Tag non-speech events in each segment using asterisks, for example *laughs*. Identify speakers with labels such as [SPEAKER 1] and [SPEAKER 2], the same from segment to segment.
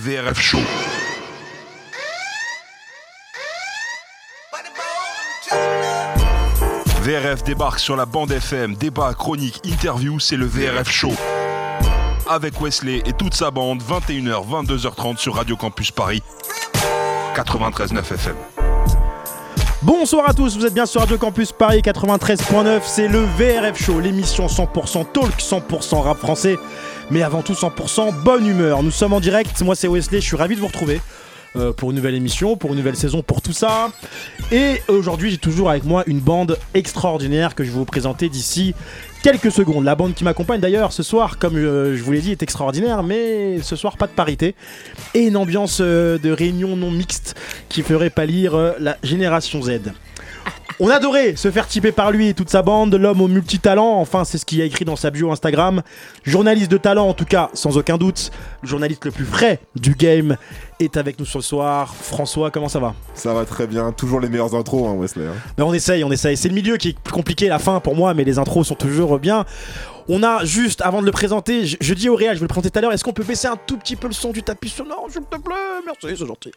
[SPEAKER 1] VRF Show. VRF débarque sur la bande FM, débat, chronique, interview, c'est le VRF Show. Avec Wesley et toute sa bande, 21h, 22h30 sur Radio Campus Paris, 93.9 FM.
[SPEAKER 2] Bonsoir à tous, vous êtes bien sur Radio Campus Paris 93.9, c'est le VRF Show, l'émission 100% talk, 100% rap français, mais avant tout 100% bonne humeur. Nous sommes en direct, moi c'est Wesley, je suis ravi de vous retrouver. euh, pour une nouvelle émission, pour une nouvelle saison, pour tout ça. Et aujourd'hui, j'ai toujours avec moi une bande extraordinaire que je vais vous présenter d'ici quelques secondes. La bande qui m'accompagne d'ailleurs ce soir, comme euh, je vous l'ai dit, est extraordinaire, mais ce soir pas de parité. Et une ambiance euh, de réunion non mixte qui ferait pâlir la génération Z. On adorait se faire typer par lui et toute sa bande, l'homme au multitalent, enfin c'est ce qu'il a écrit dans sa bio Instagram. Journaliste de talent en tout cas, sans aucun doute. Le journaliste le plus frais du game est avec nous ce soir. François, comment ça va?
[SPEAKER 3] Ça va très bien, toujours les meilleures intros, hein, Wesley. hein.
[SPEAKER 2] ben on essaye, on essaye. C'est le milieu qui est plus compliqué, la fin pour moi, mais les intros sont toujours bien. On a juste, avant de le présenter, je, je dis au Réal, je vais le présenter tout à l'heure, est-ce qu'on peut baisser un tout petit peu le son du tapis sonore, s'il te plaît? Merci, c'est gentil.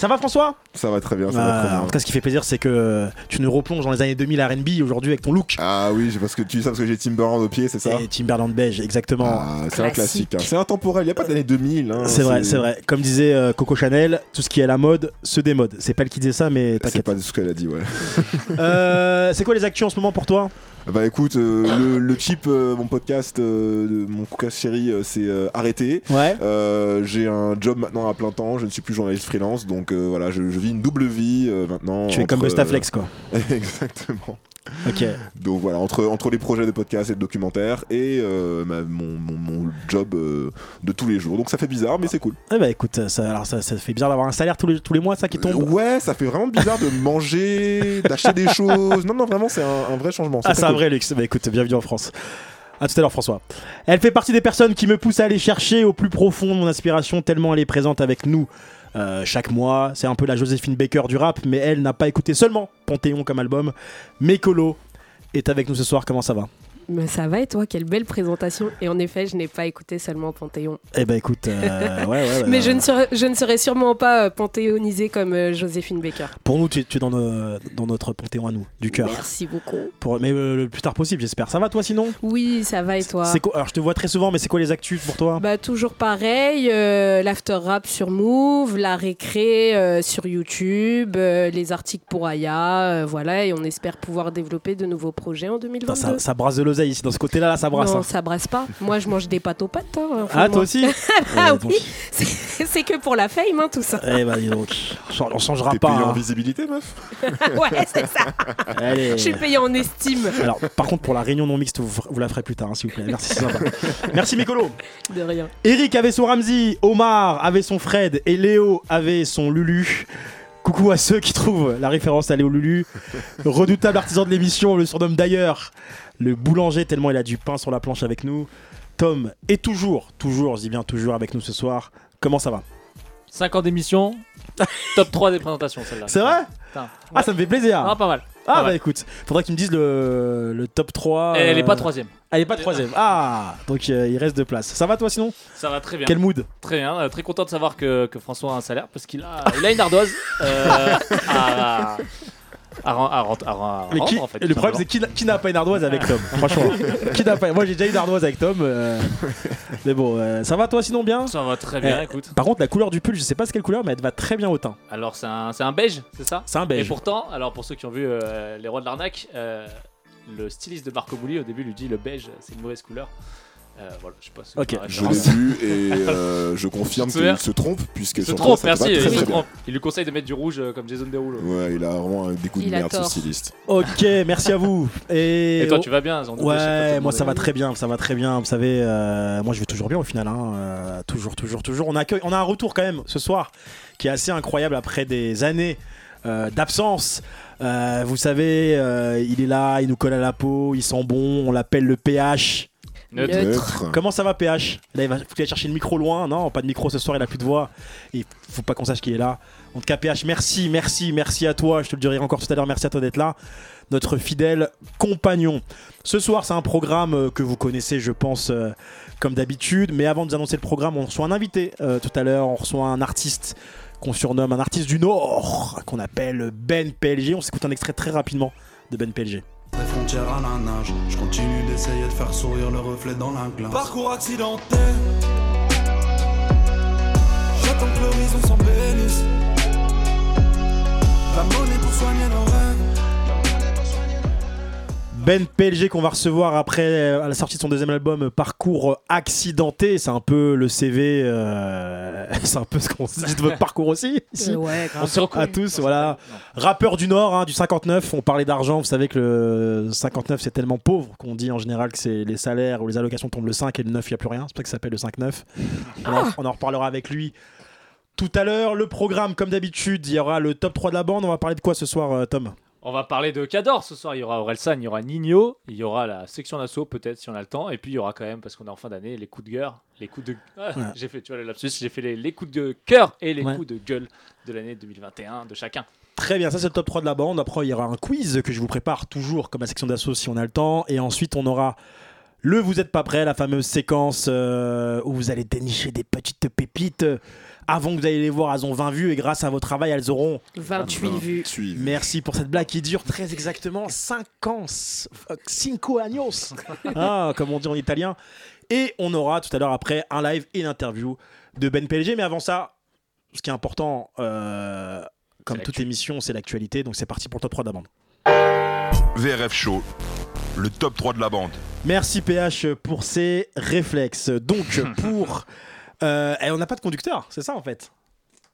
[SPEAKER 2] Ça va François?
[SPEAKER 3] Ça va très bien, ça va
[SPEAKER 2] Ah,
[SPEAKER 3] très
[SPEAKER 2] En
[SPEAKER 3] bien.
[SPEAKER 2] tout cas, ce qui fait plaisir, c'est que tu nous replonges dans les années 2000 RB aujourd'hui avec ton look.
[SPEAKER 3] Ah oui, parce que tu dis ça parce que j'ai Timberland au pied, c'est ça?
[SPEAKER 2] Et Timberland beige, exactement.
[SPEAKER 3] Ah, c'est un classique. hein. C'est intemporel, il n'y a pas d'année 2000. hein,
[SPEAKER 2] c'est vrai, c'est vrai. Comme disait euh, Coco Chanel, tout ce qui est à la mode se démode. C'est pas elle qui disait ça, mais
[SPEAKER 3] C'est
[SPEAKER 2] t'inquiète.
[SPEAKER 3] pas ce qu'elle a dit, ouais. *laughs*
[SPEAKER 2] Euh, c'est quoi les actus en ce moment pour toi?
[SPEAKER 3] Bah écoute, euh, le, le chip, euh, mon podcast, euh, de- mon podcast chéri, euh, c'est euh, arrêté.
[SPEAKER 2] Ouais.
[SPEAKER 3] Euh, j'ai un job maintenant à plein temps, je ne suis plus journaliste freelance, donc voilà, je, je vis une double vie euh, maintenant.
[SPEAKER 2] Tu es comme Bustaflex, quoi.
[SPEAKER 3] euh, *laughs* Exactement.
[SPEAKER 2] Ok.
[SPEAKER 3] Donc voilà, entre, entre les projets de podcast et de documentaire et euh, ma- mon, mon- mon job euh, de tous les jours. Donc ça fait bizarre, mais c'est cool.
[SPEAKER 2] Eh bah écoute, ça, alors ça, ça fait bizarre d'avoir un salaire tous les, tous les mois, ça qui tombe.
[SPEAKER 3] Ouais, ça fait vraiment bizarre de manger, *laughs* d'acheter des choses. Non, non, vraiment, c'est un, un vrai changement.
[SPEAKER 2] Ah, c'est un vrai luxe. Bah écoute, bienvenue en France. À tout à l'heure, François. Elle fait partie des personnes qui me poussent à aller chercher au plus profond de mon inspiration, tellement elle est présente avec nous euh, chaque mois. C'est un peu la Joséphine Baker du rap, mais elle n'a pas écouté seulement Panthéon comme album. Mécolo est avec nous ce soir. Comment ça va?
[SPEAKER 4] Mais ça va et toi, quelle belle présentation. Et en effet, je n'ai pas écouté seulement Panthéon.
[SPEAKER 2] Eh ben écoute, euh, ouais, *laughs* ouais, ouais,
[SPEAKER 4] Mais je ne, serai, je ne serai sûrement pas euh, panthéonisée comme euh, Joséphine Baker.
[SPEAKER 2] Pour nous, tu, tu es dans, nos- dans notre Panthéon à nous, du cœur.
[SPEAKER 4] Merci beaucoup.
[SPEAKER 2] Pour, mais euh, le plus tard possible, j'espère. Ça va toi sinon?
[SPEAKER 4] Oui, ça va et toi?
[SPEAKER 2] C'est quoi Alors je te vois très souvent, mais c'est quoi les actus pour toi?
[SPEAKER 4] Bah, toujours pareil, l'after rap sur Move, la récré sur YouTube, les articles pour Aya, voilà, et on espère pouvoir développer de nouveaux projets en
[SPEAKER 2] Putain,
[SPEAKER 4] 2022.
[SPEAKER 2] ça, ça brasse de l'oseille ici, dans ce côté-là, là, ça brasse.
[SPEAKER 4] non,
[SPEAKER 2] hein.
[SPEAKER 4] ça brasse pas. Moi, je mange des pâtes aux pâtes. hein,
[SPEAKER 2] Ah, toi aussi *laughs*
[SPEAKER 4] Ah oui, c'est que pour la fame, hein, tout ça.
[SPEAKER 2] Eh ben dis donc, on changera pas.
[SPEAKER 3] payé en
[SPEAKER 2] hein.
[SPEAKER 3] visibilité, meuf *laughs* *laughs*
[SPEAKER 4] ouais, c'est ça.
[SPEAKER 2] Allez.
[SPEAKER 4] Je suis payé en estime.
[SPEAKER 2] Alors, par contre, pour la réunion non mixte, vous, vous la ferez plus tard, hein, s'il vous plaît. Merci, c'est sympa. Merci, Mikolo.
[SPEAKER 4] De rien.
[SPEAKER 2] Eric avait son Ramsey, Omar avait son Fred et Léo avait son Lulu. Coucou à ceux qui trouvent la référence à Léo Lulu. Redoutable artisan de l'émission, on le surnomme d'ailleurs le boulanger, tellement il a du pain sur la planche avec nous. Tom est toujours, toujours, je dis bien toujours avec nous ce soir. Comment ça va?
[SPEAKER 5] 5 ans d'émission, *laughs* top 3 des présentations celle-là.
[SPEAKER 2] C'est vrai?
[SPEAKER 5] Putain.
[SPEAKER 2] Ah, ça me fait plaisir.
[SPEAKER 5] Ah, pas mal.
[SPEAKER 2] Ah,
[SPEAKER 5] pas
[SPEAKER 2] bah
[SPEAKER 5] mal.
[SPEAKER 2] écoute, faudrait que tu me dises le, le top 3.
[SPEAKER 5] Elle est
[SPEAKER 2] euh,
[SPEAKER 5] pas troisième.
[SPEAKER 2] Elle est pas troisième. Ah, donc euh, il reste de place. Ça va toi sinon?
[SPEAKER 5] Ça va très bien.
[SPEAKER 2] Quel mood?
[SPEAKER 5] Très bien. euh, très content de savoir que, que François a un salaire parce qu'il a, il a une ardoise euh, à, *laughs* à, à, à
[SPEAKER 2] Mais qui-
[SPEAKER 5] rendre, en fait.
[SPEAKER 2] Le
[SPEAKER 5] tout
[SPEAKER 2] problème c'est qui, n'a- qui n'a pas une ardoise avec Tom *laughs* Franchement, qui n'a pas Moi j'ai déjà une ardoise avec Tom. euh, Mais bon, euh, ça va toi sinon bien?
[SPEAKER 5] Ça va très bien,
[SPEAKER 2] Eh,
[SPEAKER 5] écoute.
[SPEAKER 2] Par contre, la couleur du pull, je sais pas c'est quelle couleur, mais elle va très bien au teint.
[SPEAKER 5] Alors, c'est un, c'est un beige, c'est ça?
[SPEAKER 2] C'est un
[SPEAKER 5] Et
[SPEAKER 2] beige.
[SPEAKER 5] pourtant, alors pour ceux qui ont vu euh, Les Rois de l'Arnaque, euh, le styliste de Marco Bouli au début lui dit le beige c'est une mauvaise couleur. Euh, voilà, je sais pas si
[SPEAKER 3] Je l'ai vu et euh, je confirme *laughs* qu'il se trompe, puisque
[SPEAKER 5] Il se trompe, merci. Il, se trompe. Lui conseille de mettre du rouge euh, comme Jason Derulo.
[SPEAKER 3] Ouais, il a vraiment un dégoût de
[SPEAKER 4] a
[SPEAKER 3] merde, ce styliste.
[SPEAKER 2] Ok, merci à vous. Et,
[SPEAKER 5] Et toi, tu vas bien
[SPEAKER 2] Ouais, moi ça va très bien, ça va très bien. Vous savez, euh, moi je vais toujours bien au final. hein, euh, toujours, toujours, toujours. On, accueille, on a un retour quand même ce soir qui est assez incroyable après des années euh, d'absence. Euh, vous savez, euh, il est là, il nous colle à la peau, il sent bon, on l'appelle le PH.
[SPEAKER 5] Neutre.
[SPEAKER 4] Neutre.
[SPEAKER 3] Neutre.
[SPEAKER 2] Comment ça va PH Là il va faut qu'il aille chercher le micro loin. Non, pas de micro ce soir, il a plus de voix. Et faut pas qu'on sache qu'il est là. En tout cas PH, merci, merci, merci à toi. Je te le dirai encore tout à l'heure. Merci à toi d'être là. Notre fidèle compagnon. Ce soir, c'est un programme euh, que vous connaissez, je pense, euh, comme d'habitude. Mais avant de vous annoncer le programme, on reçoit un invité. Euh, tout à l'heure, on reçoit un artiste qu'on surnomme un artiste du Nord, qu'on appelle Ben PLG. On s'écoute un extrait très rapidement de Ben PLG.
[SPEAKER 6] Je continue d'essayer de faire sourire le reflet dans la glace. Parcours accidenté, j'attends que l'horizon s'en bénisse. La monnaie pour soigner nos rêves.
[SPEAKER 2] Ben PLG qu'on va recevoir après euh, à la sortie de son deuxième album euh, Parcours accidenté, c'est un peu le CV, euh, *laughs* c'est un peu ce qu'on se dit de votre parcours aussi ici.
[SPEAKER 4] Ouais.
[SPEAKER 5] On se.
[SPEAKER 2] À tous, voilà. Rappeur du Nord, hein, du 59, on parlait d'argent, vous savez que le 59 c'est tellement pauvre qu'on dit en général que c'est les salaires ou les allocations tombent le 5 et le 9 il n'y a plus rien, c'est pour ça que ça s'appelle le 5-9. On, en- on en reparlera avec lui tout à l'heure. Le programme, comme d'habitude, il y aura le top 3 de la bande, on va parler de quoi ce soir Tom?
[SPEAKER 5] On va parler de Cador ce soir. Il y aura Orelsan, il y aura Nino, il y aura la section d'assaut peut-être si on a le temps. Et puis il y aura quand même, parce qu'on est en fin d'année, les coups de cœur. Les coups de. Ah,
[SPEAKER 2] Ouais.
[SPEAKER 5] J'ai fait, tu vois, le lapsus, j'ai fait les, les coups de cœur et les
[SPEAKER 2] Ouais.
[SPEAKER 5] coups de gueule de l'année 2021 de chacun.
[SPEAKER 2] Très bien, ça c'est le top 3 de la bande. Après, il y aura un quiz que je vous prépare toujours comme la section d'assaut si on a le temps. Et ensuite, on aura le Vous êtes pas prêt, la fameuse séquence euh, où vous allez dénicher des petites pépites. Avant que vous allez les voir, elles ont 20 vues et grâce à votre travail, elles auront.
[SPEAKER 4] 28 vues.
[SPEAKER 2] Merci pour cette blague qui dure très exactement 5 ans. s- euh, Cinco años. *laughs* Ah, comme on dit en italien. Et on aura tout à l'heure après un live et une interview de Ben PLG. Mais avant ça, ce qui est important, euh, comme toute émission, c'est l'actualité. Donc c'est parti pour le top 3 de la bande.
[SPEAKER 1] VRF Show, le top 3 de la bande.
[SPEAKER 2] Merci PH pour ces réflexes. Donc *laughs* pour... euh, eh, on n'a pas de conducteur, c'est ça en fait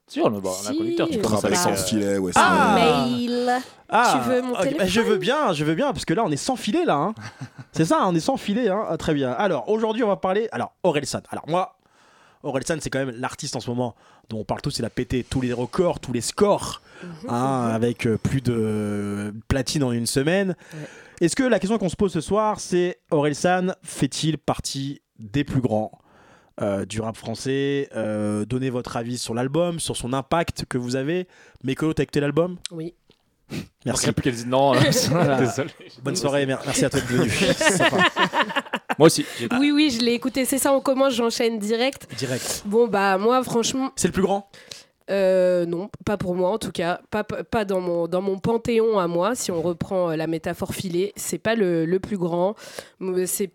[SPEAKER 5] Si, on a, bon, on a un
[SPEAKER 4] Si,
[SPEAKER 5] conducteur. Tu
[SPEAKER 4] on
[SPEAKER 5] commences
[SPEAKER 3] Travail
[SPEAKER 5] avec,
[SPEAKER 3] sans
[SPEAKER 5] euh,
[SPEAKER 3] filet, ouais.
[SPEAKER 2] Ah.
[SPEAKER 4] Mail.
[SPEAKER 2] Ah,
[SPEAKER 4] Tu veux mon
[SPEAKER 2] ok,
[SPEAKER 4] téléphone
[SPEAKER 2] Je veux bien, je veux bien, parce que là on est sans filet là. hein. *laughs* c'est ça, on est sans filet. Hein. Ah, très bien. Alors aujourd'hui on va parler... Alors Orelsan. Alors moi, Orelsan c'est quand même l'artiste en ce moment dont on parle tous, il a pété tous les records, tous les scores, hein, avec euh, plus de platine en une semaine.
[SPEAKER 4] Ouais.
[SPEAKER 2] Est-ce que la question qu'on se pose ce soir, c'est Orelsan fait-il partie des plus grands du rap français Euh, Donnez votre avis sur l'album, sur son impact que vous avez. Mais que t'as écouté l'album?
[SPEAKER 4] Oui.
[SPEAKER 2] Merci.
[SPEAKER 5] Plus qu'elle dise non. *laughs* euh, Désolé.
[SPEAKER 2] Bonne soirée, mer- merci à toi d'être venu. *laughs*
[SPEAKER 5] Moi aussi.
[SPEAKER 4] Oui, oui, je l'ai écouté. C'est ça, on commence, j'enchaîne direct.
[SPEAKER 2] Direct.
[SPEAKER 4] Bon, bah, moi, franchement,
[SPEAKER 2] C'est le plus grand?
[SPEAKER 4] euh, non, pas pour moi en tout cas. Pas, pas dans, mon, dans mon panthéon à moi, si on reprend euh, la métaphore filée. C'est pas le, le plus grand. C'est.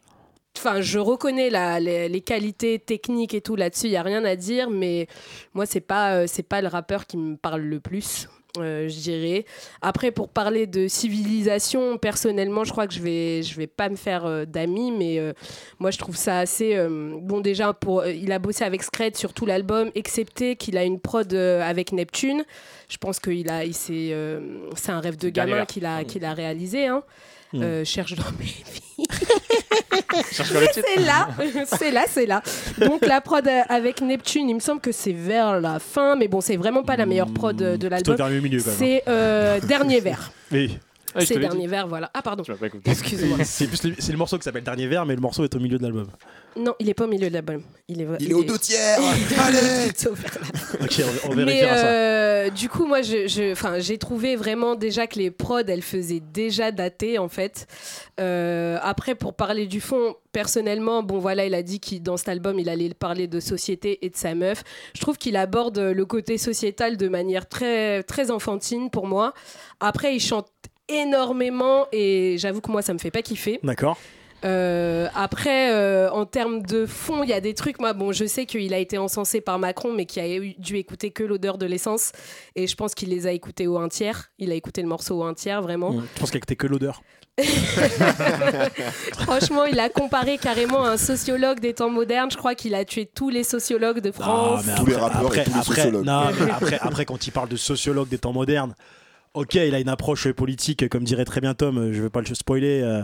[SPEAKER 4] Enfin, je reconnais la, les, les qualités techniques et tout là-dessus, il y a rien à dire, mais moi, c'est pas, euh, c'est pas le rappeur qui me parle le plus. euh, je dirais. Après, pour parler de civilisation, personnellement, je crois que je vais, je vais pas me faire euh, d'amis, mais moi, je trouve ça assez. bon, déjà, pour, il a bossé avec Scred sur tout l'album, excepté qu'il a une prod avec Neptune. Je pense a, il euh, c'est un rêve de gamin qu'il a, qu'il a réalisé. Hein.
[SPEAKER 2] Mm.
[SPEAKER 4] Euh, cherche dans mes *laughs* vies. C'est là, c'est là, c'est là. Donc la prod avec Neptune, il me semble que c'est vers la fin, mais bon, c'est vraiment pas la meilleure prod de
[SPEAKER 2] Plutôt
[SPEAKER 4] l'album.
[SPEAKER 2] vers même.
[SPEAKER 4] C'est euh, Dernier Verre.
[SPEAKER 2] Oui.
[SPEAKER 5] Ah,
[SPEAKER 4] c'est Dernier. Verre, voilà. Ah, pardon. Excuse-moi. *laughs*
[SPEAKER 2] C'est le, morceau qui s'appelle Dernier Verre, mais le morceau est au milieu de l'album.
[SPEAKER 4] Non, il est pas au milieu de l'album. Il est,
[SPEAKER 3] Il est aux deux tiers *laughs* Allez *laughs*
[SPEAKER 2] Ok, on, on
[SPEAKER 4] Mais
[SPEAKER 2] vérifiera ça.
[SPEAKER 4] euh, du coup, moi, je, je- 'fin, j'ai trouvé vraiment déjà que les prods, elles faisaient déjà dater, en fait. Euh, après, pour parler du fond, personnellement, bon, voilà, il a dit qu'il dans cet album, il allait parler de société et de sa meuf. Je trouve qu'il aborde le côté sociétal de manière très, très enfantine pour moi. Après, il chante énormément et j'avoue que moi, ça me fait pas kiffer.
[SPEAKER 2] D'accord.
[SPEAKER 4] Euh, après, euh, en termes de fond, il y a des trucs. Moi, bon, je sais qu'il a été encensé par Macron, mais qui a eu- dû écouter que l'odeur de l'essence. Et je pense qu'il les a écoutés au un tiers. Il a écouté le morceau au un tiers, vraiment.
[SPEAKER 2] Je pense qu'elle écoutait que l'odeur. *laughs*
[SPEAKER 4] Franchement, il a comparé carrément à un sociologue des temps modernes. Je crois qu'il a tué tous les sociologues de France.
[SPEAKER 2] mais
[SPEAKER 3] Tous les rappeurs
[SPEAKER 2] après,
[SPEAKER 3] et tous les
[SPEAKER 2] après,
[SPEAKER 3] sociologues.
[SPEAKER 2] non, mais après, après, quand il parle de sociologue des temps modernes, ok, il a une approche politique, comme dirait très bien Tom, je veux pas le spoiler, euh,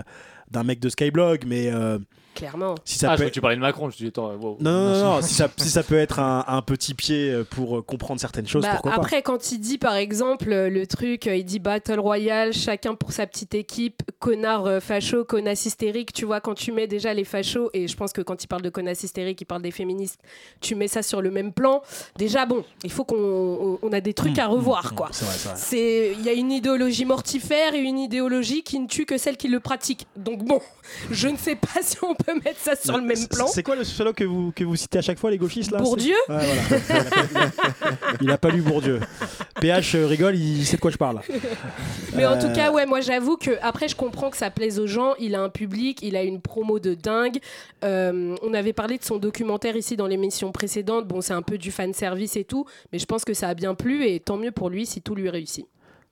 [SPEAKER 2] d'un mec de Skyblog, mais euh,
[SPEAKER 4] clairement.
[SPEAKER 2] Si ça
[SPEAKER 5] ah, je
[SPEAKER 2] peut
[SPEAKER 5] crois que tu parlais de Macron. Je dit, attends, wow.
[SPEAKER 2] Non, non, non, non, *laughs* si, ça, si ça peut être un, un petit pied euh, pour euh, comprendre certaines choses,
[SPEAKER 4] Bah,
[SPEAKER 2] pourquoi pas
[SPEAKER 4] après, quand il dit par exemple euh, le truc, il dit Battle Royale, chacun pour sa petite équipe, connard euh, facho, connasse hystérique, tu vois, quand tu mets déjà les fachos, et je pense que quand il parle de connasse hystérique, il parle des féministes, tu mets ça sur le même plan, déjà bon, il faut qu'on on- a des trucs à revoir, quoi.
[SPEAKER 2] C'est vrai, c'est vrai.
[SPEAKER 4] C'est, il y a une idéologie mortifère et une idéologie qui ne tue que celle qui le pratique. Donc bon, je ne sais pas *laughs* si on peut mettre ça sur le même
[SPEAKER 2] C'est-
[SPEAKER 4] plan.
[SPEAKER 2] C'est quoi le sociologue que vous, que vous citez à chaque fois, les gauchistes là
[SPEAKER 4] Bourdieu
[SPEAKER 2] voilà. *laughs* Il a pas lu Bourdieu. PH euh, rigole, il sait de quoi je parle.
[SPEAKER 4] Mais en
[SPEAKER 2] Euh,
[SPEAKER 4] tout cas, ouais, moi j'avoue que après je comprends que ça plaise aux gens. Il a un public, il a une promo de dingue. Euh, on avait parlé de son documentaire ici dans l'émission précédente. Bon, c'est un peu du fan service et tout, mais je pense que ça a bien plu et tant mieux pour lui si tout lui réussit.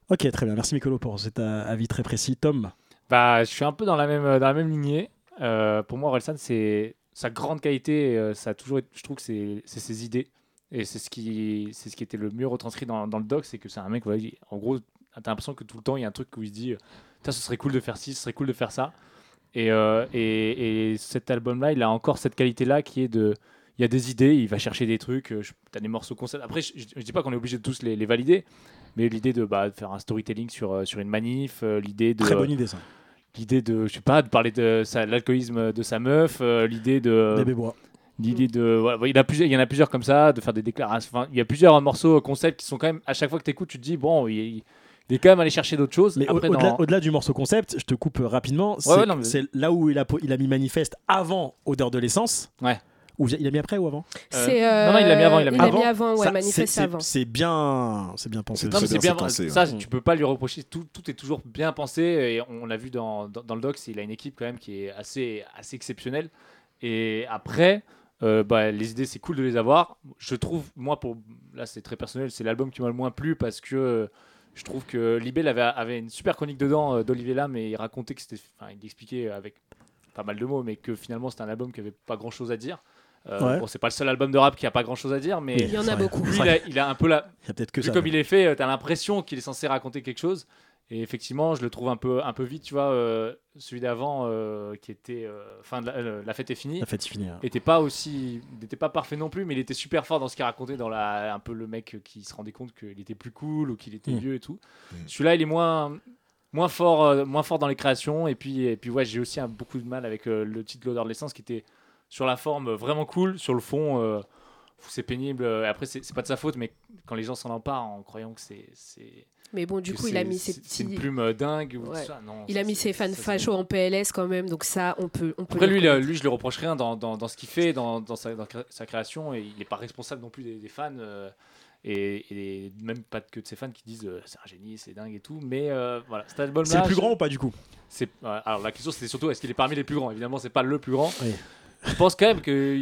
[SPEAKER 2] Ok, très bien. Merci Mikolo pour cet euh, avis très précis. Tom
[SPEAKER 5] Bah, je suis un peu dans la même, dans la même lignée. Euh, pour moi, Orelsan, c'est sa grande qualité. euh, ça a toujours je trouve que c'est ses idées. Et c'est ce, qui, c'est ce qui était le mieux retranscrit dans, le doc. C'est que c'est un mec, voilà, il- en gros, t'as l'impression que tout le temps, il y a un truc où il se dit Putain, ce serait cool de faire ci, ce serait cool de faire ça. Et, euh, et, et cet album-là, il a encore cette qualité-là qui est de. Il y a des idées, il va chercher des trucs, t'as des morceaux concept. Après, je, je dis pas qu'on est obligé de tous les, valider, mais l'idée de, bah, de faire un storytelling sur, sur une manif, l'idée de
[SPEAKER 2] Très bonne idée ça.
[SPEAKER 5] L'idée de je sais pas de parler de l'alcoolisme de sa meuf euh, l'idée de
[SPEAKER 2] Bébé bois.
[SPEAKER 5] l'idée de voilà, il, y a plusieurs, il y en a plusieurs comme ça de faire des déclarations enfin, il y a plusieurs morceaux concepts qui sont quand même à chaque fois que tu écoutes tu te dis bon il, il- il est quand même allé chercher d'autres choses
[SPEAKER 2] Mais au-delà
[SPEAKER 5] dans-
[SPEAKER 2] du morceau concept, je te coupe euh, rapidement. C'est
[SPEAKER 5] ouais, mais-
[SPEAKER 2] là où il a, il a mis manifeste avant Odeur de l'essence.
[SPEAKER 5] Ouais.
[SPEAKER 2] Ou il a mis après ou avant
[SPEAKER 5] Euh,
[SPEAKER 4] C'est,
[SPEAKER 5] non, non, il l'a mis avant, il l'a mis
[SPEAKER 4] mis
[SPEAKER 2] avant.
[SPEAKER 4] avant, ouais,
[SPEAKER 2] c'est-
[SPEAKER 4] avant.
[SPEAKER 2] C'est bien, c'est bien pensé.
[SPEAKER 5] Non,
[SPEAKER 3] bien
[SPEAKER 5] ça,
[SPEAKER 2] ouais.
[SPEAKER 5] tu peux pas lui reprocher. Tout, tout est toujours bien pensé. Et on l'a vu dans, dans, dans le doc, il a une équipe quand même qui est assez, assez exceptionnelle. Et après, euh, bah, les idées, c'est cool de les avoir. Je trouve, moi, pour là, c'est très personnel, c'est l'album qui m'a le moins plu parce que euh, je trouve que Libel avait, avait une super chronique dedans euh, d'Olivier Lam et il racontait que c'était, enfin, il expliquait avec pas mal de mots, mais que finalement c'était un album qui avait pas grand chose à dire. Euh,
[SPEAKER 2] Ouais.
[SPEAKER 5] Bon, c'est pas le seul album de rap qui a pas grand chose à dire, mais
[SPEAKER 4] Il y en a beaucoup.
[SPEAKER 5] lui,
[SPEAKER 2] C'est
[SPEAKER 5] il a, il a un peu la,
[SPEAKER 2] Il y a peut-être que
[SPEAKER 5] Vu
[SPEAKER 2] ça.
[SPEAKER 5] comme il est fait, tu as l'impression qu'il est censé raconter quelque chose. Et effectivement, je le trouve un peu, un peu vite, tu vois. euh, celui d'avant, euh, qui était. euh, Fin de la, euh, la fête est finie.
[SPEAKER 2] La fête est finie. hein.
[SPEAKER 5] était pas aussi n'était pas parfait non plus mais il était super fort dans ce qu'il racontait dans la un peu le mec qui se rendait compte qu'il était plus cool ou qu'il était
[SPEAKER 2] Mm.
[SPEAKER 5] vieux et tout
[SPEAKER 3] Mm.
[SPEAKER 5] celui-là il est moins moins fort euh, moins fort dans les créations et puis et puis ouais j'ai aussi un, beaucoup de mal avec euh, le titre l'odeur de l'essence qui était sur la forme vraiment cool sur le fond euh, c'est pénible Euh, après c'est pas de sa faute mais quand les gens s'en emparent en croyant que c'est c'est
[SPEAKER 4] Mais bon, du coup, il a mis ses
[SPEAKER 5] c'est une
[SPEAKER 4] petits.
[SPEAKER 5] plume euh, dingue ou
[SPEAKER 4] Ouais.
[SPEAKER 5] tout ça non
[SPEAKER 4] Il
[SPEAKER 5] ça,
[SPEAKER 4] a mis ses fans fachos en PLS quand même, donc ça, on peut. On peut
[SPEAKER 5] après lui,
[SPEAKER 4] reconnaître.
[SPEAKER 5] lui, je le reproche rien dans, dans, dans ce qu'il fait, dans, dans, sa, dans sa création, et il n'est pas responsable non plus des, des fans, euh, et, et même pas que de ses fans qui disent euh, c'est un génie, c'est dingue et tout. Mais euh, voilà, cet album-là.
[SPEAKER 2] C'est le plus grand ou pas du coup?
[SPEAKER 5] Alors la question c'était surtout est-ce qu'il est parmi les plus grands? Évidemment, c'est pas le plus grand.
[SPEAKER 2] Oui.
[SPEAKER 5] Je pense quand même que.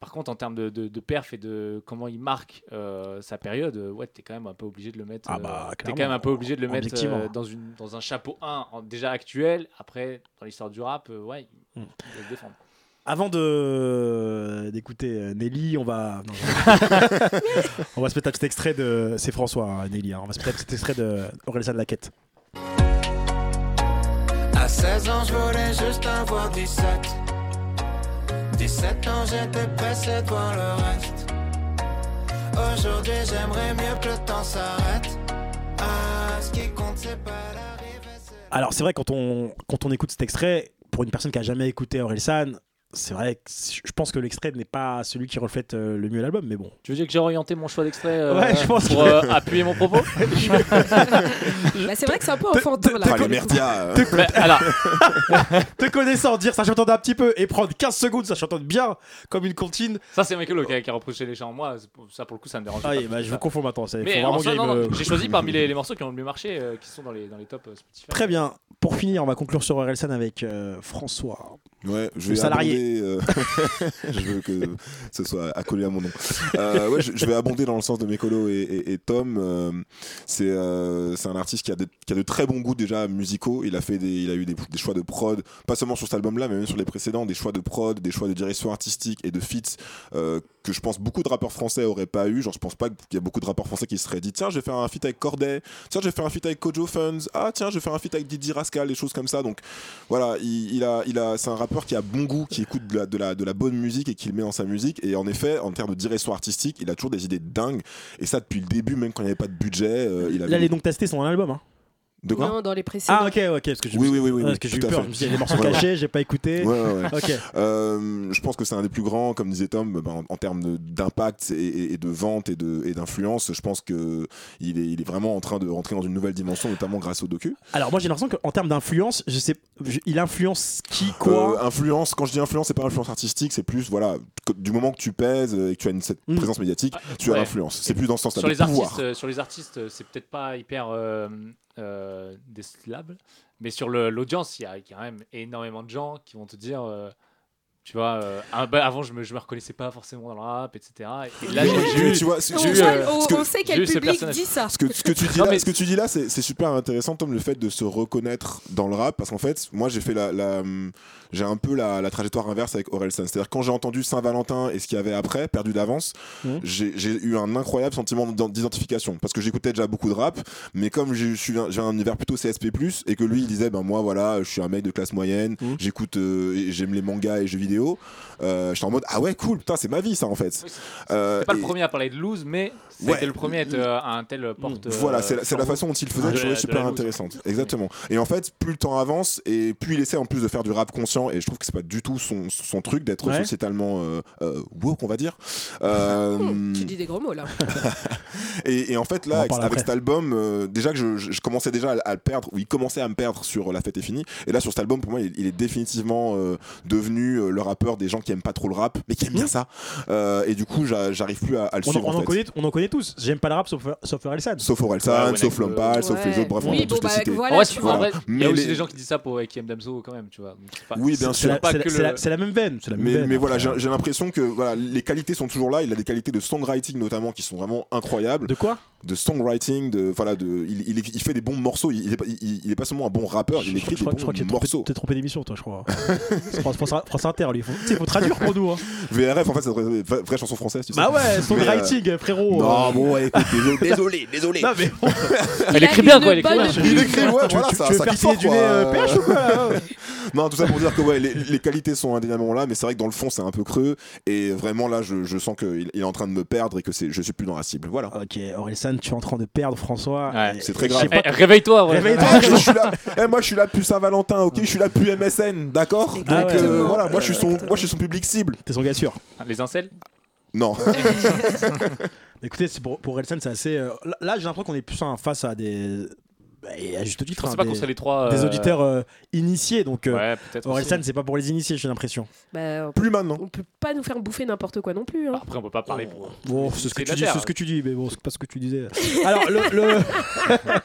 [SPEAKER 5] Par contre, en termes de, de, de perf et de comment il marque euh, sa période, euh, ouais, t'es quand même un peu obligé de le mettre.
[SPEAKER 2] Ah
[SPEAKER 5] euh,
[SPEAKER 2] bah,
[SPEAKER 5] t'es quand même un peu obligé de le mettre euh, dans, une, dans un chapeau 1 en- déjà actuel. Après, dans l'histoire du rap, euh, ouais, il,
[SPEAKER 2] Hmm.
[SPEAKER 5] il doit se défendre.
[SPEAKER 2] Avant de d'écouter Nelly, on va non, *laughs* on va se mettre un petit extrait de c'est François hein, Nelly. hein. On va se mettre un petit extrait de Orelsan Laquette.
[SPEAKER 6] À 16 ans, je voulais juste avoir 17. 17 ans, j'étais pressé de voir le reste. Aujourd'hui, j'aimerais mieux que le temps s'arrête. Ce qui compte, c'est pas l'arrivée, c'est
[SPEAKER 2] Alors c'est vrai quand on quand on écoute cet extrait pour une personne qui a jamais écouté Orelsan, c'est vrai que je pense que l'extrait n'est pas celui qui reflète euh, le mieux l'album mais bon.
[SPEAKER 5] Tu veux dire que j'ai orienté mon choix d'extrait euh,
[SPEAKER 2] Ouais, je pense
[SPEAKER 5] pour
[SPEAKER 2] que-
[SPEAKER 5] euh, appuyer mon propos *laughs*
[SPEAKER 4] Bah, c'est vrai que c'est un peu enfantin
[SPEAKER 3] merdias. euh,
[SPEAKER 5] Mais, Alors, *laughs*
[SPEAKER 2] Te connaissant dire ça j'entends un petit peu et prendre 15 secondes ça j'entends bien comme une comptine.
[SPEAKER 5] ça c'est Michael qui a, qui a reproché les chants. Moi, ça pour le coup, ça me dérange
[SPEAKER 2] Ah
[SPEAKER 5] pas.
[SPEAKER 2] bah, je vous confonds maintenant,
[SPEAKER 5] j'ai choisi parmi les, *laughs* les morceaux qui ont le mieux marché, euh, qui sont dans les, dans les tops euh, Spotify.
[SPEAKER 2] Très bien. Pour finir, on va conclure sur Orelsan avec François.
[SPEAKER 3] Ouais, je vais
[SPEAKER 2] salarié.
[SPEAKER 3] abonder, euh, *laughs* je veux que ce soit accolé à mon nom. Euh, ouais, je, je vais abonder dans le sens de Mécolo et, et, et Tom. Euh, c'est un artiste qui a, de, qui a de très bons goûts déjà musicaux. Il a fait des, il a eu des, des choix de prod, pas seulement sur cet album-là, mais même sur les précédents, des choix de prod, des choix de direction artistique et de feats que je pense beaucoup de rappeurs français auraient pas eu. Genre, je pense pas qu'il y a beaucoup de rappeurs français qui se seraient dit tiens, je vais faire un feat avec Corday, tiens, je vais faire un feat avec Kojo Funds, ah tiens, je vais faire un feat avec Didi Rascal, des choses comme ça. Donc voilà, il, il a, il a, c'est un rappeur qui a bon goût, qui écoute de la, de la, de la bonne musique et qui le met dans sa musique. Et en effet, en termes de direction artistique, il a toujours des idées dingues. Et ça depuis le début, même quand il n'y avait pas de budget, euh, il
[SPEAKER 2] Il
[SPEAKER 3] avait.
[SPEAKER 2] allait donc tester son album. Hein.
[SPEAKER 3] De quoi
[SPEAKER 4] Non, dans les précédents.
[SPEAKER 2] Ah, ok, ok. Parce que j'ai
[SPEAKER 3] Oui, oui, oui, oui,
[SPEAKER 2] parce que j'ai eu peur. Je me suis dit, il y a des morceaux
[SPEAKER 3] Ouais, ouais.
[SPEAKER 2] cachés, j'ai pas écouté.
[SPEAKER 3] Ouais, ouais, ouais.
[SPEAKER 2] Ok.
[SPEAKER 3] Euh, je pense que c'est un des plus grands, comme disait Tom, ben, en, en termes d'impact et, et- et de vente et d'influence. Je pense que il est, il est vraiment en train de rentrer dans une nouvelle dimension, notamment grâce au docu.
[SPEAKER 2] Alors, moi, j'ai l'impression qu'en termes d'influence, je sais, je- il influence qui, quoi?
[SPEAKER 3] Euh, influence, quand je dis influence, c'est pas influence artistique, c'est plus voilà, que- du moment que tu pèses et que tu as une cette
[SPEAKER 2] Mm.
[SPEAKER 3] présence médiatique, tu as l'influence. C'est plus dans ce sens-là.
[SPEAKER 5] sur
[SPEAKER 3] le
[SPEAKER 5] les artistes, euh, sur les artistes, euh, c'est peut-être pas hyper euh, euh, décelable, mais sur l'audience, il y a quand même énormément de gens qui vont te dire, euh, tu vois, euh, ah, bah, avant je me, je me reconnaissais pas forcément dans le rap, etc. Et là, j'ai eu,
[SPEAKER 3] tu vois,
[SPEAKER 4] On,
[SPEAKER 5] eu, euh,
[SPEAKER 4] on-
[SPEAKER 3] ce que-
[SPEAKER 4] on sait quel
[SPEAKER 5] ce
[SPEAKER 4] public
[SPEAKER 5] personnage.
[SPEAKER 4] dit ça.
[SPEAKER 3] Ce que, ce que tu dis
[SPEAKER 5] Non,
[SPEAKER 3] là,
[SPEAKER 5] mais-
[SPEAKER 3] ce que tu dis là, c'est super intéressant, Tom, le fait de se reconnaître dans le rap, parce qu'en fait, moi, j'ai fait la, la- j'ai un peu la, la trajectoire inverse avec Orelsan. C'est-à-dire quand j'ai entendu Saint-Valentin et ce qu'il y avait après, perdu d'avance,
[SPEAKER 2] Mhm.
[SPEAKER 3] j'ai eu un incroyable sentiment d'ident- d'identification, parce que j'écoutais déjà beaucoup de rap, mais comme je suis un- j'ai un univers plutôt CSP+, et que lui, il disait, ben moi, voilà, je suis un mec de classe moyenne,
[SPEAKER 2] Mhm.
[SPEAKER 3] j'écoute, euh, j'aime les mangas et jeux vidéo. Euh, J'étais en mode, ah ouais, cool, putain, c'est ma vie, ça, en fait.
[SPEAKER 5] Oui,
[SPEAKER 3] Euh,
[SPEAKER 5] c'est pas le
[SPEAKER 3] et-
[SPEAKER 5] premier à parler de loose, mais c'était
[SPEAKER 3] Ouais.
[SPEAKER 5] le premier à être euh, à un tel porte.
[SPEAKER 3] Voilà,
[SPEAKER 5] euh,
[SPEAKER 3] c'est la, façon dont il faisait que je trouvais super intéressante. Exactement. Et en fait, plus le temps avance et plus il essaie en plus de faire du rap conscient, et je trouve que c'est pas du tout son, son truc d'être
[SPEAKER 2] Ouais.
[SPEAKER 3] sociétalement euh, euh, woke, on va dire. Euh, *laughs*
[SPEAKER 4] tu dis des gros mots là. *laughs*
[SPEAKER 3] et, et en fait, là,
[SPEAKER 2] en
[SPEAKER 3] avec, cet album, euh, déjà que je, je- je commençais déjà à, à le perdre, ou il commençait à me perdre sur La fête est finie. Et là, sur cet album, pour moi, il, il est définitivement euh, devenu euh, le rappeur des gens qui aiment pas trop le rap, mais qui aiment bien
[SPEAKER 2] Mhm.
[SPEAKER 3] ça. Euh, et du coup, j'a- j'arrive plus à, à le
[SPEAKER 2] On, en-
[SPEAKER 3] suivre.
[SPEAKER 2] on
[SPEAKER 3] en
[SPEAKER 2] en
[SPEAKER 3] fait.
[SPEAKER 2] connaît, on en connaît tous. J'aime pas le rap sauf, sauf Orelsan.
[SPEAKER 3] Sauf Orelsan,
[SPEAKER 5] Ouais,
[SPEAKER 3] sauf
[SPEAKER 5] ouais.
[SPEAKER 3] Lompal, sauf les autres, bref, on
[SPEAKER 4] Oui,
[SPEAKER 3] peut
[SPEAKER 4] bon,
[SPEAKER 3] tous les
[SPEAKER 4] bah,
[SPEAKER 3] citer.
[SPEAKER 4] voilà,
[SPEAKER 5] vrai, vrai, il y
[SPEAKER 3] Mais
[SPEAKER 5] a aussi
[SPEAKER 3] les-
[SPEAKER 5] des gens qui disent ça pour Ekiem Damso quand même, tu vois. Pas-
[SPEAKER 3] Oui, bien sûr.
[SPEAKER 2] C'est la, même veine.
[SPEAKER 3] Mais, mais voilà, j'ai j'ai l'impression que voilà, les qualités sont toujours là. Il a des qualités de songwriting notamment qui sont vraiment incroyables.
[SPEAKER 2] De quoi?
[SPEAKER 3] De songwriting, de voilà, de, il, il, il fait des bons morceaux. Il, est, pas- il- il est pas seulement un bon rappeur, il
[SPEAKER 2] je,
[SPEAKER 3] écrit
[SPEAKER 2] je crois,
[SPEAKER 3] des
[SPEAKER 2] je crois que
[SPEAKER 3] bons
[SPEAKER 2] t'es trompé,
[SPEAKER 3] morceaux.
[SPEAKER 2] t'es trompé d'émission, toi, je crois. C'est France, France- France Inter, lui. Faut, faut traduire pour nous. Hein.
[SPEAKER 3] VRF, en fait, c'est une vraie, chanson française, tu sais.
[SPEAKER 2] Bah ouais, son
[SPEAKER 3] Mais, euh,
[SPEAKER 2] writing, frérot.
[SPEAKER 3] Non,
[SPEAKER 2] euh.
[SPEAKER 3] bon, ouais, écoute, désolé, *laughs* désolé, désolé.
[SPEAKER 2] Non, mais bon,
[SPEAKER 5] Elle écrit bien, quoi. Elle écrit bien.
[SPEAKER 3] Il écrit, ouais,
[SPEAKER 2] tu,
[SPEAKER 3] voilà,
[SPEAKER 2] tu-
[SPEAKER 3] ça,
[SPEAKER 2] tu veux
[SPEAKER 3] ça
[SPEAKER 2] faire du
[SPEAKER 3] quoi.
[SPEAKER 2] nez euh, PH ou quoi ouais *laughs*
[SPEAKER 3] Non, tout ça pour dire que ouais, les, les qualités sont indéniablement là, mais c'est vrai que dans le fond, c'est un peu creux. Et vraiment, là, je, je sens qu'il il est en train de me perdre et que je suis plus dans la cible. Voilà.
[SPEAKER 2] Ok, Orelsan, tu es en train de perdre François.
[SPEAKER 5] Ouais.
[SPEAKER 3] C'est très grave.
[SPEAKER 2] pas-
[SPEAKER 5] Eh, Réveille-toi, ouais.
[SPEAKER 2] Réveille-toi.
[SPEAKER 3] je suis là. Eh, moi, je suis là depuis Saint-Valentin, ok Je suis là depuis MSN, d'accord Donc,
[SPEAKER 2] Ah ouais.
[SPEAKER 3] euh, voilà, moi, je suis son, moi, je suis son public cible.
[SPEAKER 2] T'es son gars sûr.
[SPEAKER 5] Les incels
[SPEAKER 3] Non. *laughs*
[SPEAKER 2] Écoutez, pour, pour Orelsan, c'est assez. euh, là- là, j'ai l'impression qu'on est plus en face à des. Bah, et à juste
[SPEAKER 5] Je
[SPEAKER 2] titre,
[SPEAKER 5] pensais
[SPEAKER 2] hein,
[SPEAKER 5] pas
[SPEAKER 2] des,
[SPEAKER 5] qu'on serait les trois.
[SPEAKER 2] des
[SPEAKER 5] euh,
[SPEAKER 2] auditeurs euh, initiés. Donc, euh,
[SPEAKER 5] Ouais.
[SPEAKER 2] Orelsan, c'est pas pour les initiés, j'ai l'impression.
[SPEAKER 4] Bah,
[SPEAKER 3] Plus maintenant.
[SPEAKER 4] on peut pas nous faire bouffer n'importe quoi non plus. hein.
[SPEAKER 5] Après, on peut pas parler pour.
[SPEAKER 2] Bon,
[SPEAKER 5] pour
[SPEAKER 2] c'est ce que tu dis, c'est ce que tu dis, mais bon, c'est pas ce que tu disais. Alors, le. le- *laughs*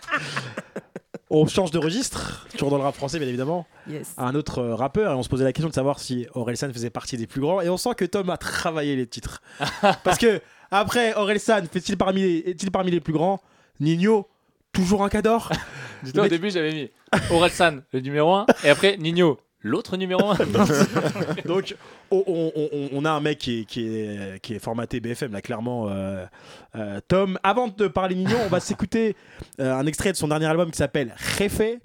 [SPEAKER 2] on change de registre, toujours dans le rap français, bien évidemment,
[SPEAKER 4] Yes.
[SPEAKER 2] à un autre euh, rappeur, et on se posait la question de savoir si Orelsan faisait partie des plus grands, et on sent que Tom a travaillé les titres. *laughs* Parce que, après, Orelsan fait-il parmi, les- est-il parmi les plus grands? Nino, toujours un cador *laughs*
[SPEAKER 5] Dis-toi, au
[SPEAKER 2] mec-
[SPEAKER 5] début, j'avais mis Orelsan, le numéro 1, et après Nino, l'autre numéro 1. *laughs*
[SPEAKER 2] Donc, on, on- on- on a un mec qui est, qui est, qui est formaté BFM, là, clairement. euh, euh, Tom, avant de parler Nino, on va s'écouter euh, un extrait de son dernier album qui s'appelle Réfé.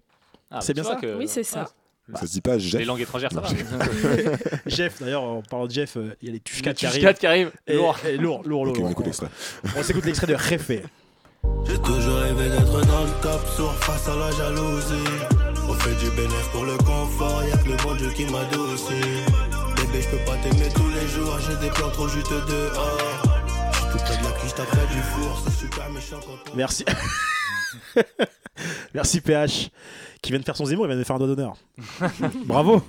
[SPEAKER 5] Ah,
[SPEAKER 2] C'est
[SPEAKER 5] bah,
[SPEAKER 2] bien ça
[SPEAKER 5] que-
[SPEAKER 4] Oui, c'est ça.
[SPEAKER 3] Ça se dit pas, Jeff.
[SPEAKER 5] Les langues étrangères, ça va. *laughs*
[SPEAKER 2] Jeff, d'ailleurs, en parlant de Jeff, euh, il y a les Tush 4 qui
[SPEAKER 5] Les
[SPEAKER 2] arrivent.
[SPEAKER 5] 4 qui arrivent.
[SPEAKER 2] Et-
[SPEAKER 5] Lourd.
[SPEAKER 2] et lourd, lourd, lourd.
[SPEAKER 3] On
[SPEAKER 2] lourd.
[SPEAKER 3] écoute l'extrait.
[SPEAKER 2] On s'écoute l'extrait de Réfé.
[SPEAKER 6] J'ai toujours rêvé d'être dans le top sur face à la jalousie. On fait du bénéfice pour le confort, y'a que le bon Dieu qui m'adoucit. Bébé, je peux pas t'aimer tous les jours, j'ai des plans trop juste dehors. J'suis tout près de la cuisse, t'as du four, c'est super méchant quand.
[SPEAKER 2] Merci. *laughs* *laughs* Merci PH, qui vient de faire son Zemmour, il vient de faire un doigt d'honneur. *laughs* Bravo,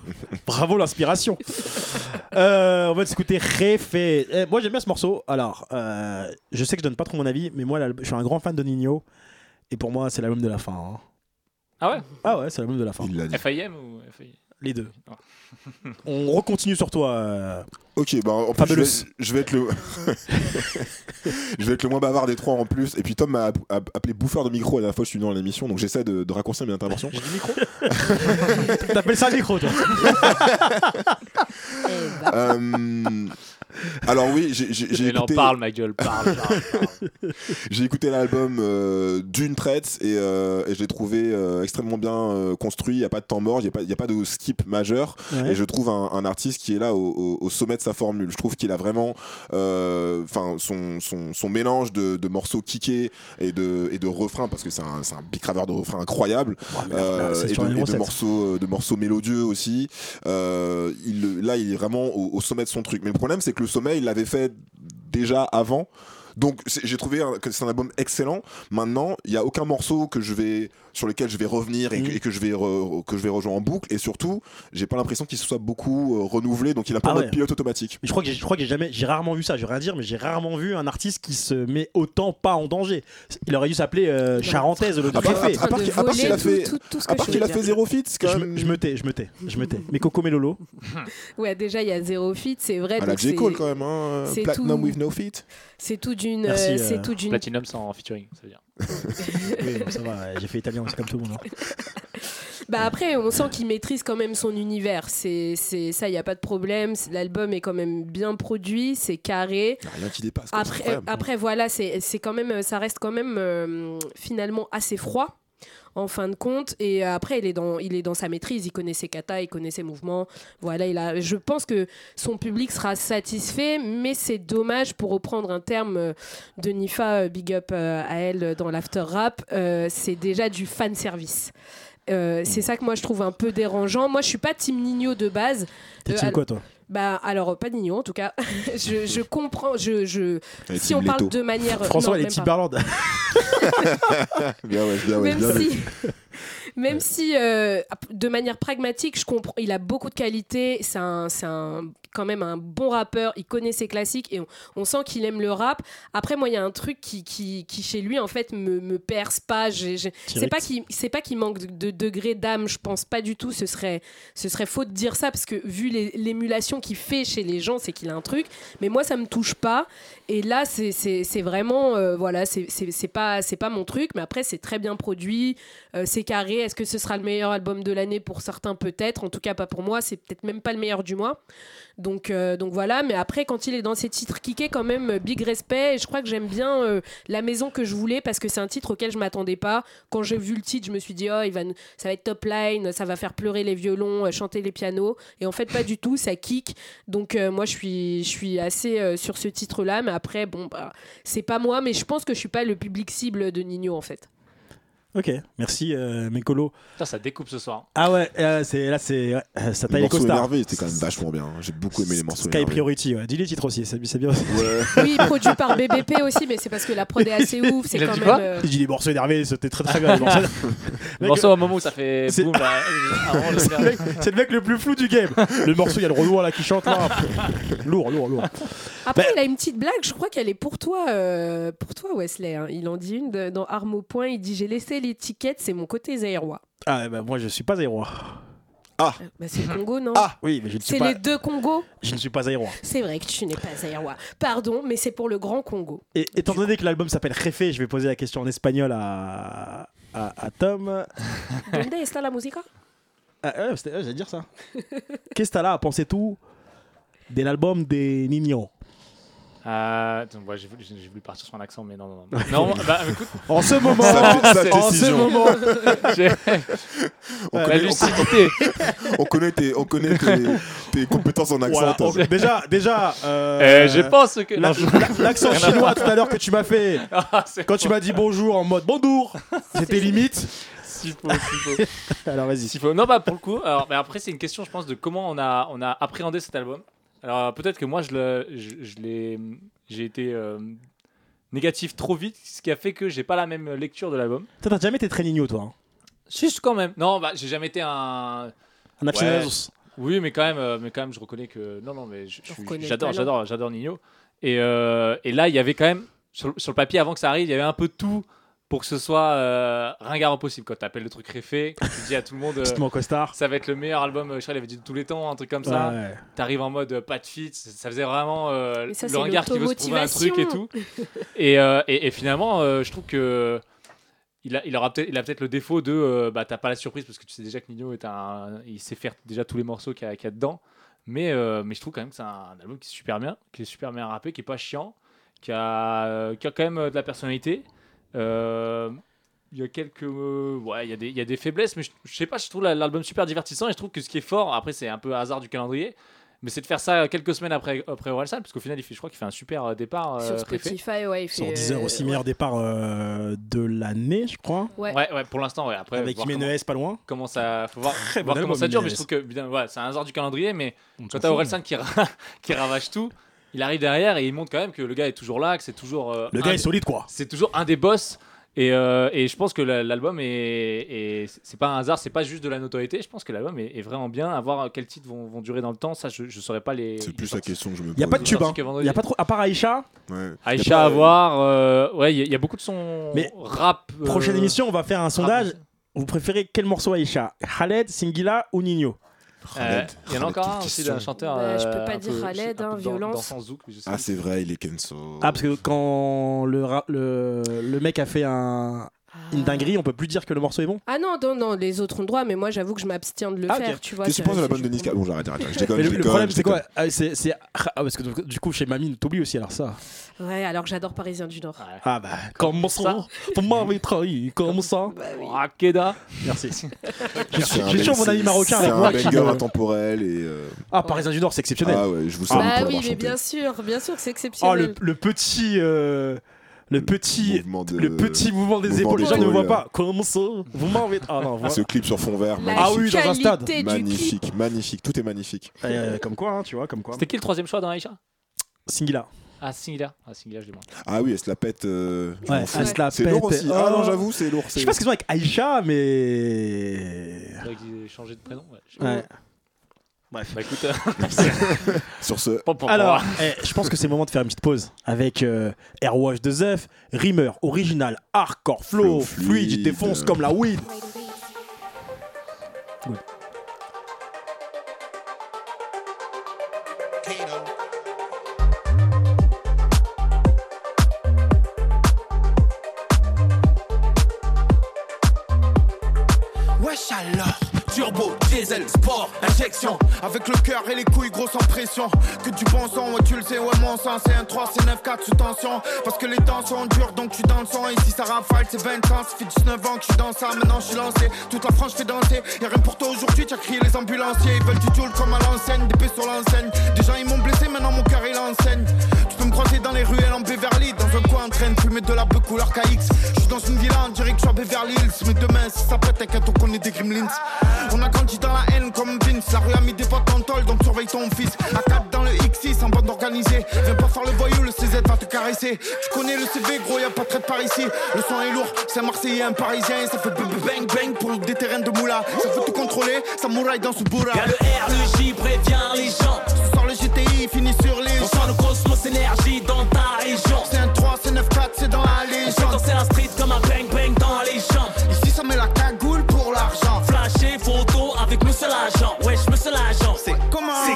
[SPEAKER 2] bravo l'inspiration. Euh, on va s'écouter Réfé. Eh, moi j'aime bien ce morceau. Alors, euh, je sais que je donne pas trop mon avis, mais moi je suis un grand fan de Nino. Et pour moi, c'est l'album de la fin. hein.
[SPEAKER 5] Ah ouais?
[SPEAKER 2] Ah ouais, c'est l'album de la fin.
[SPEAKER 3] Il l'a dit.
[SPEAKER 5] FIM ou FI
[SPEAKER 2] Les deux. On recontinue sur toi. euh.
[SPEAKER 3] Ok, bah en plus, je
[SPEAKER 2] Fabulous.
[SPEAKER 3] vais, je vais être le. *laughs* je vais être le moins bavard des trois en plus. Et puis Tom m'a a- appelé bouffeur de micro la dernière fois je suis venu dans l'émission, donc j'essaie de, de raccourcir mes interventions.
[SPEAKER 2] J'ai du micro *laughs* T'appelles ça un micro, toi
[SPEAKER 4] Eh *laughs*
[SPEAKER 3] Euh, Alors oui, j'ai-
[SPEAKER 5] Il en
[SPEAKER 3] écouté,
[SPEAKER 5] parle, ma gueule, parle. parle, parle. *laughs*
[SPEAKER 3] j'ai écouté l'album euh, d'une traite et, euh, et je l'ai trouvé euh, extrêmement bien euh, construit. Il n'y a pas de temps mort, il n'y a, pas- il y a pas de skip majeur.
[SPEAKER 2] Ouais.
[SPEAKER 3] Et je trouve un, un artiste qui est là au, au- au sommet de sa formule. Je trouve qu'il a vraiment, euh, enfin, son, son, son mélange de, de morceaux kickés et de, et de refrains, parce que c'est un, un bicraveur de refrains incroyable. Euh,
[SPEAKER 2] là, c'est
[SPEAKER 3] et, de, et de
[SPEAKER 2] 7.
[SPEAKER 3] morceaux de morceaux mélodieux aussi Euh, il, là il est vraiment au, au sommet de son truc mais le problème c'est que le sommet il l'avait fait déjà avant. Donc j'ai trouvé que c'est un album excellent. Maintenant il y a aucun morceau que je vais sur lequel je vais revenir et, que, et que je vais re- que je vais rejoindre en boucle et surtout j'ai pas l'impression qu'il se soit beaucoup euh, renouvelé donc il a pas
[SPEAKER 2] Ah ouais.
[SPEAKER 3] pilote automatique
[SPEAKER 2] Mais je crois que j'ai- je crois que jamais, j'ai rarement vu ça. Je vais rien dire, mais j'ai rarement vu un artiste qui se met autant pas en danger. Il aurait dû s'appeler euh, Charentaise le
[SPEAKER 3] Ah,
[SPEAKER 2] fait.
[SPEAKER 3] à part part qu'il a fait-
[SPEAKER 4] tout, tout ce
[SPEAKER 3] à part qu'il a fait zéro quand
[SPEAKER 2] Je
[SPEAKER 3] même
[SPEAKER 2] me, je me tais, je me tais, je me tais. Mais Coco Melolo, *laughs*
[SPEAKER 4] Ouais, déjà, il y a zéro feat, c'est vrai.
[SPEAKER 3] à la J Cole quand même hein,
[SPEAKER 4] c'est
[SPEAKER 3] Platinum
[SPEAKER 4] tout.
[SPEAKER 3] with no feat
[SPEAKER 4] C'est tout d'une. C'est
[SPEAKER 2] euh,
[SPEAKER 4] tout d'une.
[SPEAKER 5] Platinum sans featuring, ça veut dire. *laughs*
[SPEAKER 2] oui, bon, ça va, j'ai fait italien, c'est comme tout le monde. hein. *laughs*
[SPEAKER 4] Bah après, on sent qu'il maîtrise quand même son univers. C'est, c'est ça, il y a pas de problème. L'album est quand même bien produit, c'est carré.
[SPEAKER 3] Y a rien qui dépasse
[SPEAKER 4] Après, voilà, c'est, c'est quand même, ça reste quand même euh, finalement assez froid. En fin de compte, et après il est dans, il est dans sa maîtrise, il connaît ses katas, il connaît ses mouvements. Voilà, il a. Je pense que son public sera satisfait, mais c'est dommage pour reprendre un terme euh, de Nifa, euh, big up euh, à elle dans l'after rap. euh, c'est déjà du fan service. Euh, c'est ça que moi je trouve un peu dérangeant. Moi je suis pas team Nino de base.
[SPEAKER 2] T'es
[SPEAKER 4] Euh,
[SPEAKER 2] team quoi toi?
[SPEAKER 4] Bah alors pas Nino en tout cas. *laughs* je, je comprends. Je, Si on parle de manière.
[SPEAKER 2] François,
[SPEAKER 4] non,
[SPEAKER 2] elle est. Barland. *laughs*
[SPEAKER 3] bien ouais bien ouais
[SPEAKER 4] même
[SPEAKER 3] bien
[SPEAKER 4] si, même si euh, de manière pragmatique, je comprends, il a beaucoup de qualités, c'est un, un- quand même un bon rappeur, il connaît ses classiques et on, on sent qu'il aime le rap. Après, moi, il y a un truc qui, qui, qui, chez lui, en fait, me, me perce pas. C'est pas qu'il qu'il manque de, de degré d'âme, je pense pas du tout. Ce serait, ce serait faux de dire ça parce que vu l'émulation qu'il fait chez les gens, c'est qu'il a un truc. Mais moi, ça me touche pas. Et là, c'est- vraiment, euh, voilà, c'est pas, pas mon truc. Mais après, c'est très bien produit, euh, c'est carré. Est-ce que ce sera le meilleur album de l'année pour certains Peut-être? En tout cas, pas pour moi. C'est peut-être même pas le meilleur du mois. Donc, euh, donc voilà, mais après, quand il est dans ses titres kickés, quand même, euh, big respect. Et je crois que j'aime bien euh, La Maison que je voulais parce que c'est un titre auquel je m'attendais pas. Quand j'ai vu le titre, je me suis dit, oh, il va, ça va être top line, ça va faire pleurer les violons, chanter les pianos. Et en fait, pas du tout, ça kick. Donc, moi, je suis, je suis assez sur ce titre-là. Mais après, bon, bah, c'est pas moi, mais je pense que je suis pas le public cible de Nino, en fait.
[SPEAKER 2] Ok, merci euh, Mécolo.
[SPEAKER 5] Putain, ça découpe ce soir.
[SPEAKER 2] Ah ouais, euh, c'est là c'est ouais, ça
[SPEAKER 3] Le
[SPEAKER 2] taille les
[SPEAKER 3] morceau
[SPEAKER 2] costards.
[SPEAKER 3] énervé était quand même vachement bien. J'ai beaucoup aimé les morceaux
[SPEAKER 2] Sky
[SPEAKER 3] énervés.
[SPEAKER 2] Priority, ouais. dis les titres aussi, c'est c'est bien.
[SPEAKER 3] Ouais. *laughs*
[SPEAKER 4] Oui, produit par BBP aussi, mais c'est parce que la prod est assez ouf. C'est
[SPEAKER 5] Il a
[SPEAKER 4] quand
[SPEAKER 5] dit
[SPEAKER 4] même.
[SPEAKER 5] quoi
[SPEAKER 4] euh,
[SPEAKER 2] J'ai dit les morceaux énervés, c'était très très bien. les morceaux. *laughs* *laughs*
[SPEAKER 5] Le morceau au moment où ça fait
[SPEAKER 2] c'est-
[SPEAKER 5] boum là.
[SPEAKER 2] C'est le, mec, c'est le mec le plus flou du game. Le morceau, il y a le Renoir là qui chante là. lourd, lourd, lourd.
[SPEAKER 4] Après,
[SPEAKER 2] Bah-
[SPEAKER 4] il a une petite blague, je crois qu'elle est pour toi, euh, pour toi Wesley. hein. Il en dit une de- dans Arme au point. Il dit J'ai laissé l'étiquette, c'est mon côté zaïrois.
[SPEAKER 2] Ah bah moi je suis pas aérois.
[SPEAKER 4] Euh, Bah, c'est le Congo, non
[SPEAKER 3] Ah
[SPEAKER 2] Oui, mais je ne suis
[SPEAKER 4] C'est
[SPEAKER 2] pas
[SPEAKER 4] les deux Congos
[SPEAKER 2] je ne suis pas aérois.
[SPEAKER 4] C'est vrai que tu n'es pas zaïrois. Pardon, mais c'est pour le grand Congo.
[SPEAKER 2] Et étant donné que l'album s'appelle Réfé, je vais poser la question en espagnol à à, à Tom.
[SPEAKER 4] Donde está la musica
[SPEAKER 2] Ah, ouais, c'était- ouais, j'allais dire ça. Qu'est-ce que t'as là à penser tout de l'album des Nino?
[SPEAKER 5] Euh, ouais, j'ai voulu, partir sur un accent, mais non, non, non. *laughs* non bah, écoute, *laughs*
[SPEAKER 2] En ce moment, *laughs* en ce moment,
[SPEAKER 5] j'ai
[SPEAKER 3] On,
[SPEAKER 5] la
[SPEAKER 3] connaît,
[SPEAKER 5] lucidité.
[SPEAKER 3] on, on connaît tes, on connaît tes, tes compétences en accent.
[SPEAKER 2] Voilà, déjà, déjà, euh,
[SPEAKER 5] Euh, je pense que.
[SPEAKER 2] la- l'accent chinois tout à l'heure que tu m'as fait
[SPEAKER 5] Ah,
[SPEAKER 2] quand tu m'as dit bonjour en mode bonjour, c'était limite.
[SPEAKER 5] si faux, si faux.
[SPEAKER 2] Alors vas-y.
[SPEAKER 5] Faut. Non, bah pour le coup. Alors, mais après, c'est une question, je pense, de comment on a, on a appréhendé cet album. Alors, peut-être que moi, je, le, je, je l'ai, j'ai été euh, négatif trop vite, ce qui a fait que j'ai pas la même lecture de l'album.
[SPEAKER 2] Toi, t'as jamais été très Nino, toi. Hein.
[SPEAKER 5] Juste quand même. Non, bah, j'ai jamais été un.
[SPEAKER 2] Un aficionados.
[SPEAKER 5] Oui, mais quand même, euh, mais quand même, je reconnais que non, non, mais je- je
[SPEAKER 4] On
[SPEAKER 5] suis-
[SPEAKER 4] reconnaît le
[SPEAKER 5] j'adore,
[SPEAKER 4] talent.
[SPEAKER 5] j'adore, j'adore Nino. Et, euh, et là, il y avait quand même sur, sur le papier avant que ça arrive, il y avait un peu tout pour que ce soit euh, ringard au possible. Quand tu appelles le truc réfé, quand tu dis à tout le monde, euh,
[SPEAKER 2] costard.
[SPEAKER 5] ça va être le meilleur album, euh, je crois, il avait dit de tous les temps, un truc comme ça.
[SPEAKER 2] Ouais.
[SPEAKER 5] T'arrives en mode euh, pas de fit, ça faisait vraiment euh,
[SPEAKER 4] ça,
[SPEAKER 5] le ringard qui veut se prouver un truc et tout. Et, euh, et, et finalement, euh, je trouve que il a, il aura peut-être, il a peut-être le défaut de, euh, bah, t'as pas la surprise parce que tu sais déjà que Nino est un, il sait faire déjà tous les morceaux qu'il y a, qu'il y a dedans. Mais, euh, mais je trouve quand même que c'est un, album qui est super bien, qui est super bien rappé, qui est pas chiant, qui a, euh, qui a quand même euh, de la personnalité. Euh, il y a quelques. euh, ouais, il y, a des- il y a des faiblesses, mais je, je sais pas, je trouve la- l'album super divertissant et je trouve que ce qui est fort, après, c'est un peu hasard du calendrier, mais c'est de faire ça quelques semaines après, après Orelsan, parce qu'au final, il fait, je crois qu'il fait un super euh, départ.
[SPEAKER 4] Sur. Spotify, ouais, il
[SPEAKER 2] Sur
[SPEAKER 4] fait.
[SPEAKER 2] 10 heures
[SPEAKER 4] euh,
[SPEAKER 2] aussi, meilleur départ euh, de l'année, je crois.
[SPEAKER 4] Ouais.
[SPEAKER 5] Ouais, ouais, pour l'instant, ouais. Après,
[SPEAKER 2] Avec Jiménez pas loin.
[SPEAKER 5] comment, ça. Faut voir,
[SPEAKER 2] Très bon
[SPEAKER 5] voir comment
[SPEAKER 2] album,
[SPEAKER 5] ça dure, mais je trouve que ouais, c'est un hasard du calendrier, mais
[SPEAKER 2] On
[SPEAKER 5] quand t'as. Orelsan qui, ra- *laughs* qui ravage tout, il arrive derrière et il montre quand même que le gars est toujours là, que c'est toujours. euh,
[SPEAKER 2] Le
[SPEAKER 5] un
[SPEAKER 2] gars
[SPEAKER 5] des-
[SPEAKER 2] est solide, quoi.
[SPEAKER 5] c'est toujours un des boss. Et, euh, et je pense que la- l'album est, est- c'est pas un hasard, c'est pas juste de la notoriété. Je pense que l'album est, est vraiment bien. À voir quels titres vont, vont durer dans le temps, ça je, je saurais pas les.
[SPEAKER 3] C'est plus la question que je me pose.
[SPEAKER 2] Il y a pas de tube,
[SPEAKER 5] sorti
[SPEAKER 2] hein.
[SPEAKER 5] que vendredi.
[SPEAKER 2] Il y a pas trop. À part Aïcha,
[SPEAKER 3] Ouais. Y a
[SPEAKER 5] Aïcha
[SPEAKER 3] pas-
[SPEAKER 5] à voir. euh, ouais, il y, a- il y a beaucoup de sons
[SPEAKER 2] Mais
[SPEAKER 5] rap. euh,
[SPEAKER 2] prochaine émission, on va faire un
[SPEAKER 5] rap,
[SPEAKER 2] sondage. Vous préférez quel morceau Aïcha? Khaled, Singila ou Nino?
[SPEAKER 5] Euh,
[SPEAKER 3] Khaled.
[SPEAKER 5] Il y en a encore un aussi d'un chanteur.
[SPEAKER 4] Bah, je peux
[SPEAKER 5] euh,
[SPEAKER 4] pas dire Khaled, hein, violence.
[SPEAKER 5] dans son zouk, mais je sais
[SPEAKER 3] Ah, c'est vrai, il est Kenzo.
[SPEAKER 2] Ah, parce que quand le, ra- le, le mec a fait un, une dinguerie, on peut plus dire que le morceau est bon.
[SPEAKER 4] Ah non, non, non, les autres ont le droit, mais moi j'avoue que je m'abstiens de le
[SPEAKER 2] Ah,
[SPEAKER 4] faire, tu vois.
[SPEAKER 3] Qu'est-ce que tu
[SPEAKER 4] c'est-
[SPEAKER 3] penses de la
[SPEAKER 4] c'est
[SPEAKER 3] bonne de Niska
[SPEAKER 4] pour
[SPEAKER 3] Bon, j'arrête, j'arrête. Je déconne, je
[SPEAKER 2] le, problème,
[SPEAKER 3] je
[SPEAKER 2] c'est quoi? Ah, c'est, c'est- ah, parce que du coup, chez Mamie, t'oublies aussi alors ça.
[SPEAKER 4] Ouais, alors que j'adore Parisien du Nord.
[SPEAKER 5] Ouais.
[SPEAKER 2] Ah bah, comment ça Vous m'avez trahi, comment ça
[SPEAKER 4] Bah oui.
[SPEAKER 5] Ah, Keda.
[SPEAKER 2] Merci. *laughs*
[SPEAKER 3] C'est
[SPEAKER 2] J'ai
[SPEAKER 3] un
[SPEAKER 2] toujours mon ami
[SPEAKER 3] c'est-
[SPEAKER 2] marocain
[SPEAKER 3] C'est
[SPEAKER 2] avec
[SPEAKER 3] un
[SPEAKER 2] moi qui
[SPEAKER 3] banger
[SPEAKER 2] me-
[SPEAKER 3] intemporel et. euh,
[SPEAKER 2] Ah, Parisien du Nord, c'est exceptionnel.
[SPEAKER 3] Ah ouais, je vous salue
[SPEAKER 4] Bah
[SPEAKER 3] pour
[SPEAKER 4] oui, mais bien sûr, bien sûr, c'est
[SPEAKER 2] Oh,
[SPEAKER 4] exceptionnel.
[SPEAKER 2] le, le petit. Euh, le petit.
[SPEAKER 3] Mouvement de-
[SPEAKER 2] Le petit mouvement des
[SPEAKER 3] mouvement
[SPEAKER 2] épaules, les gens ne voient pas. Comment ça Vous m'avez. Ah non, voilà.
[SPEAKER 3] Ce clip sur fond vert,
[SPEAKER 2] Ah oui, dans un stade.
[SPEAKER 4] clip.
[SPEAKER 3] magnifique, magnifique, tout est magnifique.
[SPEAKER 2] Euh, comme quoi, hein, tu vois, comme quoi.
[SPEAKER 5] C'était qui le troisième choix dans Aïcha?
[SPEAKER 2] Singila.
[SPEAKER 5] Ah, Singila. Ah, Singila, je l'ai moins.
[SPEAKER 3] Ah oui, elle se la pète. euh,
[SPEAKER 2] Ouais, elle se la
[SPEAKER 3] C'est
[SPEAKER 2] pète.
[SPEAKER 3] lourd aussi. Ah
[SPEAKER 2] Oh.
[SPEAKER 3] non, j'avoue, c'est lourd.
[SPEAKER 2] Je sais pas ce qu'ils ont avec Aïcha, mais.
[SPEAKER 5] C'est vrai qu'ils aient changé de prénom. Ouais.
[SPEAKER 2] Ouais.
[SPEAKER 5] Bref. Bah écoute. *laughs*
[SPEAKER 3] Sur ce,
[SPEAKER 2] Alors, eh, je pense que c'est le moment de faire une petite pause avec euh, Airwash de Zeuf, Rimmer, original, hardcore, flow,
[SPEAKER 3] Flow
[SPEAKER 2] fluide, défonce comme la weed.
[SPEAKER 7] Avec le et les couilles grosses en pression. Que du bon sang, ouais tu le sais, ouais mon sang C'est un 3, c'est 9, 4 sous tension. Parce que les tensions durent donc tu dans le son. Et si ça rafale c'est 20 ans Ça fait 19 ans que je suis dans ça, maintenant je suis lancé. Toute la France fait danser, y'a rien pour toi aujourd'hui T'as crié les ambulanciers, ils veulent du duel comme à l'enseigne Des sur l'enseigne, déjà ils m'ont blessé Maintenant mon cœur il enseigne. Tu peux me croiser dans les ruelles en Beverly Dans un coin en train de fumer de la couleur KX Je suis dans une villa, dirait que je Beverly Hills. Mais demain si ça pète, t'inquiète on connaît des gremlins. On a grandi dans la haine comme Vince. La rue a mis des potes en tôle donc surveille ton fils A 4 dans le X6 en bande organisée Viens pas faire le voyou, le CZ va te caresser Tu connais le CV gros, y'a pas de traite par ici Le son est lourd, c'est un Marseillais, un Parisien Ça fait bang bang bang pour des terrains de moula Ça veut tout contrôler, ça mouraille dans ce bourra
[SPEAKER 8] Y'a le R, le J prévient les gens.
[SPEAKER 7] Ce soir le GTI finit sur les
[SPEAKER 8] On sent le cosmos énergie dans ta région.
[SPEAKER 7] C'est un 3, c'est 9, 4, c'est dans la
[SPEAKER 8] On
[SPEAKER 7] légende
[SPEAKER 8] danser la street comme un bang bang dans les jambes.
[SPEAKER 7] Ici ça met la cagoule pour l'argent
[SPEAKER 8] Flasher photo avec monsieur l'agent. Wesh, monsieur l'agent.
[SPEAKER 7] C'est comment
[SPEAKER 8] C'est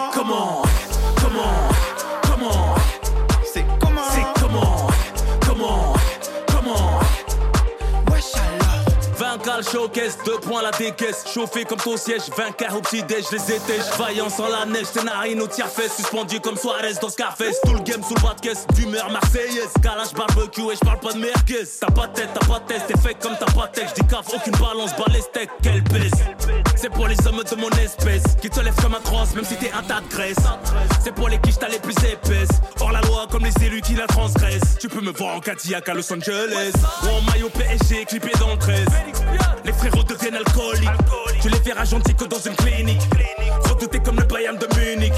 [SPEAKER 8] showcase, 2 points la décaisse. Chauffé comme ton siège, 20 car au petit déj, les étais. Vaillant sans la neige, tes narines au tiers-fesse. Suspendu comme Suarez dans Scarface. Tout le game sous le bas de caisse, d'humeur marseillaise. Calage barbecue et je parle pas de merguez. T'as pas tête, t'as pas test, t'es fake comme t'as pas tech. J'dis caf, aucune balance, bas les quelle pèse. C'est pour les hommes de mon espèce qui te lèvent comme un cross, même si t'es un tas de graisse. C'est pour les quiches, t'as les plus épaisses. Hors la loi, comme les élus qui la transgressent. Tu peux me voir en Cadillac à Los Angeles. Ou en maillot PSG, clippé dans le 13. Les frérots deviennent alcooliques. Tu les verras gentils que dans une clinique. Redouté comme le Bayern de Munich.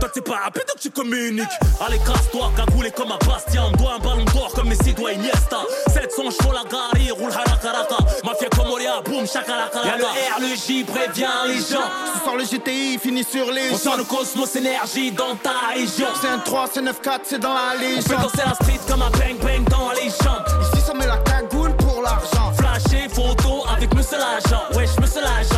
[SPEAKER 8] Toi, t'es pas rapide donc tu communiques. Allez, casse-toi, cagoulé comme un Bastien. Doit un ballon d'or comme Messi doit Iniesta. 700 chevaux, la gare, roule harakaraka. Mafia comme Oria, boum, chakalaka. Y'a le R, le J, prévient les gens.
[SPEAKER 7] Ce soir le GTI finit sur les
[SPEAKER 8] On sent le cosmos énergie dans ta région.
[SPEAKER 7] C'est un 3, c'est 9, 4, c'est dans la
[SPEAKER 8] On fait
[SPEAKER 7] légende
[SPEAKER 8] danser la street comme un bang bang dans les jambes.
[SPEAKER 7] Ici ça met la cagoule pour l'argent
[SPEAKER 8] avec monsieur l'agent. Wesh, monsieur l'agent.
[SPEAKER 7] C'est comment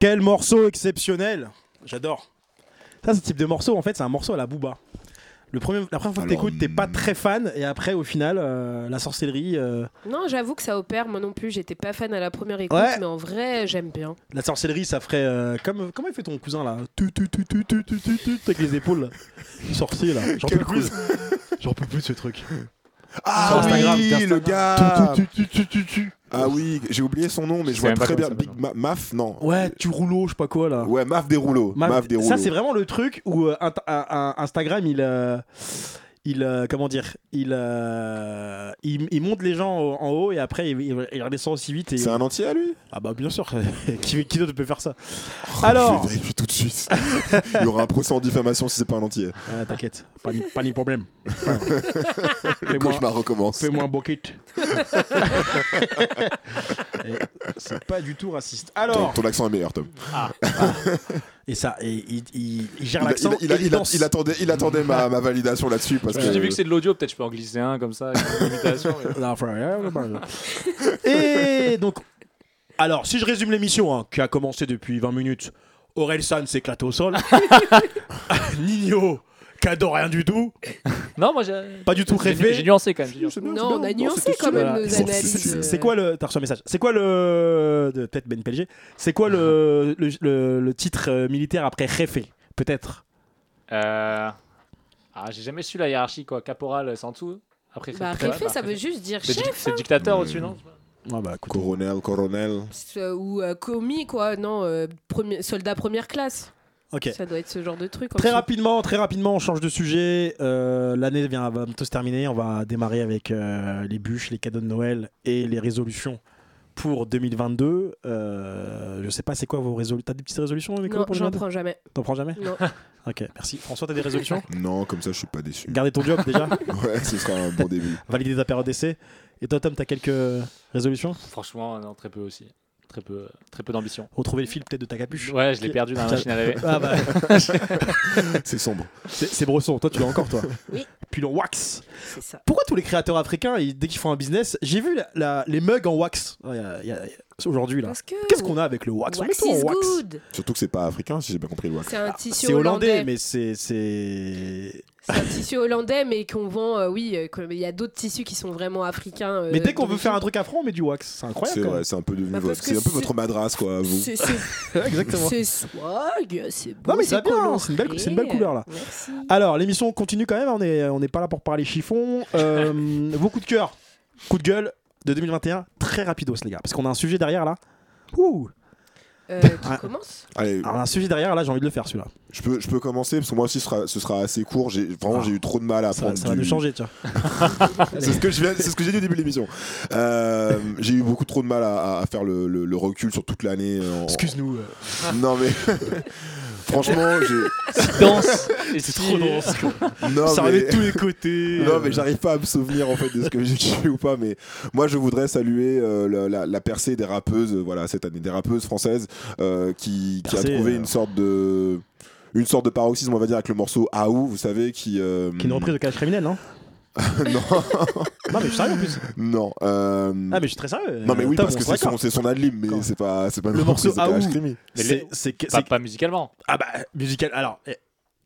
[SPEAKER 2] Quel morceau exceptionnel J'adore. Ça, ce type de morceau, en fait, c'est un morceau à la Booba. Le premier, la première fois que t'écoutes, t'es pas
[SPEAKER 3] hmm.
[SPEAKER 2] très fan, et après, au final, euh, la sorcellerie. euh,
[SPEAKER 4] Non, j'avoue que ça opère, moi non plus. J'étais pas fan à la première écoute,
[SPEAKER 2] Ouais.
[SPEAKER 4] mais en vrai, j'aime bien.
[SPEAKER 2] la sorcellerie, ça ferait. euh, comme, comment il fait ton cousin là? Tu, tu, tu, tu, tu, tu, tu, Avec les épaules *laughs* sorcier là. J'en peux plus. J'en peux plus de ce truc.
[SPEAKER 3] Ah oui, le gars. Ah oui, j'ai oublié son nom, mais
[SPEAKER 5] Je
[SPEAKER 3] vois très bien. Big Ma- Maf, non.
[SPEAKER 2] Ouais, tu rouleau, je sais pas quoi là.
[SPEAKER 3] Ouais, Maf des rouleaux.
[SPEAKER 2] Ma-
[SPEAKER 3] Maf des rouleaux.
[SPEAKER 2] ça c'est vraiment le truc où euh, Instagram il euh, il euh, comment dire il, euh, il il monte les gens au- en haut et après il, il- il redescend aussi vite et
[SPEAKER 3] C'est un entier à lui?
[SPEAKER 2] Ah bah bien sûr *laughs* qui, qui d'autre peut faire ça?
[SPEAKER 3] Je
[SPEAKER 2] alors
[SPEAKER 3] vais vérifier tout de suite. Il y aura un procès en diffamation si c'est pas un entier.
[SPEAKER 2] Ah, t'inquiète pas ni, pas ni problème
[SPEAKER 3] Le *laughs*
[SPEAKER 2] fais-moi
[SPEAKER 3] cauchemar recommence.
[SPEAKER 2] fais-moi un bucket *laughs* Et c'est pas du tout raciste
[SPEAKER 3] Ton,
[SPEAKER 2] alors
[SPEAKER 3] ton accent est meilleur, Tom.
[SPEAKER 2] Et ça et il, il- il gère l'accent
[SPEAKER 3] il
[SPEAKER 2] il
[SPEAKER 3] attendait, il attendait ma, ma validation là-dessus parce que.
[SPEAKER 5] J'ai vu que c'est de l'audio, peut-être je peux en glisser un comme ça.
[SPEAKER 2] Et donc, alors, si je résume l'émission, hein, qui a commencé depuis 20 minutes, Aurel San s'éclate au sol. *laughs* Nino, adore rien du tout. *laughs*
[SPEAKER 5] Non, moi j'ai.
[SPEAKER 2] Pas du tout rêvé.
[SPEAKER 5] J'ai nuancé quand même. nuancé.
[SPEAKER 4] Non, on a nuancé quand même
[SPEAKER 2] Voilà.
[SPEAKER 4] nos
[SPEAKER 2] C'est-
[SPEAKER 4] analyses.
[SPEAKER 2] c'est- quoi le. T'as reçu un message. C'est quoi le. Peut-être Ben PLG. C'est quoi le, le, le- le titre euh, militaire après Réfé Peut-être?
[SPEAKER 5] Euh... Ah, j'ai jamais su la hiérarchie quoi. Caporal, c'est en dessous. Après,
[SPEAKER 4] Bah,
[SPEAKER 5] bah,
[SPEAKER 4] ça veut juste dire
[SPEAKER 5] C'est
[SPEAKER 4] chef.
[SPEAKER 5] c'est dictateur au-dessus, non?
[SPEAKER 2] Ouais, bah.
[SPEAKER 3] Coronel, coronel.
[SPEAKER 4] Ou euh, commis, quoi. Non, euh, premier- soldat première classe.
[SPEAKER 2] Ok.
[SPEAKER 4] Ça doit être ce genre de truc.
[SPEAKER 2] Très rapidement, très rapidement, on change de sujet. Euh, L'année vient va bientôt se terminer. On va démarrer avec euh, les bûches, les cadeaux de Noël et les résolutions pour 2022. Euh, je sais pas, c'est quoi vos résolutions T'as des petites résolutions, Nicolas,
[SPEAKER 4] Non, j'en
[SPEAKER 2] 2022
[SPEAKER 4] prends jamais.
[SPEAKER 2] T'en prends jamais?
[SPEAKER 4] Non. *laughs*
[SPEAKER 2] Ok, merci. François, t'as des résolutions? *laughs*
[SPEAKER 3] Non, comme ça, je suis pas déçu.
[SPEAKER 2] Garder ton job déjà, *laughs*
[SPEAKER 3] Ouais, ce sera un bon début.
[SPEAKER 2] valider ta période d'essai. Et toi, Tom, t'as quelques résolutions?
[SPEAKER 5] Franchement, non, très peu aussi. Très peu, très peu d'ambition.
[SPEAKER 2] Retrouver le fil peut-être de ta capuche
[SPEAKER 5] Ouais, je l'ai perdu dans la machine à laver.
[SPEAKER 2] Ah bah, *laughs*
[SPEAKER 3] C'est sombre.
[SPEAKER 2] c'est Bresson. Toi, tu l'as encore, toi
[SPEAKER 4] Oui.
[SPEAKER 2] Puis le wax.
[SPEAKER 4] C'est ça.
[SPEAKER 2] Pourquoi tous les créateurs africains, ils- dès qu'ils font un business, j'ai vu la- la- les mugs en wax aujourd'hui là. Qu'est-ce qu'on a avec le wax?
[SPEAKER 4] Wax
[SPEAKER 2] tout en
[SPEAKER 4] is
[SPEAKER 2] wax.
[SPEAKER 4] good.
[SPEAKER 3] Surtout que c'est pas africain, si j'ai bien compris le wax.
[SPEAKER 4] C'est un tissu
[SPEAKER 2] C'est hollandais,
[SPEAKER 4] hollandais.
[SPEAKER 2] mais. C'est
[SPEAKER 4] un tissu hollandais, mais qu'on vend, euh, oui, euh, il y a d'autres tissus qui sont vraiment africains. euh,
[SPEAKER 2] Mais dès qu'on veut faire un truc afro, on met du wax. C'est incroyable.
[SPEAKER 3] C'est
[SPEAKER 2] quand
[SPEAKER 3] c'est un peu devenu
[SPEAKER 4] Bah,
[SPEAKER 3] votre-
[SPEAKER 4] parce que
[SPEAKER 3] c'est un peu
[SPEAKER 4] c'est-
[SPEAKER 3] votre madras quoi, vous.
[SPEAKER 4] C'est- c'est- *laughs*
[SPEAKER 2] Exactement.
[SPEAKER 4] C'est swag, c'est beau.
[SPEAKER 2] Non, mais
[SPEAKER 4] c'est
[SPEAKER 2] ça va bien,
[SPEAKER 4] coloré.
[SPEAKER 2] c'est une belle- c'est une belle couleur, là.
[SPEAKER 4] Merci.
[SPEAKER 2] Alors, l'émission continue quand même. On est on n'est pas là pour parler chiffon. Euh, *laughs* vos coups de cœur, coup de gueule de 2021, très rapidos les gars, parce qu'on a un sujet derrière là. Ouh.
[SPEAKER 4] Euh, qui
[SPEAKER 2] Ah.
[SPEAKER 4] commence
[SPEAKER 3] Allez,
[SPEAKER 2] Alors, on a un sujet derrière là, j'ai envie de le faire celui-là.
[SPEAKER 3] je peux, je peux commencer parce que moi aussi ce sera, ce sera assez court. J'ai vraiment
[SPEAKER 2] Ah.
[SPEAKER 3] j'ai eu trop de mal à
[SPEAKER 2] Ça,
[SPEAKER 3] prendre
[SPEAKER 2] ça va
[SPEAKER 3] du-
[SPEAKER 2] nous changer, tiens. *laughs*
[SPEAKER 3] C'est ce que je viens- c'est ce que j'ai dit au début de l'émission. Euh, j'ai eu beaucoup trop de mal à, à faire le, le- le recul sur toute l'année. euh, en-
[SPEAKER 2] Excuse-nous. euh.
[SPEAKER 3] Non mais *laughs* franchement, *laughs* j'ai
[SPEAKER 5] Danse.
[SPEAKER 2] C'est trop dense.
[SPEAKER 3] non
[SPEAKER 2] ça
[SPEAKER 3] mais-
[SPEAKER 2] de tous les côtés.
[SPEAKER 3] Non mais j'arrive pas à me souvenir en fait de ce que j'ai kiffé ou pas mais moi je voudrais saluer euh, la, la- la percée des rappeuses euh, voilà cette année des rappeuses françaises euh, qui, qui a trouvé
[SPEAKER 2] euh.
[SPEAKER 3] une sorte de une sorte de paroxysme on va dire avec le morceau Aou vous savez qui euh,
[SPEAKER 2] Qui est une reprise de Calage criminel, non?
[SPEAKER 3] Non
[SPEAKER 2] Non, mais je suis sérieux en plus.
[SPEAKER 3] non euh,
[SPEAKER 2] Ah, mais je suis très sérieux.
[SPEAKER 3] non mais oui
[SPEAKER 2] Tom,
[SPEAKER 3] parce que c'est son, c'est son adlib mais c'est pas c'est pas
[SPEAKER 2] Le morceau
[SPEAKER 3] de Kalash
[SPEAKER 2] Aou.
[SPEAKER 5] Mais
[SPEAKER 2] C'est- que-
[SPEAKER 5] Pas, musicalement.
[SPEAKER 2] Ah bah, musical. Alors, eh,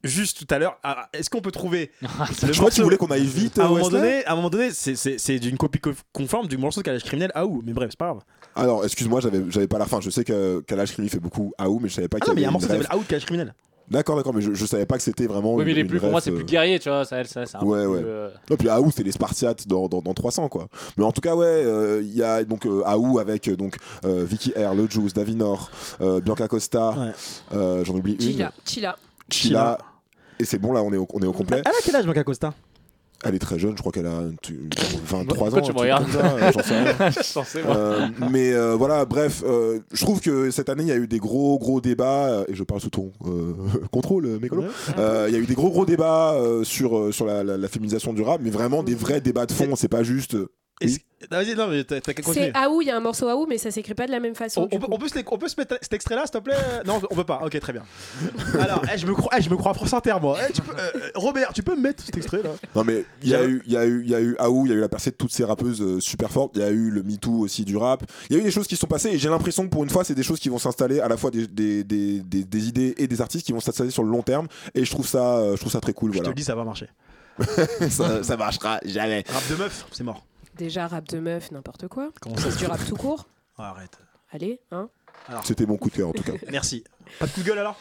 [SPEAKER 2] juste tout à l'heure, ah, est-ce qu'on peut trouver *laughs* le
[SPEAKER 3] je crois qu'il
[SPEAKER 2] morceau-
[SPEAKER 3] voulait qu'on aille vite
[SPEAKER 2] à un
[SPEAKER 3] euh,
[SPEAKER 2] moment donné, à un moment donné, c'est- d'une copie co- conforme du morceau de Calage criminel à où Mais bref, c'est pas grave.
[SPEAKER 3] alors excuse-moi j'avais j'avais pas la fin je sais que Kalash Krimi fait beaucoup Aou mais je savais pas
[SPEAKER 2] Ah
[SPEAKER 3] qu'il
[SPEAKER 2] non, mais il y a un morceau qui s'appelle Out Calage criminel.
[SPEAKER 3] D'accord d'accord mais je, je savais pas que c'était vraiment
[SPEAKER 5] Oui, mais
[SPEAKER 3] une
[SPEAKER 5] plus, pour moi, c'est
[SPEAKER 3] euh,
[SPEAKER 5] plus guerrier, tu vois. Ça, ça, un
[SPEAKER 3] Ouais,
[SPEAKER 5] peu
[SPEAKER 3] ouais.
[SPEAKER 5] plus, euh,
[SPEAKER 3] Non, puis Aou, c'est les Spartiates dans, dans, dans 300, quoi. Mais en tout cas, ouais, euh, il y a donc euh, Aou avec euh, donc, euh, Vicky R, Le Juice, Davinor, euh, Bianca Costa,
[SPEAKER 2] Ouais.
[SPEAKER 3] euh, j'en oublie une,
[SPEAKER 4] Chila, Chila.
[SPEAKER 3] Chila. Et c'est bon, là, on est au, on est au complet.
[SPEAKER 2] Elle a quel âge, Bianca Costa?
[SPEAKER 3] Elle est très jeune, je crois qu'elle a un *laughs* tu- 23 ans.
[SPEAKER 5] Pourquoi tu me regardes
[SPEAKER 3] j'en sais rien. *laughs* Euh, mais euh, voilà, bref, euh, je trouve que cette année, il y a eu des gros, gros débats, et je parle sous ton euh, *laughs* contrôle, mécolo. Euh, Il y a eu des gros, gros débats euh, sur, sur la, la- la féminisation du rap, mais vraiment des vrais débats de fond, c'est pas juste. Euh,
[SPEAKER 2] Est-ce- Ah, Vas-y, non, mais t'as t'as qu'à continuer.
[SPEAKER 4] C'est Aou, il y a un morceau Aou, mais ça s'écrit pas de la même façon.
[SPEAKER 2] On,
[SPEAKER 4] du
[SPEAKER 2] on peut,
[SPEAKER 4] coup.
[SPEAKER 2] on peut se, les- on peut se mettre cet extrait là s'il te plaît? Non, on peut pas. Ok, très bien. *laughs* Alors, eh, je, me crois, eh, je me crois à France Inter, moi. Eh, tu peux- euh, Robert, tu peux me mettre cet extrait là
[SPEAKER 3] Non mais il y a eu, il y a eu, il y a eu Aou, il y a eu la percée de toutes ces rappeuses euh, super fortes. Il y a eu le Me Too aussi du rap. Il y a eu des choses qui sont passées et j'ai l'impression que pour une fois c'est des choses qui vont s'installer à la fois des, des, des, des- des idées et des artistes qui vont s'installer sur le long terme et je trouve ça, euh, je trouve ça très cool.
[SPEAKER 2] Je te
[SPEAKER 3] Voilà.
[SPEAKER 2] le dis, ça va marcher. *laughs*
[SPEAKER 3] ça, ça marchera jamais.
[SPEAKER 2] Rap de meuf, c'est mort.
[SPEAKER 4] Déjà, rap de meuf, n'importe quoi.
[SPEAKER 2] Comment ça
[SPEAKER 4] C'est du rap tout court. *laughs*
[SPEAKER 2] Ah, Arrête.
[SPEAKER 4] Allez, hein.
[SPEAKER 3] C'était mon coup de cœur en tout cas. *laughs*
[SPEAKER 2] Merci. Pas de coup de gueule alors?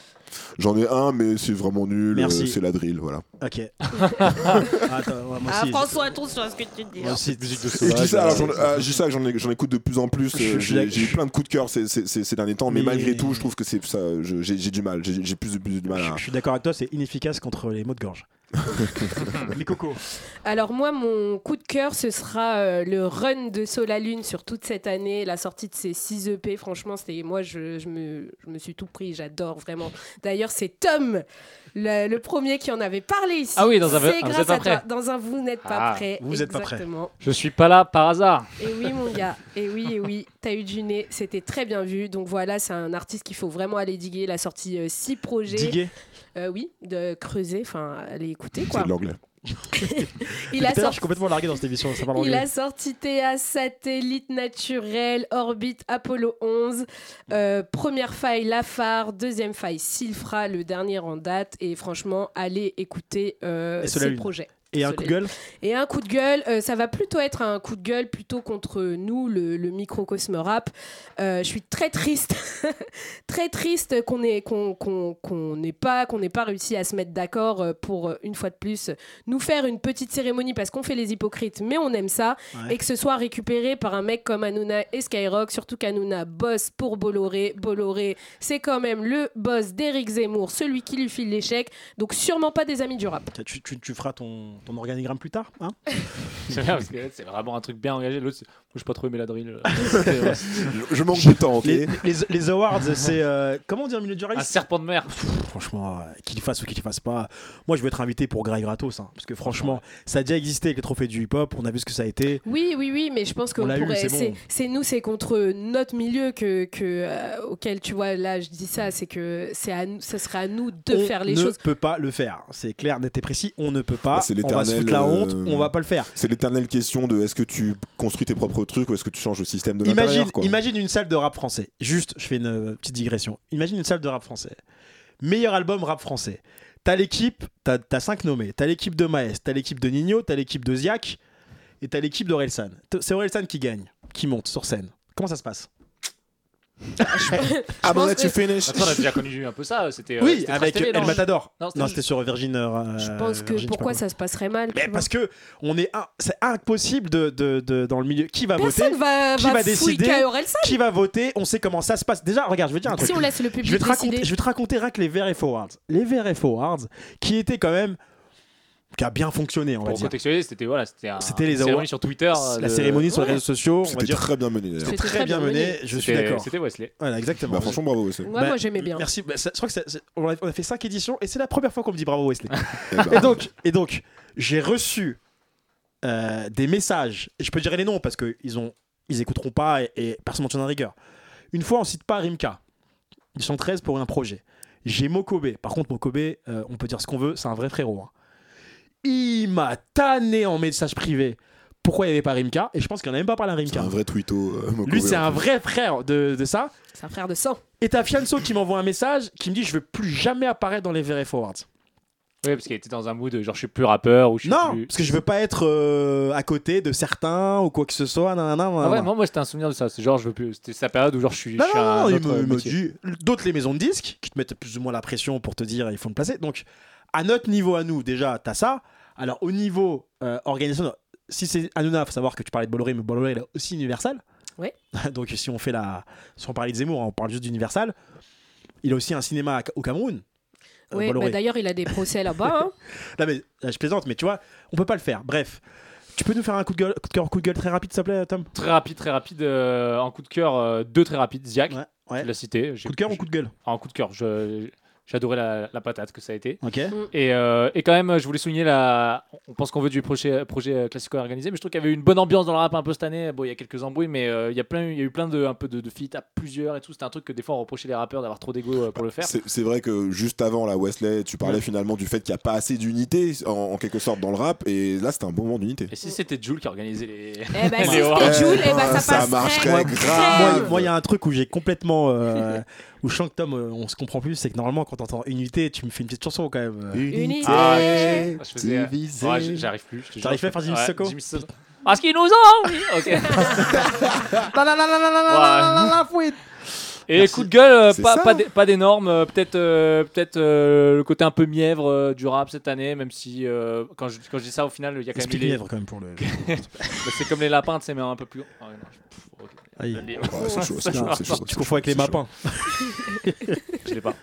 [SPEAKER 3] J'en ai un mais c'est vraiment nul.
[SPEAKER 2] Merci.
[SPEAKER 3] euh, C'est la drill, voilà.
[SPEAKER 2] Ok. *laughs* Attends, ouais, moi
[SPEAKER 4] Ah,
[SPEAKER 2] aussi.
[SPEAKER 4] François, attention à ce que tu dis.
[SPEAKER 2] Moi aussi.
[SPEAKER 5] Musique de
[SPEAKER 3] Et je
[SPEAKER 5] sauvage.
[SPEAKER 3] dis ça, alors,
[SPEAKER 5] euh,
[SPEAKER 3] j'en, euh, je dis ça, j'en, écoute de plus en plus.
[SPEAKER 2] Je- je
[SPEAKER 3] euh, j'ai, eu plein de coups de cœur ces, ces, ces- ces derniers temps, mais,
[SPEAKER 2] Mais-
[SPEAKER 3] malgré tout, je trouve que c'est ça. je- j'ai, j'ai du mal. J'ai, j'ai plus de plus mal. À...
[SPEAKER 2] Je suis d'accord avec toi, c'est inefficace contre les maux de gorge. *laughs* Mais Coco.
[SPEAKER 4] Alors moi, mon coup de cœur, ce sera euh, le run de Solalune sur toute cette année, la sortie de ses 6 EP. Franchement, c'était moi, je, je me, je me suis tout pris, j'adore vraiment. D'ailleurs, c'est Tom, le, le premier qui en avait parlé ici.
[SPEAKER 5] Ah oui, dans un-
[SPEAKER 4] C'est
[SPEAKER 5] vous
[SPEAKER 4] grâce
[SPEAKER 5] êtes pas
[SPEAKER 4] à toi.
[SPEAKER 5] prêt.
[SPEAKER 4] Dans un Vous n'êtes pas
[SPEAKER 5] Ah,
[SPEAKER 4] prêt.
[SPEAKER 2] vous êtes pas prêt.
[SPEAKER 4] Exactement.
[SPEAKER 5] Je suis pas là par hasard.
[SPEAKER 4] Et oui, mon gars. Et oui, et oui. T'as eu du nez. C'était très bien vu. Donc voilà, c'est un artiste qu'il faut vraiment aller diguer. Il a sorti 6 projets.
[SPEAKER 2] Diguet.
[SPEAKER 4] Euh, oui, de creuser. Enfin, aller écouter quoi.
[SPEAKER 3] C'est de l'anglais. *laughs*
[SPEAKER 4] Il a
[SPEAKER 2] Putain, je
[SPEAKER 4] sorti
[SPEAKER 2] suis complètement largué dans cette émission, ça parle
[SPEAKER 4] Il a sorti TA Satellite Naturel, Orbit, Apollo 11. Euh, première faille, Lafare. Deuxième faille, Silfra, le dernier en date. Et franchement, allez écouter euh, ces projets.
[SPEAKER 2] Et un coup de gueule
[SPEAKER 4] Et un coup de gueule, euh, ça va plutôt être un coup de gueule plutôt contre nous, le, le microcosme rap. Euh, je suis très triste, *laughs* très triste qu'on ait qu'on qu'on- qu'on n'ait pas qu'on n'ait pas réussi à se mettre d'accord euh, pour une fois de plus nous faire une petite cérémonie parce qu'on fait les hypocrites, mais on aime ça
[SPEAKER 2] Ouais.
[SPEAKER 4] et que ce soit récupéré par un mec comme Hanouna et Skyrock, surtout qu'Hanouna bosse pour Bolloré. Bolloré, c'est quand même le boss d'Éric Zemmour, celui qui lui file l'échec, donc sûrement pas des amis du rap.
[SPEAKER 2] tu, tu- tu feras ton, ton organigramme plus tard hein *laughs*
[SPEAKER 5] C'est parce que c'est vraiment un truc bien engagé. C'est- moi, j'ai pas trop aimé la drill. *laughs*
[SPEAKER 3] Je, je manque de temps,
[SPEAKER 2] les, les, les awards, c'est. euh, comment dire milieu du
[SPEAKER 5] Un
[SPEAKER 2] race
[SPEAKER 5] serpent de mer.
[SPEAKER 2] Franchement, euh, qu'il fasse ou qu'il fasse pas. Moi, je veux être invité pour Grey Gratos. hein, parce que franchement, ça a déjà existé avec les trophées du hip-hop. On a vu ce que ça a été.
[SPEAKER 4] Oui, oui, oui, mais je pense
[SPEAKER 2] On
[SPEAKER 4] qu'on
[SPEAKER 2] l'a eu,
[SPEAKER 4] pourrait.
[SPEAKER 2] c'est
[SPEAKER 4] c'est
[SPEAKER 2] bon.
[SPEAKER 4] c'est nous, c'est contre notre milieu que, que euh, auquel tu vois là, je dis ça, c'est que c'est à nous, ça serait à nous de
[SPEAKER 2] on
[SPEAKER 4] faire les
[SPEAKER 2] ne
[SPEAKER 4] choses.
[SPEAKER 2] peut pas le faire. C'est clair, net et précis. On ne peut pas.
[SPEAKER 3] Ah, c'est
[SPEAKER 2] on va se
[SPEAKER 3] l'éternel,
[SPEAKER 2] foutre la
[SPEAKER 3] euh,
[SPEAKER 2] honte. On va pas le faire.
[SPEAKER 3] C'est l'éternelle question de est-ce que tu construis tes propres trucs ou est-ce que tu changes le système de l'intérieur
[SPEAKER 2] Imagine, une salle de rap français. Juste, je fais une euh, petite digression. Imagine une salle de rap français. Meilleur album rap français. T'as l'équipe, t'as as cinq nommés. T'as l'équipe de Maes, t'as l'équipe de Nino, t'as l'équipe de Ziak et t'as l'équipe d'Orelsan. C'est Orelsan qui gagne, qui monte sur scène. Comment ça se passe?
[SPEAKER 3] Ah
[SPEAKER 4] pense
[SPEAKER 3] bon, let you finish
[SPEAKER 5] Attends, on a déjà connu un peu ça. C'était. euh,
[SPEAKER 2] Oui,
[SPEAKER 5] c'était
[SPEAKER 2] avec El
[SPEAKER 5] non
[SPEAKER 2] Matador.
[SPEAKER 5] Non, c'était
[SPEAKER 2] Non,
[SPEAKER 5] juste-
[SPEAKER 2] c'était sur Virgin. euh,
[SPEAKER 4] Je pense que
[SPEAKER 2] Virgin, je sais pas
[SPEAKER 4] pourquoi
[SPEAKER 2] quoi.
[SPEAKER 4] ça se passerait mal.
[SPEAKER 2] Mais parce que on est un- c'est impossible de, de- de- dans le milieu. Qui va voter
[SPEAKER 4] va,
[SPEAKER 2] Qui
[SPEAKER 4] va,
[SPEAKER 2] décider. Qui va voter On sait comment ça se passe. Déjà, regarde, je vais te dire un truc.
[SPEAKER 4] Si on laisse le
[SPEAKER 2] Je
[SPEAKER 4] public
[SPEAKER 2] vais, te raconter,
[SPEAKER 4] décider.
[SPEAKER 2] je vais te raconter rien que les VRF Awards. Les VRF Awards, qui étaient quand même. Qui a bien fonctionné, on va
[SPEAKER 5] Pour
[SPEAKER 2] dire.
[SPEAKER 5] contextualiser, c'était voilà, c'était
[SPEAKER 2] les
[SPEAKER 5] une cérémonie sur Twitter. euh,
[SPEAKER 2] La
[SPEAKER 5] de-
[SPEAKER 2] cérémonie sur les réseaux sociaux, on va
[SPEAKER 3] C'était
[SPEAKER 2] dire
[SPEAKER 3] très bien mené d'ailleurs.
[SPEAKER 4] C'était
[SPEAKER 2] très bien menée. Je suis d'accord.
[SPEAKER 5] C'était Wesley.
[SPEAKER 2] Voilà, exactement.
[SPEAKER 3] Bah, franchement, bravo aussi.
[SPEAKER 4] Ouais,
[SPEAKER 2] Bah,
[SPEAKER 4] moi j'aimais bien.
[SPEAKER 2] Merci. Bah, ça- je crois que on a, on a fait 5 éditions et c'est la première fois qu'on me dit bravo Wesley.
[SPEAKER 3] Eh bah,
[SPEAKER 2] et donc, et donc j'ai reçu euh, des messages, et je peux dire les noms parce qu'ils ont, ils écouteront pas et, et personne n'en tiendra rigueur. Une fois, on cite pas Rimka. Ils sont 13 pour un projet. J'ai Mokobe. Par contre, Mokobe, euh, on peut dire ce qu'on veut, c'est un vrai frérot. hein. Il m'a tanné en message privé. Pourquoi il n'y avait pas Rimka? Et je pense qu'il n'en a même pas parlé à
[SPEAKER 3] c'est
[SPEAKER 2] Rimka.
[SPEAKER 3] un vrai tweeto. euh,
[SPEAKER 2] Lui, c'est un vrai frère de, de ça.
[SPEAKER 4] C'est un frère de sang.
[SPEAKER 2] Et t'as Fianso qui m'envoie un message qui me dit Je veux plus jamais apparaître dans les VRF Awards.
[SPEAKER 5] Oui, parce qu'il était dans un mood genre je suis plus rappeur ou je suis
[SPEAKER 2] Non,
[SPEAKER 5] plus.
[SPEAKER 2] parce que je veux pas être euh, à côté de certains ou quoi que ce soit. nanana,
[SPEAKER 5] Ah ouais, moi, moi c'était un souvenir de ça. C'est genre je veux plus. C'était sa période où genre je suis.
[SPEAKER 2] Non,
[SPEAKER 5] je suis
[SPEAKER 2] non,
[SPEAKER 5] un
[SPEAKER 2] non, il
[SPEAKER 5] autre
[SPEAKER 2] me, il me dit. D'autres, les maisons de disques, qui te mettent plus ou moins la pression pour te dire il faut me placer. Donc, à notre niveau, à nous, déjà, t'as ça. Alors, au niveau euh, organisation, si c'est Hanouna, faut savoir que tu parlais de Bolloré, mais Bolloré, il est aussi Universal.
[SPEAKER 4] Ouais. *laughs*
[SPEAKER 2] Donc, si on fait la. Si on parlait de Zemmour, on parle juste d'Universal. Il a aussi un cinéma au Cameroun. euh,
[SPEAKER 4] bah, d'ailleurs, il a des procès là-bas. hein. *laughs*
[SPEAKER 2] Non, mais là, je plaisante, mais tu vois, on peut pas le faire. Bref. Tu peux nous faire un coup de gueule, coup de cœur, coup de gueule très rapide, s'il te plaît, Tom?
[SPEAKER 5] Très rapide, très rapide. euh, en coup de cœur, euh, deux très rapides. Ziak,
[SPEAKER 2] Ouais.
[SPEAKER 5] tu
[SPEAKER 2] ouais.
[SPEAKER 5] l'as cité.
[SPEAKER 2] Coup de cœur ou coup de gueule?
[SPEAKER 5] En coup de cœur. Je... Adoré la, la patate que ça a été.
[SPEAKER 2] Ok.
[SPEAKER 5] Et, euh, et quand même, je voulais souligner la. On pense qu'on veut du projet, projet euh, classico organisé, mais je trouve qu'il y avait une bonne ambiance dans le rap un peu cette année. Bon, il y a quelques embrouilles, mais euh, il y a plein, il y a eu plein de, un peu de, de feats à plusieurs et tout. C'était un truc que des fois on reprochait les rappeurs d'avoir trop d'ego pour le faire.
[SPEAKER 3] C'est vrai que juste avant la Wesley, tu parlais
[SPEAKER 5] Ouais.
[SPEAKER 3] finalement du fait qu'il n'y a pas assez d'unité en, en quelque sorte dans le rap, et là c'était un bon moment d'unité.
[SPEAKER 5] Et si c'était Jules qui organisait les.
[SPEAKER 4] Eh *laughs* ben, si c'était Jules, eh ben, ça,
[SPEAKER 3] Ça
[SPEAKER 4] passerait
[SPEAKER 3] marcherait grave.
[SPEAKER 2] Moi, il y a un truc où j'ai complètement. euh, *laughs* où je sens que Tom, euh, on se comprend plus, c'est que normalement, quand t'entends unité, tu me fais une petite chanson quand même. euh.
[SPEAKER 4] Unité.
[SPEAKER 5] Ah, je faisais.
[SPEAKER 3] divisé.
[SPEAKER 5] Ouais, j'arrive plus.
[SPEAKER 2] T'arrives pas à faire Jimmy
[SPEAKER 5] Ouais,
[SPEAKER 2] Sissoko.
[SPEAKER 5] Parce qu'ils nous ont oui. Ok. Et coup de gueule, euh,
[SPEAKER 3] C'est
[SPEAKER 5] pas, pas, pas d'énorme, euh, peut-être euh, peut-être euh, le côté un peu mièvre euh, du rap cette année, même si euh, quand, je, quand je dis ça au final, il y a quand même les-
[SPEAKER 2] lièvre quand même pour le. *laughs*
[SPEAKER 5] C'est comme les lapins, tu sais, mais un peu plus. Ah ouais, non, je- pff, ok.
[SPEAKER 2] Aïe.
[SPEAKER 5] Les-
[SPEAKER 3] Ouais, c'est chaud, c'est chaud, c'est chaud,
[SPEAKER 2] Tu confonds avec les mapins. *laughs*
[SPEAKER 5] Je l'ai pas.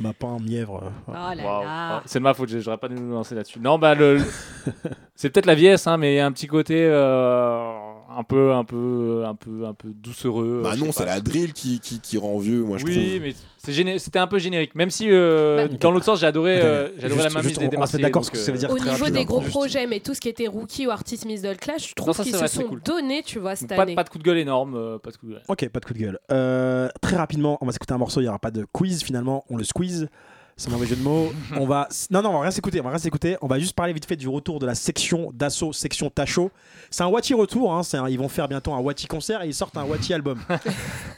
[SPEAKER 2] Mapins, mièvre. euh,
[SPEAKER 4] Oh là là.
[SPEAKER 5] C'est de ma faute, j'aurais pas dû nous lancer là-dessus. Non, bah le, le- *laughs* c'est peut-être la vieillesse, hein, mais il y a un petit côté euh, un peu, un peu, un peu, un peu doucereux.
[SPEAKER 3] Bah non, c'est la drill qui, qui, qui rend vieux, moi je
[SPEAKER 5] oui,
[SPEAKER 3] trouve.
[SPEAKER 5] mais c'est géné- c'était un peu générique. Même si euh,
[SPEAKER 4] Bah,
[SPEAKER 5] dans l'autre sens, j'ai adoré, euh, adoré
[SPEAKER 2] Juste-
[SPEAKER 5] la mainmise
[SPEAKER 2] juste,
[SPEAKER 5] des Marseillais,
[SPEAKER 2] d'accord ce que ça veut
[SPEAKER 5] euh,
[SPEAKER 2] dire.
[SPEAKER 4] Au
[SPEAKER 2] très
[SPEAKER 4] niveau
[SPEAKER 2] rapide,
[SPEAKER 4] des gros
[SPEAKER 2] Juste-
[SPEAKER 4] projets, mais tout ce qui était rookie ou artist middle class, je trouve
[SPEAKER 5] ça,
[SPEAKER 4] qu'ils se sont
[SPEAKER 5] cool.
[SPEAKER 4] donnés, tu vois, cette
[SPEAKER 5] Pas,
[SPEAKER 4] année.
[SPEAKER 5] pas de coup de gueule énorme, euh, pas de coup de gueule.
[SPEAKER 2] Ok, pas de coup de gueule. Euh, très rapidement, on va s'écouter un morceau, il n'y aura pas de quiz finalement, on le squeeze. C'est un mauvais jeu de mots. *laughs* On va... Non, non, on va rien s'écouter, on va rien s'écouter. On va juste parler vite fait du retour de la section d'assaut, section Tacho. C'est un Wati retour, hein, c'est un- ils vont faire bientôt un Wati concert et ils sortent un Wati album.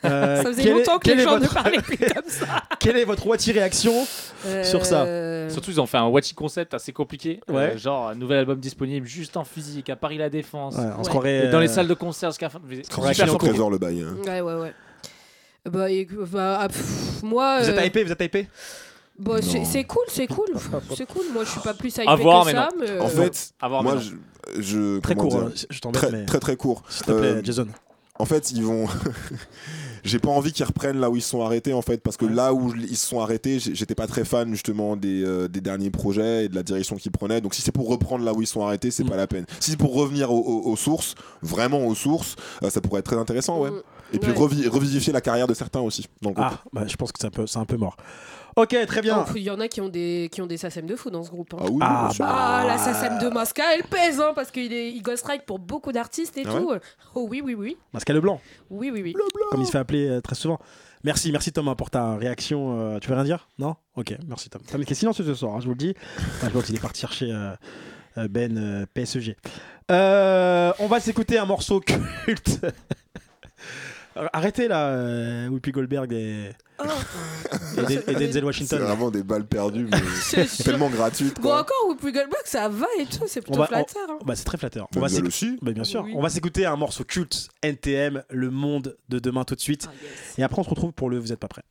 [SPEAKER 2] Euh, *laughs*
[SPEAKER 4] Ça faisait
[SPEAKER 2] est-
[SPEAKER 4] longtemps que les gens ne parlaient plus *laughs* comme ça.
[SPEAKER 2] Quelle est votre Wati réaction Sur ça.
[SPEAKER 4] Euh,
[SPEAKER 5] Surtout, ils ont fait un Watchy concept assez compliqué. Euh, genre, un nouvel album disponible juste en physique à Paris La Défense.
[SPEAKER 2] Ouais, On se croirait.
[SPEAKER 5] Dans les
[SPEAKER 2] euh,
[SPEAKER 5] salles de concert jusqu'à la fin.
[SPEAKER 2] croirait
[SPEAKER 5] Super
[SPEAKER 3] trésor le bail. hein.
[SPEAKER 4] Ouais, ouais, ouais. Bah, et- bah, ah, pff, moi,
[SPEAKER 2] Vous êtes
[SPEAKER 4] euh,
[SPEAKER 2] hypé, vous êtes hypé?
[SPEAKER 4] Bah, c'est cool, c'est cool, *laughs* c'est cool. Moi, je suis pas plus hypé
[SPEAKER 5] À voir,
[SPEAKER 4] que
[SPEAKER 5] mais
[SPEAKER 4] ça. mais,
[SPEAKER 3] En
[SPEAKER 4] euh,
[SPEAKER 3] fait,
[SPEAKER 5] À voir,
[SPEAKER 3] moi
[SPEAKER 5] mais
[SPEAKER 3] je, je-
[SPEAKER 2] Très court,
[SPEAKER 3] dire,
[SPEAKER 2] hein, je
[SPEAKER 3] très,
[SPEAKER 2] mais.
[SPEAKER 3] très très court.
[SPEAKER 2] S'il te plaît,
[SPEAKER 3] Euh,
[SPEAKER 2] Jason.
[SPEAKER 3] En fait, ils vont. *laughs* J'ai pas envie qu'ils reprennent là où ils se sont arrêtés en fait parce que là où ils se sont arrêtés, j'étais pas très fan justement des, euh, des derniers projets et de la direction qu'ils prenaient. Donc si c'est pour reprendre là où ils sont arrêtés, c'est
[SPEAKER 2] Mm.
[SPEAKER 3] pas la peine. Si c'est pour revenir aux, aux- aux sources, vraiment aux sources, euh, ça pourrait être très intéressant, ouais.
[SPEAKER 4] mm,
[SPEAKER 3] Et puis
[SPEAKER 4] ouais.
[SPEAKER 3] revi- revivifier la carrière de certains aussi. dans le groupe.
[SPEAKER 2] Ah, bah, je pense que c'est un peu, c'est un peu mort. Ok, très bien.
[SPEAKER 4] Il y en a qui ont des qui ont des SACEM de fou dans ce groupe. hein.
[SPEAKER 3] Ah oui,
[SPEAKER 2] Ah, bah.
[SPEAKER 4] Ah, la SACEM de Mosca, elle pèse, hein, parce qu'il est- il ghostwrite pour beaucoup d'artistes et
[SPEAKER 3] Ah
[SPEAKER 4] tout. Oh oui, oui, oui.
[SPEAKER 2] Pascal Leblanc,
[SPEAKER 4] Oui, oui, oui.
[SPEAKER 2] comme il se fait appeler euh, très souvent. Merci, merci Thomas pour ta réaction. euh, tu veux rien dire? Non? Ok, merci Tom. Tom est silencieux ce soir, hein, je vous le dis. Enfin, je vois qu'il est parti chercher euh, euh, Ben euh, PSG. Euh, on va s'écouter un morceau culte. Arrêtez là, euh, Whoopi Goldberg et,
[SPEAKER 4] Oh.
[SPEAKER 2] et, et Denzel
[SPEAKER 3] C'est
[SPEAKER 2] Washington.
[SPEAKER 3] vraiment des balles perdues, mais *laughs*
[SPEAKER 4] C'est
[SPEAKER 3] tellement gratuites.
[SPEAKER 4] Bon, encore, Whoopi Goldberg, ça va et tout, c'est
[SPEAKER 2] On
[SPEAKER 4] plutôt
[SPEAKER 2] va-
[SPEAKER 4] flatteur. hein.
[SPEAKER 2] Bah, c'est très flatteur. On va
[SPEAKER 3] aussi.
[SPEAKER 2] Bah, bien sûr.
[SPEAKER 4] Oui.
[SPEAKER 2] On va s'écouter un morceau culte NTM, Le Monde de demain tout de suite.
[SPEAKER 4] Ah, yes.
[SPEAKER 2] Et après, on se retrouve pour le Vous êtes pas prêt.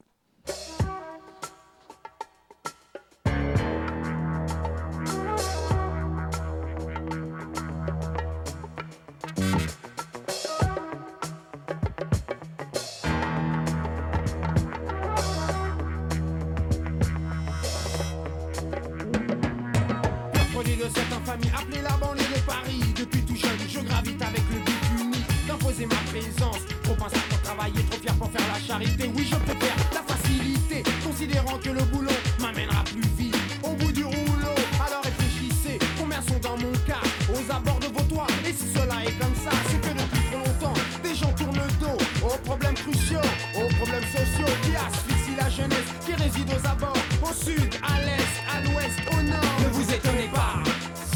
[SPEAKER 7] Trop pensé pour travailler, trop fier pour faire la charité. Oui je préfère la facilité Considérant que le boulot m'amènera plus vite. Au bout du rouleau Alors réfléchissez. Combien sont dans mon cas Aux abords de vos toits. Et si cela est comme ça C'est que depuis trop longtemps Des gens tournent le dos Aux problèmes cruciaux Aux problèmes sociaux Qui asphyxient la jeunesse Qui réside aux abords Au sud, à l'est, à l'ouest, au nord. Ne vous étonnez pas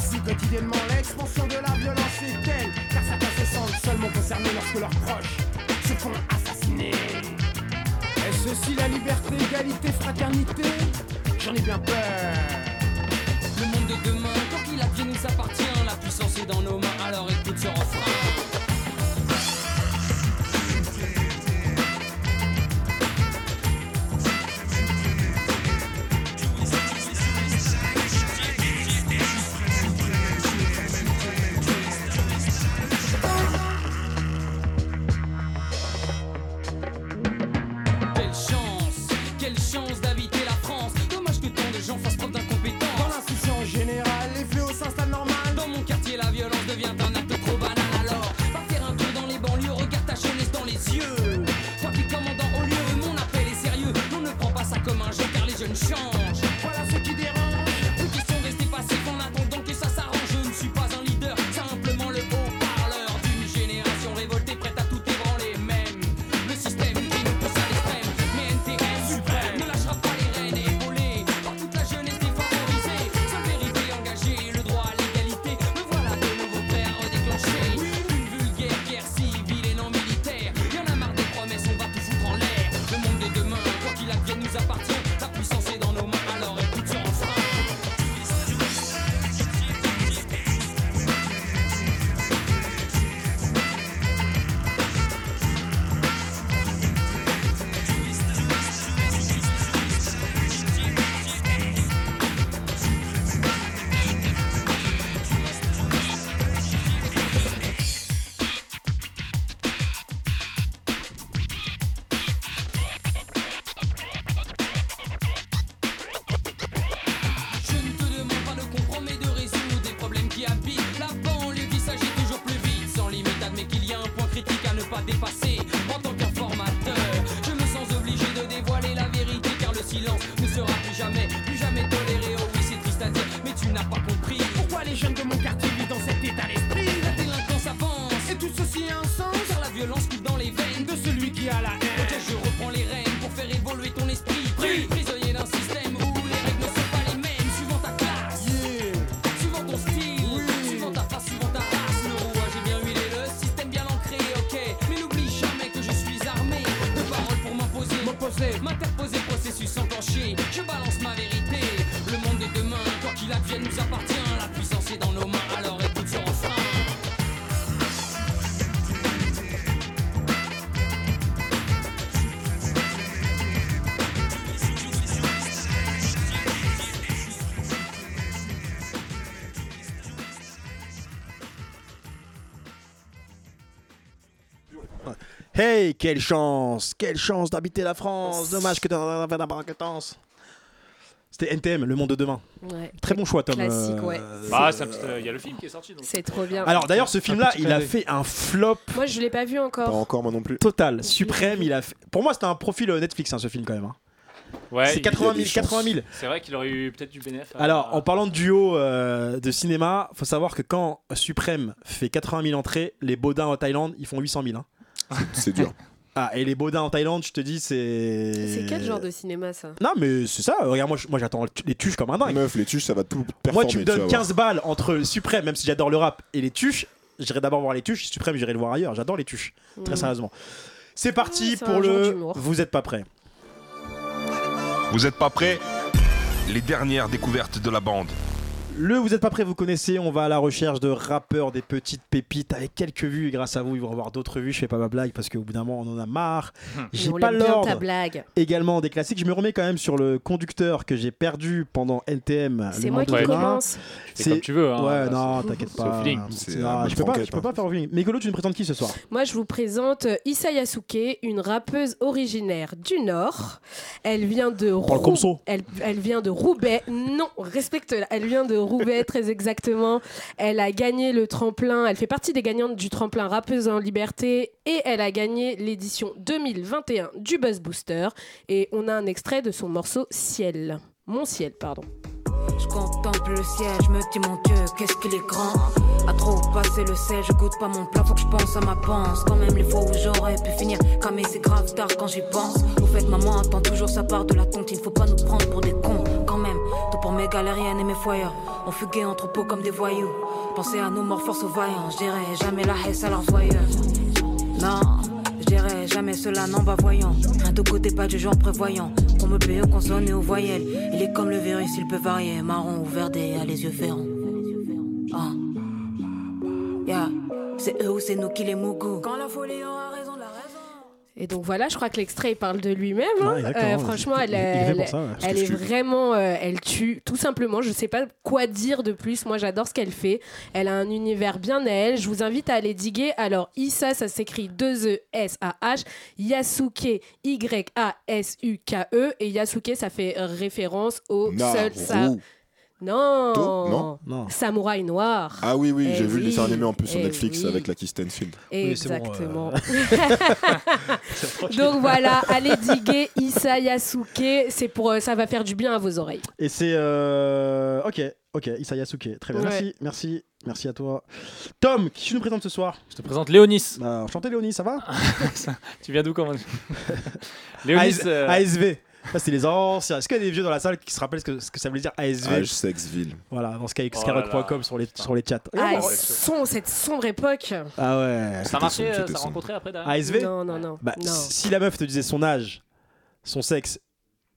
[SPEAKER 7] si quotidiennement leurs proches se font assassiner. Est-ce aussi la liberté, égalité, fraternité? J'en ai bien peur.
[SPEAKER 9] Le monde de demain, tant qu'il a pied nous appartient, la puissance est dans nos mains, alors écoute ce refrain.
[SPEAKER 2] Hey, quelle chance Quelle chance d'habiter la France Dommage que t'as fait la compétence. C'était NTM, Le Monde de Demain.
[SPEAKER 4] Ouais.
[SPEAKER 2] Très bon choix, Tom.
[SPEAKER 4] Classique, ouais.
[SPEAKER 5] Bah, ça- euh, il y a le film qui est sorti. Donc.
[SPEAKER 4] C'est trop bien.
[SPEAKER 2] Alors d'ailleurs, ce film-là, il a fait un flop
[SPEAKER 4] Moi, je l'ai pas vu
[SPEAKER 3] Pas
[SPEAKER 4] encore.
[SPEAKER 3] encore, moi non plus.
[SPEAKER 2] total, suprême. Il a fait... Pour moi, c'était un profil euh, Netflix, hein, ce film quand même. hein.
[SPEAKER 5] Ouais,
[SPEAKER 2] C'est
[SPEAKER 5] il-
[SPEAKER 2] 80 000,
[SPEAKER 3] des
[SPEAKER 2] 80 000.
[SPEAKER 5] C'est vrai qu'il aurait eu peut-être du bénéfice. à-
[SPEAKER 2] Alors, en parlant de duo euh, de cinéma, faut savoir que quand Suprême fait 80 000 entrées, les Baudins en Thaïlande, ils font 800 000. hein.
[SPEAKER 3] C'est dur. *laughs*
[SPEAKER 2] Ah, et les Baudins en Thaïlande, je te dis, c'est.
[SPEAKER 4] C'est quel genre de cinéma ça?
[SPEAKER 2] Non, mais c'est ça. Regarde, moi, j'attends les tuches comme un dingue.
[SPEAKER 3] Meuf, les tuches, ça va tout performer.
[SPEAKER 2] Moi, tu me donnes
[SPEAKER 3] voir.
[SPEAKER 2] 15 balles entre le Suprême, même si j'adore le rap, et les tuches. J'irai d'abord voir les tuches. Suprême, j'irai le voir ailleurs. J'adore les tuches. Très
[SPEAKER 4] Mm.
[SPEAKER 2] sérieusement. C'est parti pour le. Vous êtes pas prêts.
[SPEAKER 1] Vous êtes pas prêts? Les dernières découvertes de la bande.
[SPEAKER 2] Le Vous êtes pas prêts, vous connaissez. On va à la recherche de rappeurs, des petites pépites avec quelques vues. Et grâce à vous, ils vont avoir d'autres vues. Je fais pas ma blague parce qu'au bout d'un moment, on en a marre. J'ai
[SPEAKER 4] On
[SPEAKER 2] pas l'ordre.
[SPEAKER 4] blague.
[SPEAKER 2] Également des classiques. Je me remets quand même sur le conducteur que j'ai perdu pendant NTM.
[SPEAKER 4] C'est moi qui commence.
[SPEAKER 5] Fais comme tu veux. Hein,
[SPEAKER 2] Ouais,
[SPEAKER 5] Là,
[SPEAKER 2] non,
[SPEAKER 5] c'est-
[SPEAKER 2] t'inquiète
[SPEAKER 5] c'est au
[SPEAKER 2] pas.
[SPEAKER 5] feeling.
[SPEAKER 3] C'est
[SPEAKER 2] Non,
[SPEAKER 3] un
[SPEAKER 2] je
[SPEAKER 3] peu
[SPEAKER 2] peux pas, je peux
[SPEAKER 3] hein.
[SPEAKER 2] pas faire au feeling. Mégolo, tu me présentes qui ce soir?
[SPEAKER 4] Moi, je vous présente euh, Issa Yasuke, une rappeuse originaire du Nord. Elle vient de
[SPEAKER 2] ça.
[SPEAKER 4] Elle, elle vient de Roubaix. Non, respecte-la. Elle vient de Roubaix, très exactement. Elle a gagné le tremplin. Elle fait partie des gagnantes du tremplin rappeuse en liberté et elle a gagné l'édition 2021 du Buzz Booster. Et on a un extrait de son morceau Ciel. Mon ciel, pardon.
[SPEAKER 10] Je contemple le ciel, je me dis mon Dieu, qu'est-ce qu'il est grand. À trop passer le sel, je goûte pas mon plat, faut que je pense à ma panse. Quand même les fois où j'aurais pu finir, camé c'est grave tard quand j'y pense. Au fait, maman attend toujours sa part de la tonte, il ne faut pas nous prendre pour des cons. Mes galériennes et mes foyers. On fuguait entre pots comme des voyous. Pensez à nos morts force aux vaillants, je dirais jamais la haisse à leurs voyeurs. Non, je dirais jamais cela, non, bah voyons. Rien de côté, pas du genre prévoyant. Qu'on me paye aux consonnes et aux voyelles. Il est comme le virus, il peut varier. Marron ou verdé, à les yeux ferrants. Ah. C'est eux ou c'est nous qui les mougou. Quand la folie aura raison.
[SPEAKER 4] Et donc voilà, je crois que l'extrait il parle de lui-même. hein.
[SPEAKER 2] Ouais.
[SPEAKER 4] Euh, franchement, elle,
[SPEAKER 2] est fait
[SPEAKER 4] elle,
[SPEAKER 2] pour ça, ouais.
[SPEAKER 4] elle
[SPEAKER 3] que
[SPEAKER 4] est
[SPEAKER 3] je tue.
[SPEAKER 4] vraiment, euh, elle tue tout simplement. Je sais pas quoi dire de plus. Moi, j'adore ce qu'elle fait. Elle a un univers bien à elle. Je vous invite à aller diguer. Alors Issa, ça s'écrit 2 e S A H. Yasuke Y A S U K E et Yasuke, ça fait référence au seul
[SPEAKER 3] Naru.
[SPEAKER 4] Non.
[SPEAKER 3] To Non
[SPEAKER 2] Non.
[SPEAKER 4] Samouraï noir.
[SPEAKER 3] Ah oui, oui,
[SPEAKER 4] Eh
[SPEAKER 3] j'ai vu le
[SPEAKER 4] oui,
[SPEAKER 3] dessin animé en plus sur
[SPEAKER 4] eh
[SPEAKER 3] Netflix
[SPEAKER 4] oui.
[SPEAKER 3] avec Lucky Stanfield. *laughs*
[SPEAKER 2] Oui, c'est bon, euh, *laughs* *laughs*
[SPEAKER 4] Exactement. Donc voilà, allez diguer Issa Yasuke, c'est pour euh, ça va faire du bien à vos oreilles.
[SPEAKER 2] Et c'est. euh, Ok, ok, Issa Yasuke. Très bien.
[SPEAKER 4] Ouais.
[SPEAKER 2] Merci, merci, merci à toi. Tom, qui tu nous présentes ce soir?
[SPEAKER 5] Je te présente Léonis.
[SPEAKER 2] bah, Enchanté, Léonie, ça va?
[SPEAKER 5] Tu viens d'où comment Léonis.
[SPEAKER 2] AS-
[SPEAKER 5] euh,
[SPEAKER 2] ASV. Ça, c'est les anciens. Est-ce qu'il y a des vieux dans la salle qui se rappellent ce que, ce que ça voulait dire ASV
[SPEAKER 3] Age Sexville.
[SPEAKER 2] Voilà, dans
[SPEAKER 5] Oh
[SPEAKER 2] skyrock.com sur les,
[SPEAKER 5] là.
[SPEAKER 2] sur les chats.
[SPEAKER 4] Ah,
[SPEAKER 5] bon,
[SPEAKER 4] son, cette sombre époque.
[SPEAKER 2] Ah ouais.
[SPEAKER 5] Ça marchait, euh, ça
[SPEAKER 3] sombre.
[SPEAKER 5] rencontrait après derrière
[SPEAKER 2] ASV
[SPEAKER 4] Non, non, non.
[SPEAKER 2] Bah,
[SPEAKER 4] non.
[SPEAKER 2] si la meuf te disait son âge, son sexe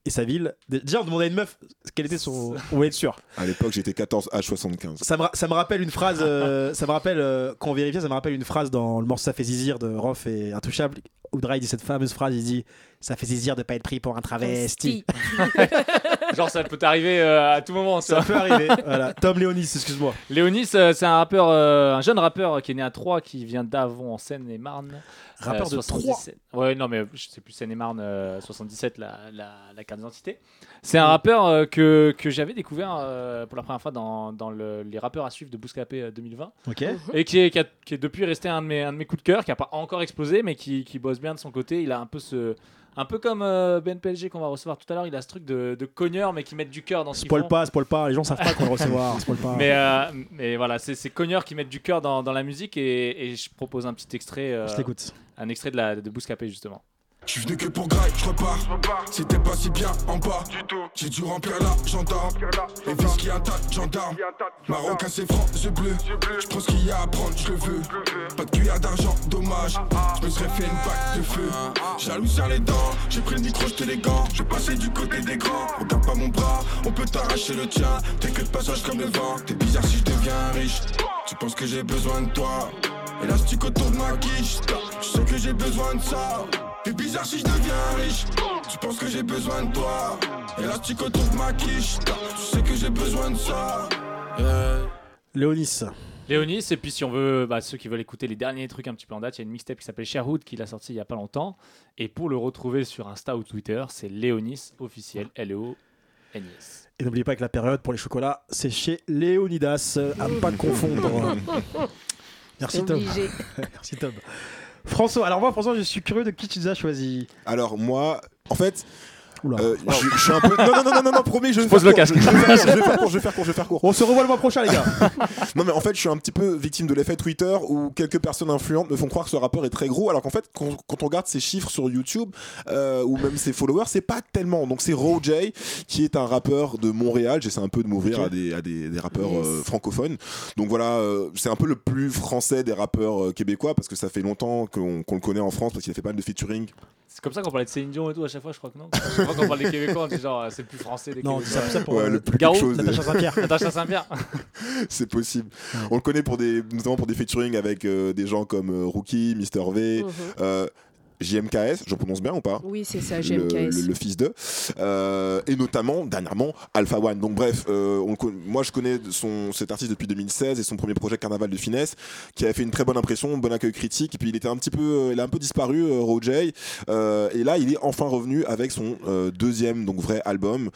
[SPEAKER 2] et sa ville, déjà on demandait à une meuf quel était son. On voulait être sûr.
[SPEAKER 3] À l'époque, j'étais 14 âge 75.
[SPEAKER 2] Ça me, ra- ça me rappelle une phrase, euh, ça me rappelle, euh, quand on vérifiait, ça me rappelle une phrase dans le morceau Ça fait zizir de Rof et Intouchable, où Dry dit cette fameuse phrase, il dit Ça fait zizir de pas être pris pour un travesti. *laughs*
[SPEAKER 5] Genre, ça peut t'arriver euh, à tout moment.
[SPEAKER 2] Ça
[SPEAKER 5] Ça.
[SPEAKER 2] peut arriver. *laughs* voilà. Tom Léonis, excuse-moi.
[SPEAKER 5] Léonis, euh, c'est un rappeur, euh, un jeune rappeur qui est né à Troyes, qui vient d'Avon en Seine-et-Marne.
[SPEAKER 2] Rappeur
[SPEAKER 5] Euh,
[SPEAKER 2] de
[SPEAKER 5] 77. Ouais, non, mais je sais plus Seine-et-Marne, euh, 77, la, la, la carte d'identité. C'est un rappeur euh, que, que j'avais découvert euh, pour la première fois dans, dans le- les rappeurs à suivre de Bouscapé euh, 2020.
[SPEAKER 2] Ok.
[SPEAKER 5] Et qui est, qui, a- qui est depuis resté un de mes, un de mes coups de cœur, qui n'a pas encore explosé, mais qui, qui bosse bien de son côté. Il a un peu ce. Un peu comme euh, Ben PLG qu'on va recevoir tout à l'heure, il a ce truc de, de cogneur, mais qui mettent du cœur dans ce
[SPEAKER 2] Spoil pas, spoil pas, les gens savent pas qu'on va le recevoir. *laughs* Spoil pas.
[SPEAKER 5] Mais, euh, mais voilà, c'est ces cogneurs qui mettent du cœur dans, dans la musique et, et je propose un petit extrait, euh,
[SPEAKER 2] Je t'écoute.
[SPEAKER 5] un extrait de, la, de Bouscapé justement.
[SPEAKER 7] Je suis venu que pour graille, je repars. C'était pas si bien en bas. J'ai dû remplir l'agenda. Et whisky un tas de gendarmes. Marocain, c'est franc, yeux bleus. Je prends ce qu'il y a à prendre, je le veux. Pas de cuillère d'argent, dommage. Je me serais fait une bague de feu. Jaloux sur les dents. J'ai pris le micro, j'étais les gants. Je passé du côté des grands. Regarde pas mon bras, on peut t'arracher le tien. T'es que de passage comme le vent. T'es bizarre si je deviens riche. Tu penses que j'ai besoin de toi. Élastique autour de ma quiche. Tu sais que j'ai besoin de ça. T'es bizarre si je deviens riche. Tu penses que j'ai besoin de toi. Élastique autour de ma quiche. Tu sais que j'ai besoin de ça.
[SPEAKER 2] Léonis.
[SPEAKER 5] Léonis, et puis si on veut, bah, ceux qui veulent écouter les derniers trucs un petit peu en date, il y a une mixtape qui s'appelle Sherwood qui l'a sorti il y a pas longtemps. Et pour le retrouver sur Insta ou Twitter, c'est Léonis officiel, L-E-O-N-I-S.
[SPEAKER 2] Et n'oubliez pas que la période pour les chocolats, c'est chez Léonidas. euh, À ne pas confondre. *laughs* Merci Tom. *laughs* Merci Tom. François, alors moi François, je suis curieux de qui tu nous as choisi.
[SPEAKER 3] Alors, moi, en fait,
[SPEAKER 2] Oula.
[SPEAKER 3] euh, je, je suis un peu. Non, non, non, non, non, non promis, je *laughs*
[SPEAKER 5] Pose le casque.
[SPEAKER 3] Je, vais faire court, je vais faire court, je vais faire.
[SPEAKER 2] On se revoit le mois prochain les gars. *laughs*
[SPEAKER 3] Non, mais en fait, je suis un petit peu victime de l'effet Twitter où quelques personnes influentes me font croire que ce rappeur est très gros, alors qu'en fait, quand, quand on regarde ses chiffres sur YouTube euh, ou même ses followers, c'est pas tellement. Donc, c'est J qui est un rappeur de Montréal. J'essaie un peu de m'ouvrir à, des, à des, des rappeurs
[SPEAKER 4] Yes.
[SPEAKER 3] euh, francophones. Donc, voilà, euh, c'est un peu le plus français des rappeurs euh, québécois parce que ça fait longtemps qu'on qu'on le connaît en France parce qu'il a fait pas mal de featuring.
[SPEAKER 5] C'est comme ça qu'on parlait de Céline Dion et tout à chaque fois, je crois que non. *laughs* Fois qu'on parle des Québécois, on dit genre c'est le plus français des
[SPEAKER 2] non,
[SPEAKER 5] Québécois.
[SPEAKER 2] c'est ça, ça pour
[SPEAKER 3] Ouais,
[SPEAKER 2] euh,
[SPEAKER 3] le plus
[SPEAKER 5] Garou.
[SPEAKER 2] Natacha Saint-Pierre.
[SPEAKER 5] Natacha Saint-Pierre.
[SPEAKER 3] c'est possible. On le connaît pour des, notamment pour des featuring avec euh, des gens comme euh, Rookie, Mister V,
[SPEAKER 4] Mhm.
[SPEAKER 3] euh, JMKS, je prononce bien ou pas?
[SPEAKER 4] Oui, c'est ça,
[SPEAKER 3] le,
[SPEAKER 4] GMKS.
[SPEAKER 3] le- le fils de Euh, et notamment dernièrement Alpha One donc bref euh, on le con- moi je connais son, cet artiste depuis 2016 et son premier projet Carnaval de finesse qui a fait une très bonne impression bon accueil critique et puis il était un petit peu euh, il a un peu disparu euh, Rojay Euh, et là il est enfin revenu avec son deuxième donc vrai album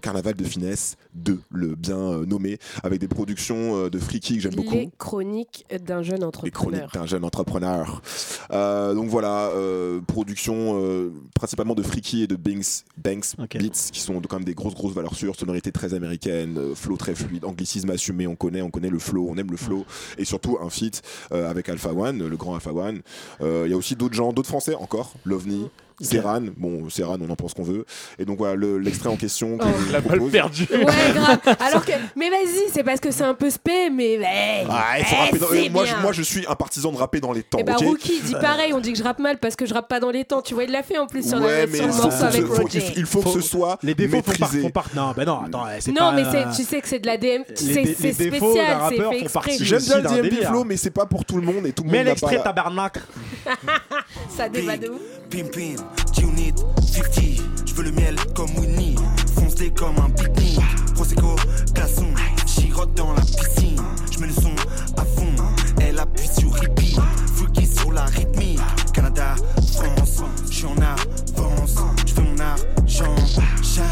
[SPEAKER 3] Carnaval de finesse 2 le bien nommé avec des productions de Freaky que j'aime beaucoup
[SPEAKER 4] Les chroniques d'un jeune
[SPEAKER 3] les
[SPEAKER 4] entrepreneur.
[SPEAKER 3] chroniques d'un jeune entrepreneur. Donc voilà, euh, production euh, principalement de Freaky et de Banks, Banks. Beats, qui sont quand même des grosses grosses valeurs sûres, sonorité très américaine, euh, flow très fluide, anglicisme assumé, on connaît, on connaît le flow, on aime le flow, et surtout un feat avec Alpha One, le grand Alpha One. Il y a aussi d'autres gens, d'autres Français encore, Lovni. Serran, bon Serran on en pense qu'on veut et donc voilà le- l'extrait en question que
[SPEAKER 4] Oh.
[SPEAKER 3] vous
[SPEAKER 5] La balle perdue.
[SPEAKER 4] Ouais, *laughs* grave. Alors que, mais vas-y, c'est parce que c'est un peu spé, mais. mais-
[SPEAKER 3] Ah, il faut
[SPEAKER 4] eh,
[SPEAKER 3] rapper dans-
[SPEAKER 4] c'est
[SPEAKER 3] euh, moi,
[SPEAKER 4] bien.
[SPEAKER 3] je, moi je suis un partisan de rapper dans les temps
[SPEAKER 4] Eh bah,
[SPEAKER 3] ok
[SPEAKER 4] Rookie dit pareil, on dit que je rappe mal parce que je rappe pas dans les temps. Tu vois, il l'a fait en plus sur,
[SPEAKER 3] ouais
[SPEAKER 4] la,
[SPEAKER 3] mais
[SPEAKER 4] morceau
[SPEAKER 3] faut-
[SPEAKER 4] avec
[SPEAKER 3] faut-
[SPEAKER 4] Roger.
[SPEAKER 3] il faut que ce soit
[SPEAKER 2] Les défauts font, par-
[SPEAKER 3] maîtrisé
[SPEAKER 2] font part. Non, bah non, attends, c'est
[SPEAKER 4] Non,
[SPEAKER 2] pas,
[SPEAKER 4] mais
[SPEAKER 2] euh,
[SPEAKER 4] tu sais que c'est de la DM.
[SPEAKER 2] les
[SPEAKER 4] C'est spécial, c'est fait
[SPEAKER 2] font
[SPEAKER 4] exprès.
[SPEAKER 2] partie
[SPEAKER 3] J'aime bien le
[SPEAKER 2] délire.
[SPEAKER 3] flow, mais c'est pas pour tout le monde et tout le
[SPEAKER 2] Mais
[SPEAKER 3] monde pas.
[SPEAKER 2] l'extrait tabarnak. *laughs*
[SPEAKER 4] Ça débat de ouf.
[SPEAKER 6] Pimpin, Tunit, 50. Je veux le miel comme Winnie, foncé comme un pique Prosecco, glaçon, girotte dans la piscine. Je mets le son à fond, elle appuie sur repeat. Freaky sur la rythmique. Canada, France, je suis en avance. Je fais mon argent, shy,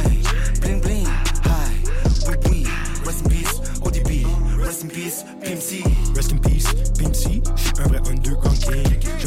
[SPEAKER 6] bling bling, high, oui oui. Rest in peace, ODB, rest in peace, PMC.
[SPEAKER 11] Rest in peace, PMC, je suis un vrai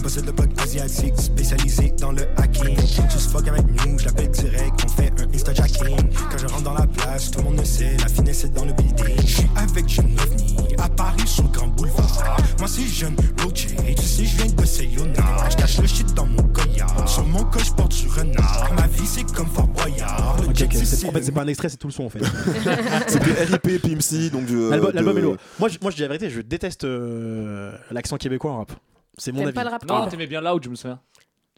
[SPEAKER 11] possède le blog asiatique spécialisé dans le hacking. Just fuck avec nous, je l'appelle direct, on
[SPEAKER 2] fait
[SPEAKER 11] un insta jacking. Quand je rentre dans la place, tout le monde le sait, la finesse est dans le building. Je suis avec Jim Lovni, à Paris sur le Grand Boulevard. Moi
[SPEAKER 2] c'est
[SPEAKER 11] jeune Roger, tu sais je viens de Seyona. Je cache le shit dans mon colliard, sur mon coche porte du renard. Ma vie c'est comme Fort Boyard. Le okay, okay. En fait c'est
[SPEAKER 2] pas un extrait, c'est tout le son en fait. *laughs*
[SPEAKER 3] C'est C'était R.I.P. PMC, donc du. Euh,
[SPEAKER 2] l'album est lourd. Moi je, moi je dis la vérité, je déteste euh, l'accent québécois en rap. C'est mon
[SPEAKER 4] T'aimes
[SPEAKER 2] avis.
[SPEAKER 4] pas le rap
[SPEAKER 5] Non, t'aimais bien Loud, je me souviens.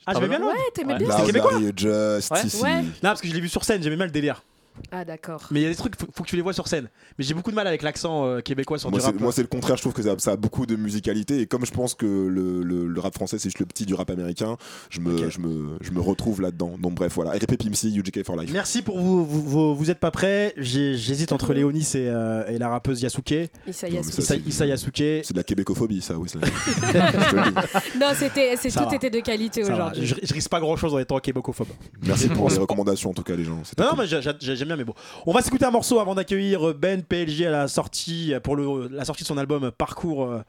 [SPEAKER 2] Ah, j'aimais bien
[SPEAKER 4] Ouais,
[SPEAKER 2] Loud
[SPEAKER 4] t'aimais
[SPEAKER 5] Ouais.
[SPEAKER 4] bien
[SPEAKER 2] C'est québécois
[SPEAKER 3] Just,
[SPEAKER 5] Ouais.
[SPEAKER 3] ici.
[SPEAKER 2] Non, parce que je l'ai vu sur scène, j'aimais bien le délire.
[SPEAKER 4] Ah, d'accord.
[SPEAKER 2] Mais il y a des trucs, faut, faut que tu les vois sur scène. Mais j'ai beaucoup de mal avec l'accent euh, québécois sur
[SPEAKER 3] Moi
[SPEAKER 2] du rap.
[SPEAKER 3] moi, c'est le contraire, je trouve que ça, ça a beaucoup de musicalité et comme je pense que le, le- le rap français c'est juste le petit du rap américain, je me, je me, je me retrouve là-dedans. Donc bref, voilà, RP Pimsy, UGK for Life.
[SPEAKER 2] Merci pour vous. Vous, vous, vous êtes pas prêts J'hésite entre Léonis et, euh, et la rappeuse Yasuke.
[SPEAKER 4] Issa Yasuke.
[SPEAKER 2] Issa,
[SPEAKER 3] c'est-
[SPEAKER 2] Issa Yasuke.
[SPEAKER 3] C'est de la québécophobie ça, oui. ça-. *laughs* *laughs*
[SPEAKER 4] Non, c'était, tout
[SPEAKER 2] va.
[SPEAKER 4] était de qualité aujourd'hui.
[SPEAKER 2] je, je risque pas grand chose en étant québécophobe.
[SPEAKER 3] Merci pour *laughs* les recommandations en tout cas les gens.
[SPEAKER 2] Non, non,
[SPEAKER 3] cool.
[SPEAKER 2] mais j'ai- j'ai- j'aime bien, mais bon. On va s'écouter un morceau avant d'accueillir Ben PLG à la sortie, pour le, la sortie de son album Parcours euh,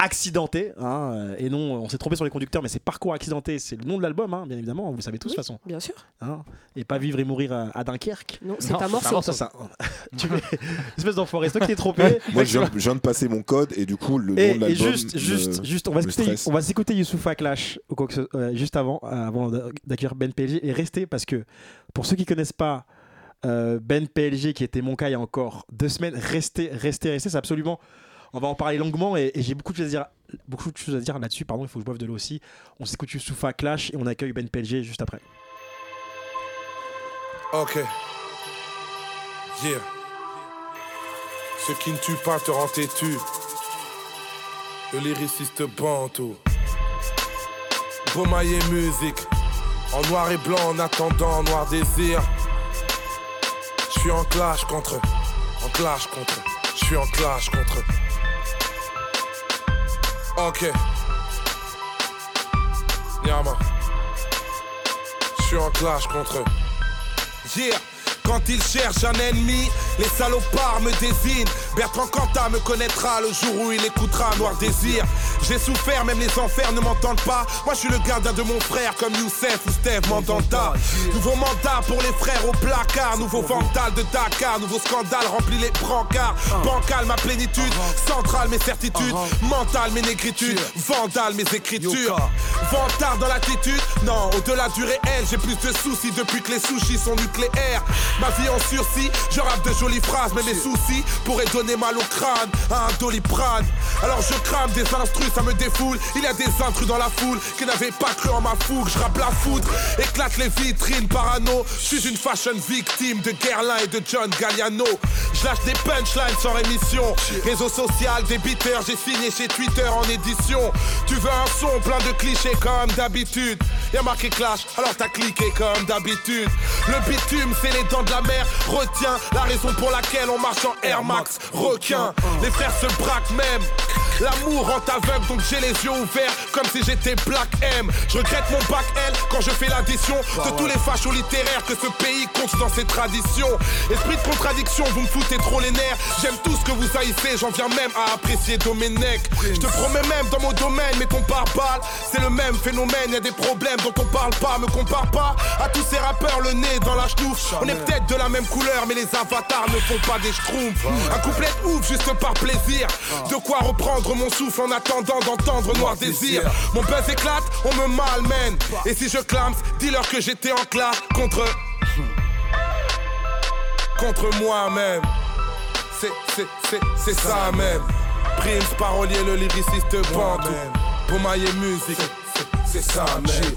[SPEAKER 2] Accidenté. hein, euh, et non, on s'est trompé sur les conducteurs, mais c'est Parcours Accidenté, c'est le nom de l'album, hein, bien évidemment, vous le savez tous de
[SPEAKER 4] Oui,
[SPEAKER 2] toute façon.
[SPEAKER 4] Bien sûr.
[SPEAKER 2] hein. et pas Vivre et Mourir à, à Dunkerque.
[SPEAKER 4] Non, c'est
[SPEAKER 5] Non,
[SPEAKER 4] un
[SPEAKER 5] c'est
[SPEAKER 2] Ça, ça. *laughs* tu Espèce d'enfoiré, c'est toi qui t'es trompé.
[SPEAKER 3] Moi je viens, je viens de passer mon code et du coup le nom de
[SPEAKER 2] et
[SPEAKER 3] l'album.
[SPEAKER 2] juste,
[SPEAKER 3] me-
[SPEAKER 2] juste, juste, on va s'écouter, on va s'écouter Youssoufa Clash ou quoi que ce- euh, juste avant, euh, avant d'a- d'accueillir Ben PLG et rester parce que pour ceux qui connaissent pas euh, Ben PLG qui était mon cas il y a encore deux semaines, restez, restez, restez, c'est absolument. On va en parler longuement et, et j'ai beaucoup de choses à dire, beaucoup là-dessus. Pardon, il faut que je boive de l'eau aussi. On s'écoute Youssoufa Clash et on accueille Ben PLG juste après.
[SPEAKER 12] Ok. Yeah. Ce qui ne tue pas te rend têtu. Le lyriciste Banto. Beaumaillé musique. En noir et blanc en attendant noir désir. Je suis en clash contre. En clash contre. Je suis en clash contre. Ok. Yama. Je suis en clash contre. Yeah. Quand il cherche un ennemi, les salopards me désignent. Bertrand Cantat me connaîtra le jour où il écoutera Noir Désir. J'ai souffert, même les enfers ne m'entendent pas. Moi je suis le gardien de mon frère, comme Youssef ou Steve Mandanda. Nouveau mandat pour les frères au placard. Nouveau vandal de Dakar. Nouveau scandale remplit les brancards. Bancal ma plénitude. Centrale mes certitudes. Mental mes négritudes. Vandal mes écritures. Vantard dans l'attitude. Non, au-delà du réel, j'ai plus de soucis depuis que les sushis sont nucléaires. Ma vie en sursis, je rappe de jolies phrases, mais mes soucis pourraient donner mal au crâne à un doliprane. Alors je crame des ça me défoule. Il y a des intrus dans la foule qui n'avaient pas cru en ma fougue. Je rappe la foudre, éclate les vitrines parano. Je suis une fashion victime de Guerlain et de John Galliano. Je lâche des punchlines sans rémission. Réseau social, beaters, j'ai signé chez Twitter en édition. Tu veux un son plein de clichés comme d'habitude. Y'a marqué clash, alors t'as cliqué comme d'habitude. Le bitume, c'est les dents de la mer. Retiens la raison pour laquelle on marche en Air Max. Requin, les frères se braquent même. L'amour rend donc j'ai les yeux ouverts comme si j'étais Black M. Je regrette mon bac L quand je fais l'addition de tous les fachos littéraires que ce pays compte dans ses traditions. Esprit de contradiction, vous me foutez trop les nerfs. J'aime tout ce que vous haïssez, j'en viens même à apprécier Domenech. Je te promets même dans mon domaine, mais ton pare-balles, c'est le même phénomène. Y a des problèmes dont on parle pas, me compare pas à tous ces rappeurs le nez dans la chenouf. On est peut-être de la même couleur, mais les avatars ne font pas des schtroumpfs. Un couplet ouf juste par plaisir. De quoi reprendre mon souffle en attendant d'entendre Noir Désir. Mon buzz éclate, on me malmène. Et si je clame, dis-leur que j'étais en clash contre. Contre moi-même. C'est, c'est, c'est, c'est ça même. Prince, parolier, le lyriciste Bantou. Pomaillé musique. C'est ça même.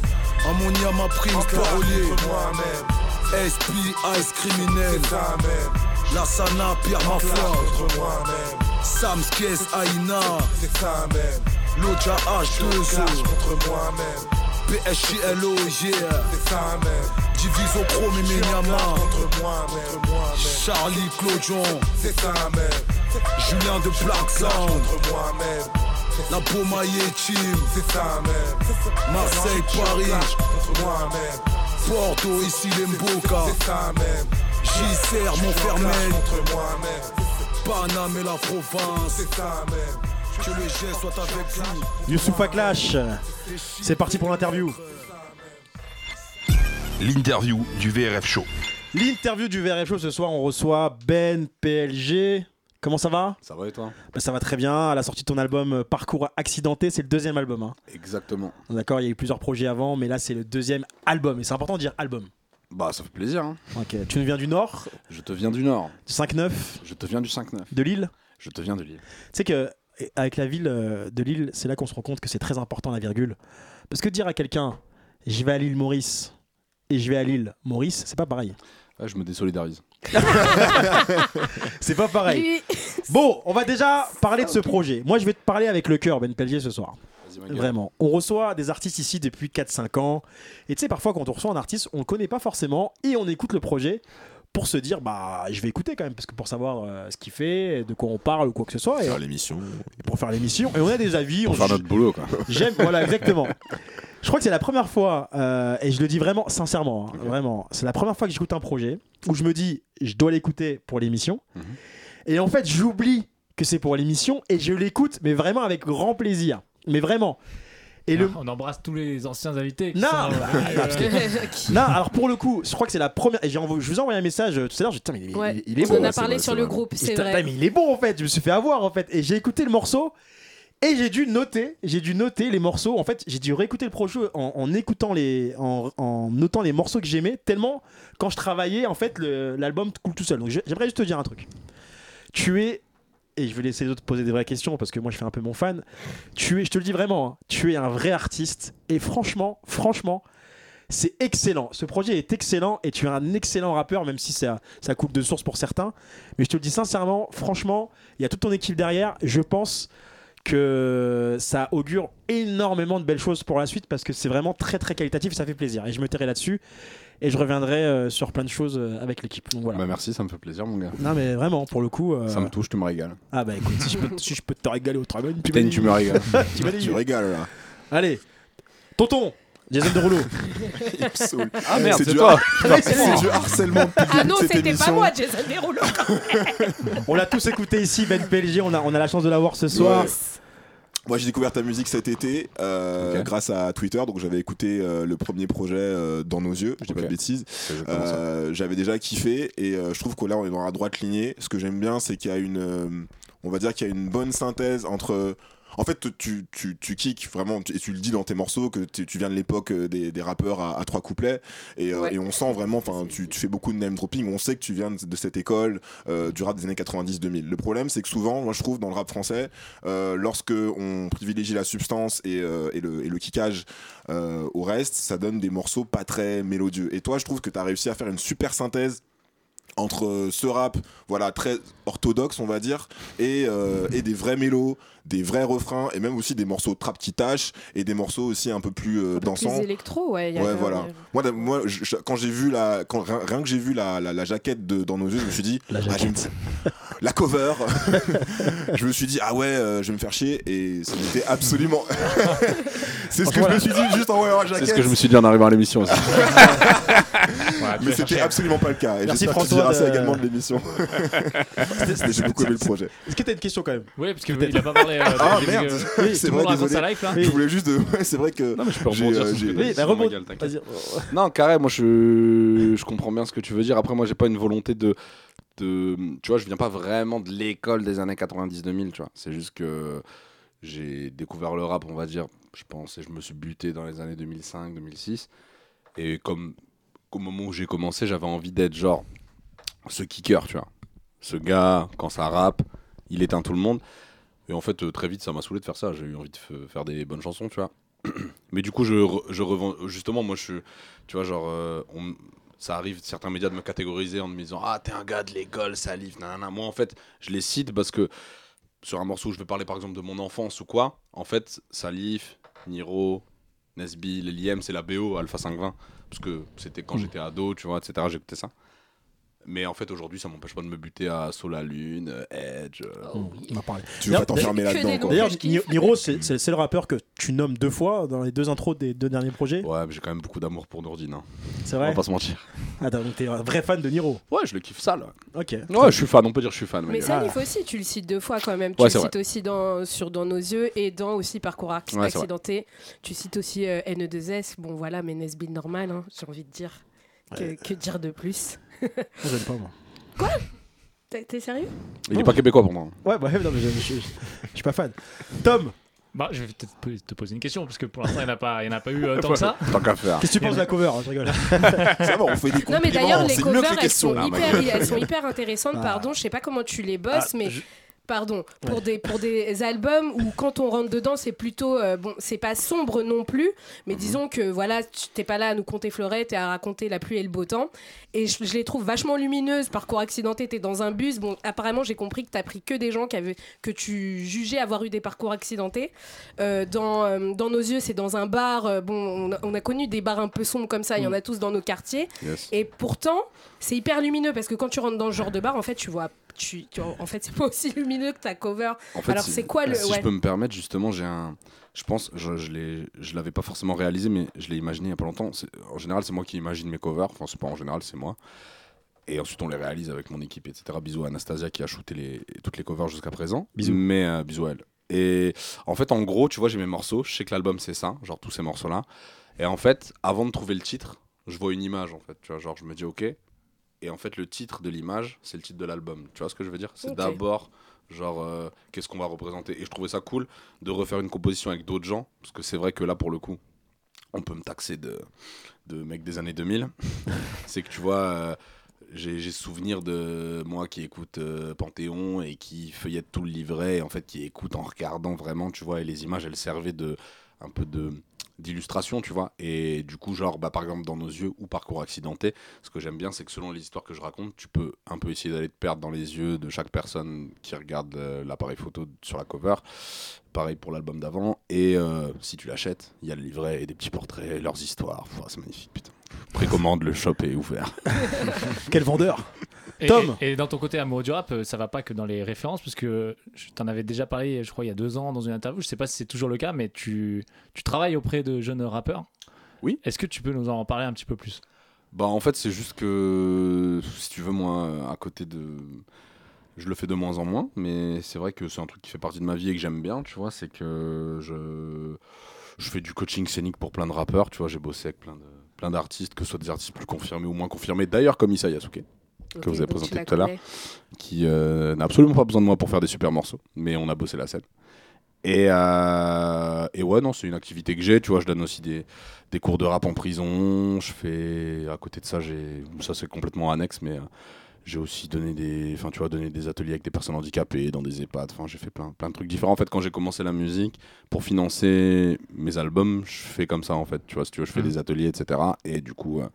[SPEAKER 13] Ammonia ma prime, parolier.
[SPEAKER 12] moi-même.
[SPEAKER 13] SP, Ice criminel.
[SPEAKER 12] C'est ça même.
[SPEAKER 13] La Sana, Pierre Mafia.
[SPEAKER 12] Contre moi-même.
[SPEAKER 13] Sam Skes, Aïna.
[SPEAKER 12] C'est ça même.
[SPEAKER 13] Loja H2O.
[SPEAKER 12] Clash contre moi-même.
[SPEAKER 13] PSJLO, yeah.
[SPEAKER 12] C'est ça même.
[SPEAKER 13] Diviso Pro, Miminyama.
[SPEAKER 12] Contre moi-même.
[SPEAKER 13] Charlie Clodion.
[SPEAKER 12] C'est ça même.
[SPEAKER 13] Julien de Black Sound.
[SPEAKER 12] Contre moi-même.
[SPEAKER 13] La Beaumaillé Team.
[SPEAKER 12] C'est ça même.
[SPEAKER 13] Marseille, Paris.
[SPEAKER 12] Contre moi-même.
[SPEAKER 13] Porto, ici les Mboka.
[SPEAKER 12] C'est ça même.
[SPEAKER 13] JCR, Montfermeil.
[SPEAKER 12] Contre moi-même.
[SPEAKER 13] Paname et la province.
[SPEAKER 12] C'est ça même.
[SPEAKER 13] Que le jet soit avec lui.
[SPEAKER 2] Youssoufa Clash, c'est parti pour l'interview.
[SPEAKER 1] L'interview du VRF Show.
[SPEAKER 2] L'interview du VRF Show ce soir, on reçoit Ben PLG. Comment ça va?
[SPEAKER 14] Ça va et toi?
[SPEAKER 2] Bah, Ça va très bien. À la sortie de ton album euh, Parcours Accidenté, c'est le deuxième album. hein.
[SPEAKER 14] Exactement.
[SPEAKER 2] D'accord, il y a eu plusieurs projets avant, mais là c'est le deuxième album. Et c'est important de dire album.
[SPEAKER 14] Bah, ça fait plaisir. hein.
[SPEAKER 2] Ok. Tu nous viens du Nord,
[SPEAKER 14] Je te viens du Nord.
[SPEAKER 2] du 5-9,
[SPEAKER 14] Je te viens du 5-9.
[SPEAKER 2] de Lille
[SPEAKER 14] Je te viens de Lille.
[SPEAKER 2] Tu sais que et avec la ville euh, de Lille, c'est là qu'on se rend compte que c'est très important la virgule. Parce que dire à quelqu'un, je vais à l'île Maurice et je vais à l'île Maurice, c'est pas pareil.
[SPEAKER 14] Ouais, je me désolidarise. *laughs*
[SPEAKER 2] C'est pas pareil. Bon, on va déjà parler de ce projet. Moi, je vais te parler avec le cœur, Ben Pelgier, ce soir. Vraiment. On reçoit des artistes ici depuis 4-5 ans. Et tu sais, parfois, quand on reçoit un artiste, on le connaît pas forcément et on écoute le projet pour se dire, bah, je vais écouter quand même, parce que pour savoir euh, ce qu'il fait, de quoi on parle ou quoi que ce soit, et,
[SPEAKER 3] Faire l'émission.
[SPEAKER 2] et pour faire l'émission. Et on a des avis.
[SPEAKER 14] Pour
[SPEAKER 2] on
[SPEAKER 14] faire notre boulot, quoi. *laughs*
[SPEAKER 2] J'aime, voilà, exactement. Je crois que c'est la première fois, euh, et je le dis vraiment sincèrement, hein, vraiment, c'est la première fois que j'écoute un projet où je me dis, je dois l'écouter pour l'émission.
[SPEAKER 14] Mhm.
[SPEAKER 2] Et en fait, j'oublie que c'est pour l'émission et je l'écoute, mais vraiment avec grand plaisir. Mais vraiment. Et le...
[SPEAKER 5] On embrasse tous les anciens invités.
[SPEAKER 2] Non,
[SPEAKER 5] sont,
[SPEAKER 2] bah,
[SPEAKER 5] euh, *laughs*
[SPEAKER 2] que- Non, alors pour le coup, je crois que c'est la première. Et je vous ai envoyé un message euh, tout à l'heure. J'ai dit, Putain, mais il,
[SPEAKER 4] Ouais,
[SPEAKER 2] il- il est
[SPEAKER 4] on
[SPEAKER 2] bon.
[SPEAKER 4] en a
[SPEAKER 2] ouais,
[SPEAKER 4] parlé sur le groupe, c'est vrai.
[SPEAKER 2] mais il est bon en fait. Je me suis fait avoir en fait. Et j'ai écouté le morceau. Et j'ai dû noter, j'ai dû noter les morceaux. En fait, j'ai dû réécouter le projet en, en écoutant les, en, en notant les morceaux que j'aimais. Tellement quand je travaillais, en fait, l'album coule tout seul. Donc j'aimerais juste te dire un truc. Tu es et je vais laisser les autres poser des vraies questions parce que moi je fais un peu mon fan. Tu es, je te le dis vraiment, hein, tu es un vrai artiste et franchement, franchement, c'est excellent. Ce projet est excellent et tu es un excellent rappeur, même si ça, ça coupe de source pour certains. Mais je te le dis sincèrement, franchement, il y a toute ton équipe derrière. Je pense que ça augure énormément de belles choses pour la suite parce que c'est vraiment très très qualitatif ça fait plaisir. Et je me tairai là-dessus et je reviendrai euh, sur plein de choses euh, avec l'équipe. Voilà.
[SPEAKER 14] Bah, merci, ça me fait plaisir, mon gars.
[SPEAKER 2] Non mais vraiment, pour le coup. euh,
[SPEAKER 14] Ça me touche, tu me régales.
[SPEAKER 2] Ah bah écoute, si je peux, si je peux te régaler au travail, tu
[SPEAKER 14] Putain, tu me régales. *laughs*
[SPEAKER 2] tu.
[SPEAKER 3] Tu régales là.
[SPEAKER 2] Allez, tonton, Jason. *laughs*
[SPEAKER 3] Il me saoule.
[SPEAKER 14] Ah merde,
[SPEAKER 3] c'est du,
[SPEAKER 14] toi.
[SPEAKER 3] har- c'est *laughs* du harcèlement
[SPEAKER 4] Ah non,
[SPEAKER 3] de
[SPEAKER 4] c'était pas moi, Jason Derulo.
[SPEAKER 2] On l'a tous écouté ici, Ben PLG. On a, on a la chance de l'avoir ce soir.
[SPEAKER 3] Ouais. Moi j'ai découvert ta musique cet été euh, grâce à Twitter, donc j'avais écouté euh, le premier projet euh, dans nos yeux, je dis pas de bêtises.
[SPEAKER 14] Ça.
[SPEAKER 3] Euh, j'avais déjà kiffé et euh, je trouve que là on est dans la droite lignée. Ce que j'aime bien c'est qu'il y a une, euh, on va dire qu'il y a une bonne synthèse entre en fait, tu, tu, tu kicks vraiment, tu- et tu le dis dans tes morceaux, que tu, viens de l'époque euh, des, des rappeurs à, à trois couplets, et, euh, et on sent vraiment, enfin, tu, tu fais beaucoup de name dropping, on sait que tu viens de, de cette école euh, du rap des années 90-2000. Le problème, c'est que souvent, moi je trouve, dans le rap français, euh, lorsque on privilégie la substance et, et, le, et le kickage au reste, ça donne des morceaux pas très mélodieux. Et toi, je trouve que tu as réussi à faire une super synthèse entre ce rap voilà très orthodoxe on va dire et, euh, et des vrais mélos des vrais refrains et même aussi des morceaux de trap qui tâchent et des morceaux aussi un peu plus euh, dansants
[SPEAKER 4] Plus électro, ouais. il y a
[SPEAKER 3] Ouais, voilà.
[SPEAKER 4] même-
[SPEAKER 3] Moi, moi je- je- quand j'ai vu la, quand, rien, rien que j'ai vu la, la, la jaquette de, dans nos yeux, je me suis dit,
[SPEAKER 2] La
[SPEAKER 3] ah, la cover, *laughs* je me suis dit, ah ouais, euh, je vais me faire chier, et ce n'était absolument. *laughs* c'est ce que je me suis dit juste en voyant la jaquette.
[SPEAKER 14] C'est ce que je me suis dit en arrivant à l'émission aussi. *laughs*
[SPEAKER 3] Mais c'était absolument pas le cas. Et
[SPEAKER 2] Merci
[SPEAKER 3] j'espère que tu
[SPEAKER 2] François
[SPEAKER 3] diras ça
[SPEAKER 2] de-
[SPEAKER 3] également de l'émission. J'ai beaucoup aimé le projet.
[SPEAKER 2] Est-ce que t'as une question quand même?
[SPEAKER 5] Oui, parce qu'il a pas parlé. Euh,
[SPEAKER 3] Ah merde,
[SPEAKER 5] euh,
[SPEAKER 2] Oui,
[SPEAKER 3] c'est vrai, désolé.
[SPEAKER 5] sa life là.
[SPEAKER 2] Oui.
[SPEAKER 3] Je voulais juste de. *laughs* Ouais, c'est vrai que.
[SPEAKER 14] Non, mais je peux rebondir
[SPEAKER 3] euh,
[SPEAKER 14] sur ce que
[SPEAKER 2] Oui, bah rebond.
[SPEAKER 14] gueule. Non, carré, moi je, je comprends bien ce que tu veux dire. Après, moi j'ai pas une volonté de, de. Tu vois, je viens pas vraiment de l'école des années 90-2000, tu vois. C'est juste que j'ai découvert le rap, on va dire, je pense, et je me suis buté dans les années 2005-2006. Et comme au moment où j'ai commencé, j'avais envie d'être genre ce kicker, tu vois. Ce gars, quand ça rappe, il éteint tout le monde. Et en fait, euh, très vite, ça m'a saoulé de faire ça. J'ai eu envie de faire des bonnes chansons, tu vois. *clears throat* Mais du coup, je, re- je revends. Justement, moi, je suis. Tu vois, genre. euh, on- ça arrive, certains médias, de me catégoriser en me disant Ah, t'es un gars de l'école, salif, nanana. Moi, en fait, je les cite parce que sur un morceau où je vais parler, par exemple, de mon enfance ou quoi, en fait, Salif, Niro, Nesby, Liem, c'est la BO, Alpha 520. Parce que c'était quand
[SPEAKER 2] Mm.
[SPEAKER 14] j'étais ado, tu vois, etc. J'écoutais ça. Mais en fait, aujourd'hui, ça m'empêche pas de me buter à Soul la Lune, euh, Edge. euh,
[SPEAKER 2] On en parlait.
[SPEAKER 3] Tu veux pas t'enfermer là-dedans.
[SPEAKER 2] D'ailleurs, Niro, c'est le rappeur que tu nommes deux fois dans les deux intros des deux derniers projets.
[SPEAKER 14] Ouais, mais j'ai quand même beaucoup d'amour pour Nourdine. Hein.
[SPEAKER 2] C'est
[SPEAKER 14] On
[SPEAKER 2] vrai
[SPEAKER 14] va pas se mentir.
[SPEAKER 2] Ah, donc t'es un vrai fan de Niro.
[SPEAKER 14] Ouais, je le kiffe ça, là.
[SPEAKER 2] Ok.
[SPEAKER 14] Ouais, je suis fan, on peut dire que je suis fan.
[SPEAKER 4] Mais ça,
[SPEAKER 2] Ah.
[SPEAKER 4] il faut aussi, tu le cites deux fois quand même.
[SPEAKER 14] Ouais,
[SPEAKER 4] tu le cites aussi dans, sur Dans nos yeux et dans aussi Parcours Ac-
[SPEAKER 14] Ouais,
[SPEAKER 4] accidenté. Tu cites aussi euh, NE2S. Bon, voilà, mais Nesbitt normal, hein, j'ai envie de dire. Que, que dire de plus
[SPEAKER 2] Moi, J'aime pas, moi.
[SPEAKER 4] T'es t'es sérieux?
[SPEAKER 14] Il est pas québécois pour moi.
[SPEAKER 2] Ouais, bah, non, mais je, je- je- je suis pas fan. Tom,
[SPEAKER 5] Bah, je vais peut-être te poser une question, parce que pour l'instant, il n'y en a pas, il y en a pas eu euh, tant que ça.
[SPEAKER 14] Tant qu'à faire.
[SPEAKER 2] Qu'est-ce que tu penses de la cover hein, Je rigole. *laughs*
[SPEAKER 3] Ça va, on fait des
[SPEAKER 4] Non mais d'ailleurs les covers
[SPEAKER 3] les
[SPEAKER 4] elles sont,
[SPEAKER 3] Ah,
[SPEAKER 4] hyper, elles sont hyper intéressantes
[SPEAKER 2] Ah.
[SPEAKER 4] pardon je sais pas comment tu les bosses
[SPEAKER 2] Ah,
[SPEAKER 4] mais
[SPEAKER 2] je-
[SPEAKER 4] pardon pour des pour des albums où quand on rentre dedans c'est plutôt euh, bon c'est pas sombre non plus
[SPEAKER 2] Mhm.
[SPEAKER 4] mais disons que voilà tu t'es pas là à nous conter Fleurette t'es à raconter la pluie et le beau temps. Et je, je les trouve vachement lumineuses parcours accidenté. T'es dans un bus. Bon apparemment j'ai compris que t'as pris que des gens qui avaient que tu jugeais avoir eu des parcours accidentés. Euh, dans euh, dans nos yeux c'est dans un bar. Bon on a, on a connu des bars un peu sombres comme ça. Il y en a tous dans nos quartiers.
[SPEAKER 14] Yes.
[SPEAKER 4] et pourtant, c'est hyper lumineux parce que quand tu rentres dans ce genre de bar, en fait, tu vois, tu, tu- en fait, c'est pas aussi lumineux que ta cover.
[SPEAKER 14] En fait,
[SPEAKER 4] Alors, c'est quoi le.
[SPEAKER 14] Si
[SPEAKER 4] ouais.
[SPEAKER 14] je peux me permettre, justement, j'ai un. Je pense, je, je l'ai, je l'avais pas forcément réalisé, mais je l'ai imaginé il y a pas longtemps. C'est- En général, c'est moi qui imagine mes covers. Enfin, c'est pas en général, c'est moi. Et ensuite, on les réalise avec mon équipe, etc. Bisous à Anastasia qui a shooté les, toutes les covers jusqu'à présent.
[SPEAKER 2] Bisous.
[SPEAKER 14] Mais euh, bisous à elle. Et en fait, en gros, tu vois, j'ai mes morceaux. Je sais que l'album, c'est ça, genre tous ces morceaux-là. Et en fait, avant de trouver le titre, je vois une image, en fait. Tu vois, genre, je me dis, ok. Et en fait, le titre de l'image, c'est le titre de l'album. Tu vois ce que je veux dire? C'est d'abord, genre, euh, qu'est-ce qu'on va représenter. Et je trouvais ça cool de refaire une composition avec d'autres gens. Parce que c'est vrai que là, pour le coup, on peut me taxer de, de mec des années 2000. *laughs* c'est que tu vois. euh, j'ai j'ai souvenir de moi qui écoute euh, Panthéon et qui feuillette tout le livret, et en fait qui écoute en regardant vraiment, tu vois, et les images elles servaient de un peu de d'illustration, tu vois. Et du coup, genre, bah, par exemple, dans nos yeux ou parcours accidenté, ce que j'aime bien, c'est que selon les histoires que je raconte, tu peux un peu essayer d'aller te perdre dans les yeux de chaque personne qui regarde euh, l'appareil photo sur la cover. Pareil pour l'album d'avant. Et euh, si tu l'achètes, il y a le livret et des petits portraits, leurs histoires. C'est magnifique, putain. Précommande, le shop est ouvert.
[SPEAKER 2] Quel vendeur?
[SPEAKER 5] Et,
[SPEAKER 2] Tom
[SPEAKER 5] et, et dans ton côté amoureux du rap, euh, ça va pas que dans les références, parce que je t'en avais déjà parlé, je crois, il y a deux ans dans une interview. Je sais pas si c'est toujours le cas, mais tu, tu travailles auprès de jeunes rappeurs.
[SPEAKER 14] Oui.
[SPEAKER 5] Est-ce que tu peux nous en parler un petit peu plus?
[SPEAKER 14] Bah en fait c'est juste que si tu veux moi à côté de je le fais de moins en moins mais c'est vrai que c'est un truc qui fait partie de ma vie et que j'aime bien tu vois c'est que je je fais du coaching scénique pour plein de rappeurs tu vois j'ai bossé avec plein de plein d'artistes que ce soit des artistes plus confirmés ou moins confirmés d'ailleurs comme Issa Yasuke Que vous avez présenté tout à l'heure qui euh, n'a absolument pas besoin de moi pour faire des super morceaux mais on a bossé la scène et, euh, et ouais, non, c'est une activité que j'ai. Tu vois, je donne aussi des, des cours de rap en prison. Je fais, à côté de ça, j'ai, ça c'est complètement annexe, mais euh, j'ai aussi donné des, enfin, tu vois, donné des ateliers avec des personnes handicapées dans des EHPAD. Enfin, j'ai fait plein, plein de trucs différents. En fait, quand j'ai commencé la musique, pour financer mes albums, je fais comme ça, en fait. Tu vois, si tu veux, je fais
[SPEAKER 5] Mhm.
[SPEAKER 14] des ateliers, etc. Et du coup, euh,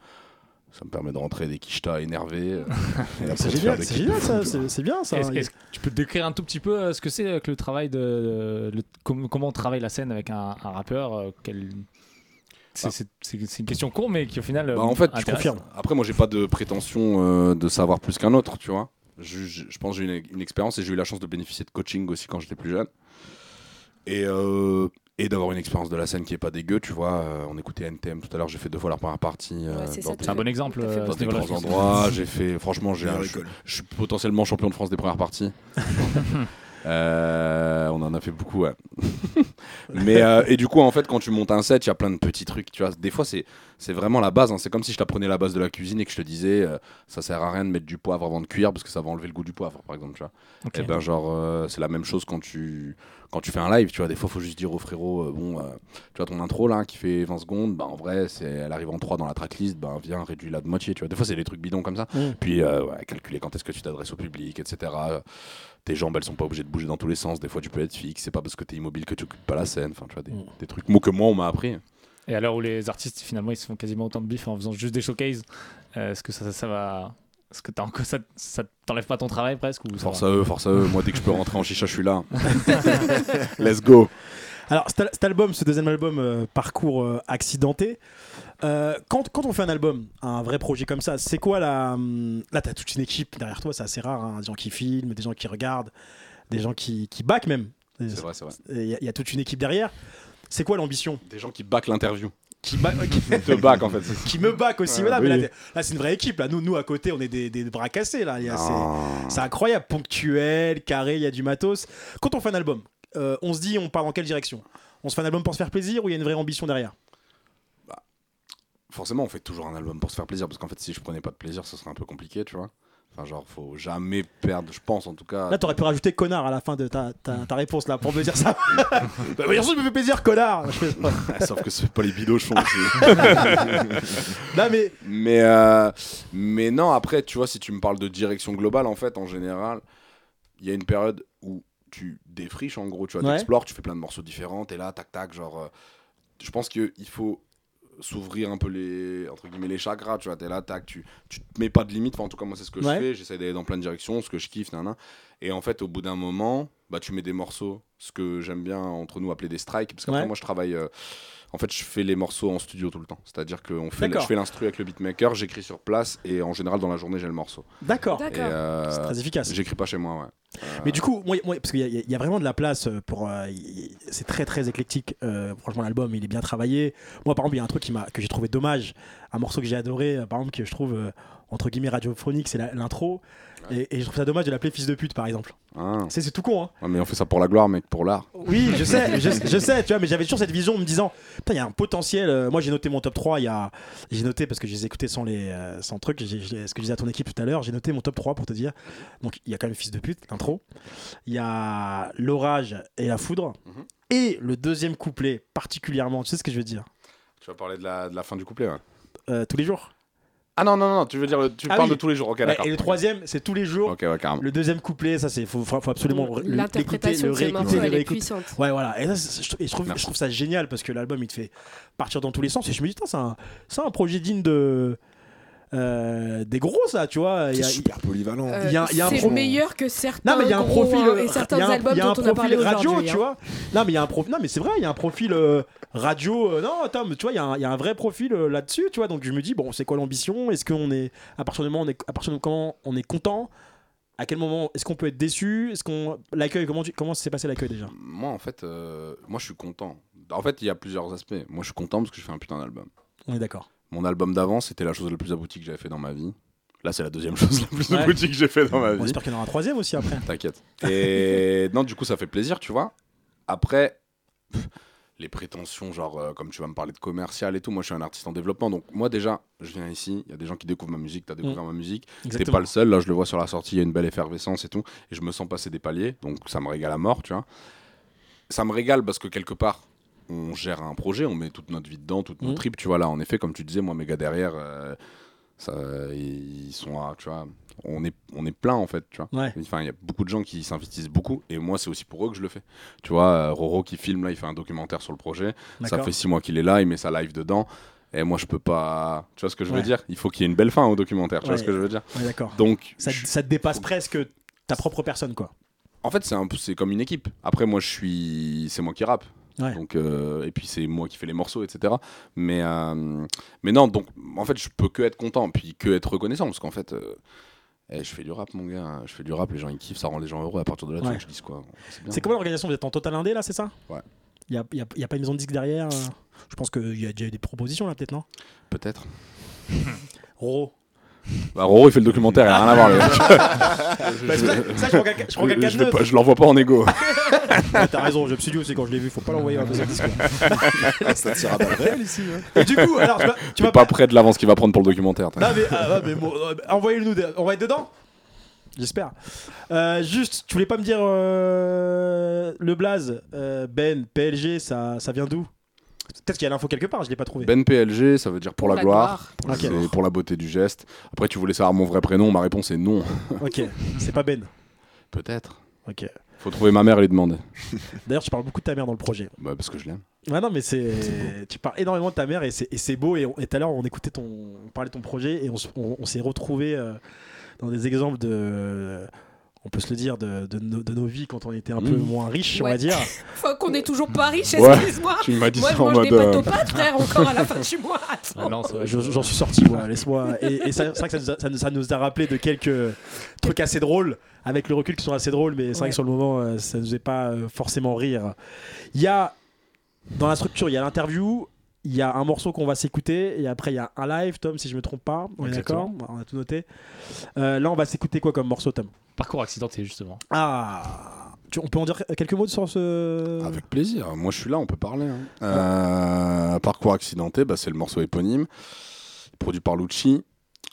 [SPEAKER 14] ça me permet de rentrer des quichetas énervés. euh, *laughs*
[SPEAKER 2] C'est génial, c'est génial ça, c'est bien ça.
[SPEAKER 5] Est-ce est-ce que tu peux décrire un tout petit peu euh, ce que c'est euh, que le travail de. le- com- comment on travaille la scène avec un, un rappeur euh, quel- c'est, c'est- c'est- c'est une question courte, mais qui au final.
[SPEAKER 14] Bah, en fait, tu
[SPEAKER 5] intéresse.
[SPEAKER 2] confirmes.
[SPEAKER 14] Après, moi, j'ai pas de prétention euh, de savoir plus qu'un autre, tu vois. Je, je- je pense que j'ai une, une expérience et j'ai eu la chance de bénéficier de coaching aussi quand j'étais plus jeune. Et, euh, et d'avoir une expérience de la scène qui est pas dégueu, tu vois. Euh, on écoutait NTM tout à l'heure, j'ai fait deux fois la première partie. euh,
[SPEAKER 4] Ouais, c'est
[SPEAKER 5] un bon exemple. Euh,
[SPEAKER 14] dans
[SPEAKER 5] ce
[SPEAKER 14] des grands endroits. J'ai fait, franchement, j'ai, je, suis potentiellement champion de France des premières parties. *laughs* Euh, on en a fait beaucoup, ouais. *laughs* Mais euh, et du coup, en fait, quand tu montes un set, il y a plein de petits trucs. Tu vois, des fois, c'est c'est vraiment la base. hein. C'est comme si je t'apprenais la base de la cuisine et que je te disais, euh, ça sert à rien de mettre du poivre avant de cuire parce que ça va enlever le goût du poivre, par exemple. Tu vois. Et ben genre euh, c'est la même chose quand tu quand tu fais un live, tu vois, des fois faut juste dire au frérot euh, bon euh, tu vois ton intro là qui fait 20 secondes, bah en vrai, c'est elle arrive en 3 dans la tracklist, bah viens réduis-la de moitié, tu vois. Des fois c'est des trucs bidons comme ça. Puis euh, ouais, calculer quand est-ce que tu t'adresses au public, etc. Tes jambes elles sont pas obligées de bouger dans tous les sens, des fois tu peux être fixe, c'est pas parce que t'es immobile que tu occupes pas la scène, enfin tu vois des, des trucs mots que moi on m'a appris.
[SPEAKER 5] Et à l'heure où les artistes finalement ils se font quasiment autant de bif en faisant juste des showcases, est-ce que ça, ça va. Est-ce que encore- ça, ça t'enlève pas ton travail presque ou
[SPEAKER 14] Force à eux, force à eux, moi dès que je peux rentrer en chicha, je suis là. *laughs* Let's go.
[SPEAKER 2] Alors, cet, al- cet album, ce deuxième album, euh, Parcours euh, accidenté, euh, quand, quand on fait un album, un vrai projet comme ça, c'est quoi la. hum, Là, t'as toute une équipe derrière toi, c'est assez rare, hein, des gens qui filment, des gens qui regardent, des gens qui, qui back même.
[SPEAKER 14] C'est vrai, c'est vrai.
[SPEAKER 2] y, il y a toute une équipe derrière. C'est quoi l'ambition?
[SPEAKER 14] Des gens qui back l'interview. *laughs*
[SPEAKER 2] qui, qui,
[SPEAKER 14] Te back en fait.
[SPEAKER 2] qui me back aussi.
[SPEAKER 14] Ouais,
[SPEAKER 2] voilà, mais là, c'est une vraie équipe. Là, nous, nous à côté, on est des, des bras cassés. Là. C'est- incroyable, ponctuel, carré, il y a du matos. Quand on fait un album, euh, on se dit, on part dans quelle direction? On se fait un album pour se faire plaisir ou il y a une vraie ambition derrière?
[SPEAKER 14] Forcément on fait toujours un album pour se faire plaisir parce qu'en fait si je prenais pas de plaisir ce serait un peu compliqué tu vois Enfin, genre, faut jamais perdre, je pense en tout cas.
[SPEAKER 2] Là, t'aurais pu rajouter connard à la fin de ta, ta, ta réponse là pour me dire ça. *laughs* bah, bien sûr, je me fais plaisir, connard.
[SPEAKER 14] Ah, Sauf que c'est pas les bidochons aussi. *laughs*
[SPEAKER 2] non, mais.
[SPEAKER 14] Mais, euh, mais non, après, tu vois, si tu me parles de direction globale, en fait, en général, il y a une période où tu défriches, en gros, tu vois,
[SPEAKER 2] Ouais.
[SPEAKER 14] t'explores, tu fais plein de morceaux différents, et là, tac, tac, genre. euh, je pense qu'il faut s'ouvrir un peu les entre guillemets les chakras tu vois t'es là tac tu tu te mets pas de limite enfin en tout cas moi c'est ce que
[SPEAKER 2] Ouais.
[SPEAKER 14] je fais j'essaie d'aller dans plein de directions ce que je kiffe nan, nan. et en fait au bout d'un moment bah tu mets des morceaux ce que j'aime bien entre nous appeler des strikes parce qu'après
[SPEAKER 2] Ouais.
[SPEAKER 14] moi je travaille euh, en fait je fais les morceaux en studio tout le temps c'est à dire que on fait
[SPEAKER 2] D'accord.
[SPEAKER 14] je fais l'instru avec le beatmaker j'écris sur place et en général dans la journée j'ai le morceau
[SPEAKER 2] D'accord.
[SPEAKER 14] Euh,
[SPEAKER 2] C'est très efficace.
[SPEAKER 14] j'écris pas chez moi ouais
[SPEAKER 2] Mais du coup, moi, moi, parce qu'il y, a- il y a vraiment de la place euh, pour. euh, c'est très très éclectique. euh, franchement, l'album, il est bien travaillé. Moi, par exemple, il y a un truc qui que j'ai trouvé dommage. Un morceau que j'ai adoré, euh, par exemple, que je trouve euh, entre guillemets radiophonique, c'est l'intro. Et, et je trouve ça dommage de l'appeler fils de pute, par exemple.
[SPEAKER 14] Ah.
[SPEAKER 2] C'est, tout con, hein.
[SPEAKER 14] Ouais, mais on fait ça pour la gloire mec pour l'art
[SPEAKER 2] Oui, je sais, *laughs* je, je sais, tu vois, mais j'avais toujours cette vision en me disant, putain, il y a un potentiel. euh, moi, j'ai noté mon top 3, il y a, j'ai noté parce que je les sans les, euh, sans truc. ce que je disais à ton équipe tout à l'heure, j'ai noté mon top 3 pour te dire. Donc, il y a quand même fils de pute, l'intro. Il y a l'orage et la foudre.
[SPEAKER 14] Mhm.
[SPEAKER 2] Et le deuxième couplet, particulièrement, tu sais ce que je veux dire?
[SPEAKER 14] Tu vas parler de la, de la fin du couplet ouais.
[SPEAKER 2] Euh, Tous les jours.
[SPEAKER 14] Ah non non non tu veux dire le- tu
[SPEAKER 2] Ah
[SPEAKER 14] parles
[SPEAKER 2] oui.
[SPEAKER 14] de tous les jours ok d'accord
[SPEAKER 2] et le troisième, c'est tous les jours.
[SPEAKER 14] ok ouais carrément
[SPEAKER 2] Le deuxième couplet, ça c'est faut, faut, faut absolument le-
[SPEAKER 4] L'interprétation
[SPEAKER 2] l'écouter, le
[SPEAKER 4] de
[SPEAKER 2] réécouter, le
[SPEAKER 4] elle est
[SPEAKER 2] réécouter.
[SPEAKER 4] puissante.
[SPEAKER 2] Ouais, voilà. Et, ça, c'est- je, et je trouve, je trouve ça génial parce que l'album il te fait partir dans tous les sens. Et je me dis, putain, c'est un, c'est un projet digne de. Euh, des gros, ça, tu vois. Il y a-
[SPEAKER 3] C'est super polyvalent.
[SPEAKER 2] il y a- il y a un
[SPEAKER 4] c'est
[SPEAKER 2] pro-
[SPEAKER 4] meilleur que certains
[SPEAKER 2] Non, mais il y a un
[SPEAKER 4] gros,
[SPEAKER 2] profil. euh,
[SPEAKER 4] et certains
[SPEAKER 2] il y a un-
[SPEAKER 4] albums
[SPEAKER 2] il y a un
[SPEAKER 4] dont on a parlé
[SPEAKER 2] profil radio, tu
[SPEAKER 4] hein.
[SPEAKER 2] vois. Non, mais il y a un profil. Non, mais c'est vrai, il y a un profil euh, radio. euh, non, attends, mais tu vois, il y, a un- il y a un vrai profil euh, là-dessus, tu vois. Donc je me dis, bon, c'est quoi l'ambition? Est-ce qu'on est. À partir du moment où on est, à partir de quand on est content? À quel moment est-ce qu'on peut être déçu? Est-ce qu'on l'accueil comment tu- comment s'est passé l'accueil déjà?
[SPEAKER 14] Moi en fait euh, moi je suis content en fait il y a plusieurs aspects moi je suis content parce que je fais un putain d'album
[SPEAKER 2] On est d'accord.
[SPEAKER 14] Mon album d'avant c'était la chose la plus aboutie que j'avais fait dans ma vie là c'est la deuxième *laughs* chose la plus
[SPEAKER 2] Ouais.
[SPEAKER 14] aboutie que j'ai fait dans ma
[SPEAKER 2] On
[SPEAKER 14] vie
[SPEAKER 2] espère qu'il y en aura un troisième aussi après. *laughs*
[SPEAKER 14] T'inquiète. Et non, du coup, ça fait plaisir, tu vois. Après, les prétentions, genre, euh, comme tu vas me parler de commercial et tout, moi, je suis un artiste en développement. Donc, moi, déjà, je viens ici, il y a des gens qui découvrent ma musique, t'as découvert ma musique. T'es pas le seul, là, je le vois sur la sortie, il y a une belle effervescence et tout. Et je me sens passer des paliers, donc ça me régale à mort, tu vois. Ça me régale parce que quelque part, on gère un projet, on met toute notre vie dedans, toute notre trip, tu vois. Là, en effet, comme tu disais, moi, mes gars derrière, euh, ça, ils sont à, tu vois, on est, on est plein en fait, tu vois.
[SPEAKER 2] Ouais.
[SPEAKER 14] Enfin, il y a beaucoup de gens qui s'investissent beaucoup, et moi, c'est aussi pour eux que je le fais. Tu vois, euh, Roro qui filme là, il fait un documentaire sur le projet. Ça fait six mois qu'il est là, il met sa live dedans. Et moi, je peux pas. Tu vois ce que je veux dire? Il faut qu'il y ait une belle fin au documentaire. Tu vois ce que je veux dire?
[SPEAKER 2] D'accord.
[SPEAKER 14] Donc,
[SPEAKER 2] Ça,
[SPEAKER 14] je-
[SPEAKER 2] ça te dépasse presque ta propre personne, quoi.
[SPEAKER 14] en fait, c'est un comme une équipe. Après, moi, je suis, c'est moi qui rappe.
[SPEAKER 2] Ouais.
[SPEAKER 14] Donc, euh, et puis c'est moi qui fais les morceaux, etc. Mais, euh, mais non, donc, en fait, je peux que être content, puis que être reconnaissant, parce qu'en fait, euh, eh, je fais du rap, mon gars. Je fais du rap, les gens ils kiffent, ça rend les gens heureux. À partir de là,
[SPEAKER 2] Ouais.
[SPEAKER 14] je dise quoi.
[SPEAKER 2] C'est comment l'organisation? Vous êtes en total indé là, c'est ça?
[SPEAKER 14] Ouais.
[SPEAKER 2] Il n'y a, y a- y a pas une maison de disque derrière Je pense qu'il y a déjà eu des propositions là, peut-être, non?
[SPEAKER 14] Peut-être.
[SPEAKER 2] Roro.
[SPEAKER 14] Bah, Roro, il fait le documentaire, il a rien à voir. le. *laughs*
[SPEAKER 2] Bah, ça- ça, je prends quelqu'un- je prends quelqu'un de
[SPEAKER 14] je pas- l'envoie pas en égo. *laughs*
[SPEAKER 2] T'as raison, je me suis dit aussi quand je l'ai vu, faut pas l'envoyer à la maison de disque. là.
[SPEAKER 3] Ça tire à balles réelles ici. hein.
[SPEAKER 2] Et du coup, alors, tu vas, tu
[SPEAKER 14] Tu
[SPEAKER 2] vas
[SPEAKER 14] pas près de l'avance qu'il va prendre pour le documentaire.
[SPEAKER 2] Non mais, ah, ouais, mais bon, euh, envoyez-le nous, on va être dedans? J'espère. Euh, juste, tu voulais pas me dire euh, le blaze, euh, Ben, PLG, ça, ça vient d'où? Peut-être qu'il y a l'info quelque part, je l'ai pas trouvé.
[SPEAKER 14] Ben PLG, ça veut dire pour la,
[SPEAKER 4] la
[SPEAKER 14] gloire. pour la beauté du geste. Après, tu voulais savoir mon vrai prénom. Ma réponse est non. *laughs*
[SPEAKER 2] Ok, c'est pas Ben.
[SPEAKER 14] Peut-être.
[SPEAKER 2] Ok.
[SPEAKER 14] Faut trouver ma mère et lui demander. *laughs*
[SPEAKER 2] D'ailleurs, tu parles beaucoup de ta mère dans le projet.
[SPEAKER 14] Bah, parce que je l'aime.
[SPEAKER 2] Ouais, non, mais c'est. Tu parles énormément de ta mère et c'est beau. Et, tout à l'heure, on écoutait ton. On parlait de ton projet et on, s- on- on s'est retrouvé dans des exemples de. On peut se le dire, de, de nos- de nos vies quand on était un peu
[SPEAKER 14] Mmh.
[SPEAKER 2] moins riches, on va dire. *laughs*
[SPEAKER 4] Faut qu'on est toujours pas riche,
[SPEAKER 14] Ouais,
[SPEAKER 4] excuse-moi.
[SPEAKER 14] tu m'as dit
[SPEAKER 4] Moi,
[SPEAKER 14] ça
[SPEAKER 4] je
[SPEAKER 14] en
[SPEAKER 4] mange
[SPEAKER 14] mode, euh,
[SPEAKER 4] aux pâtes, frère, encore à la fin du mois. *laughs*
[SPEAKER 5] Ah non.
[SPEAKER 2] Je- J'en suis sorti, moi, *laughs* laisse-moi. Et, c'est vrai que ça nous, a, ça nous- ça nous a rappelé de quelques trucs assez drôles, avec le recul qui sont assez drôles, mais c'est vrai que sur le moment, euh, ça nous est pas euh, forcément rire. Il y a, dans la structure, il y a l'interview, il y a un morceau qu'on va s'écouter, et après il y a un live, Tom, si je me trompe pas. On est d'accord. On a tout noté. Euh, là, on va s'écouter quoi comme morceau, Tom?
[SPEAKER 5] Parcours accidenté, justement.
[SPEAKER 2] Ah tu- On peut en dire quelques mots sur ce.
[SPEAKER 14] Avec plaisir. Moi, je suis là, on peut parler. hein. Euh, Parcours accidenté, bah, c'est le morceau éponyme. Produit par Lucci.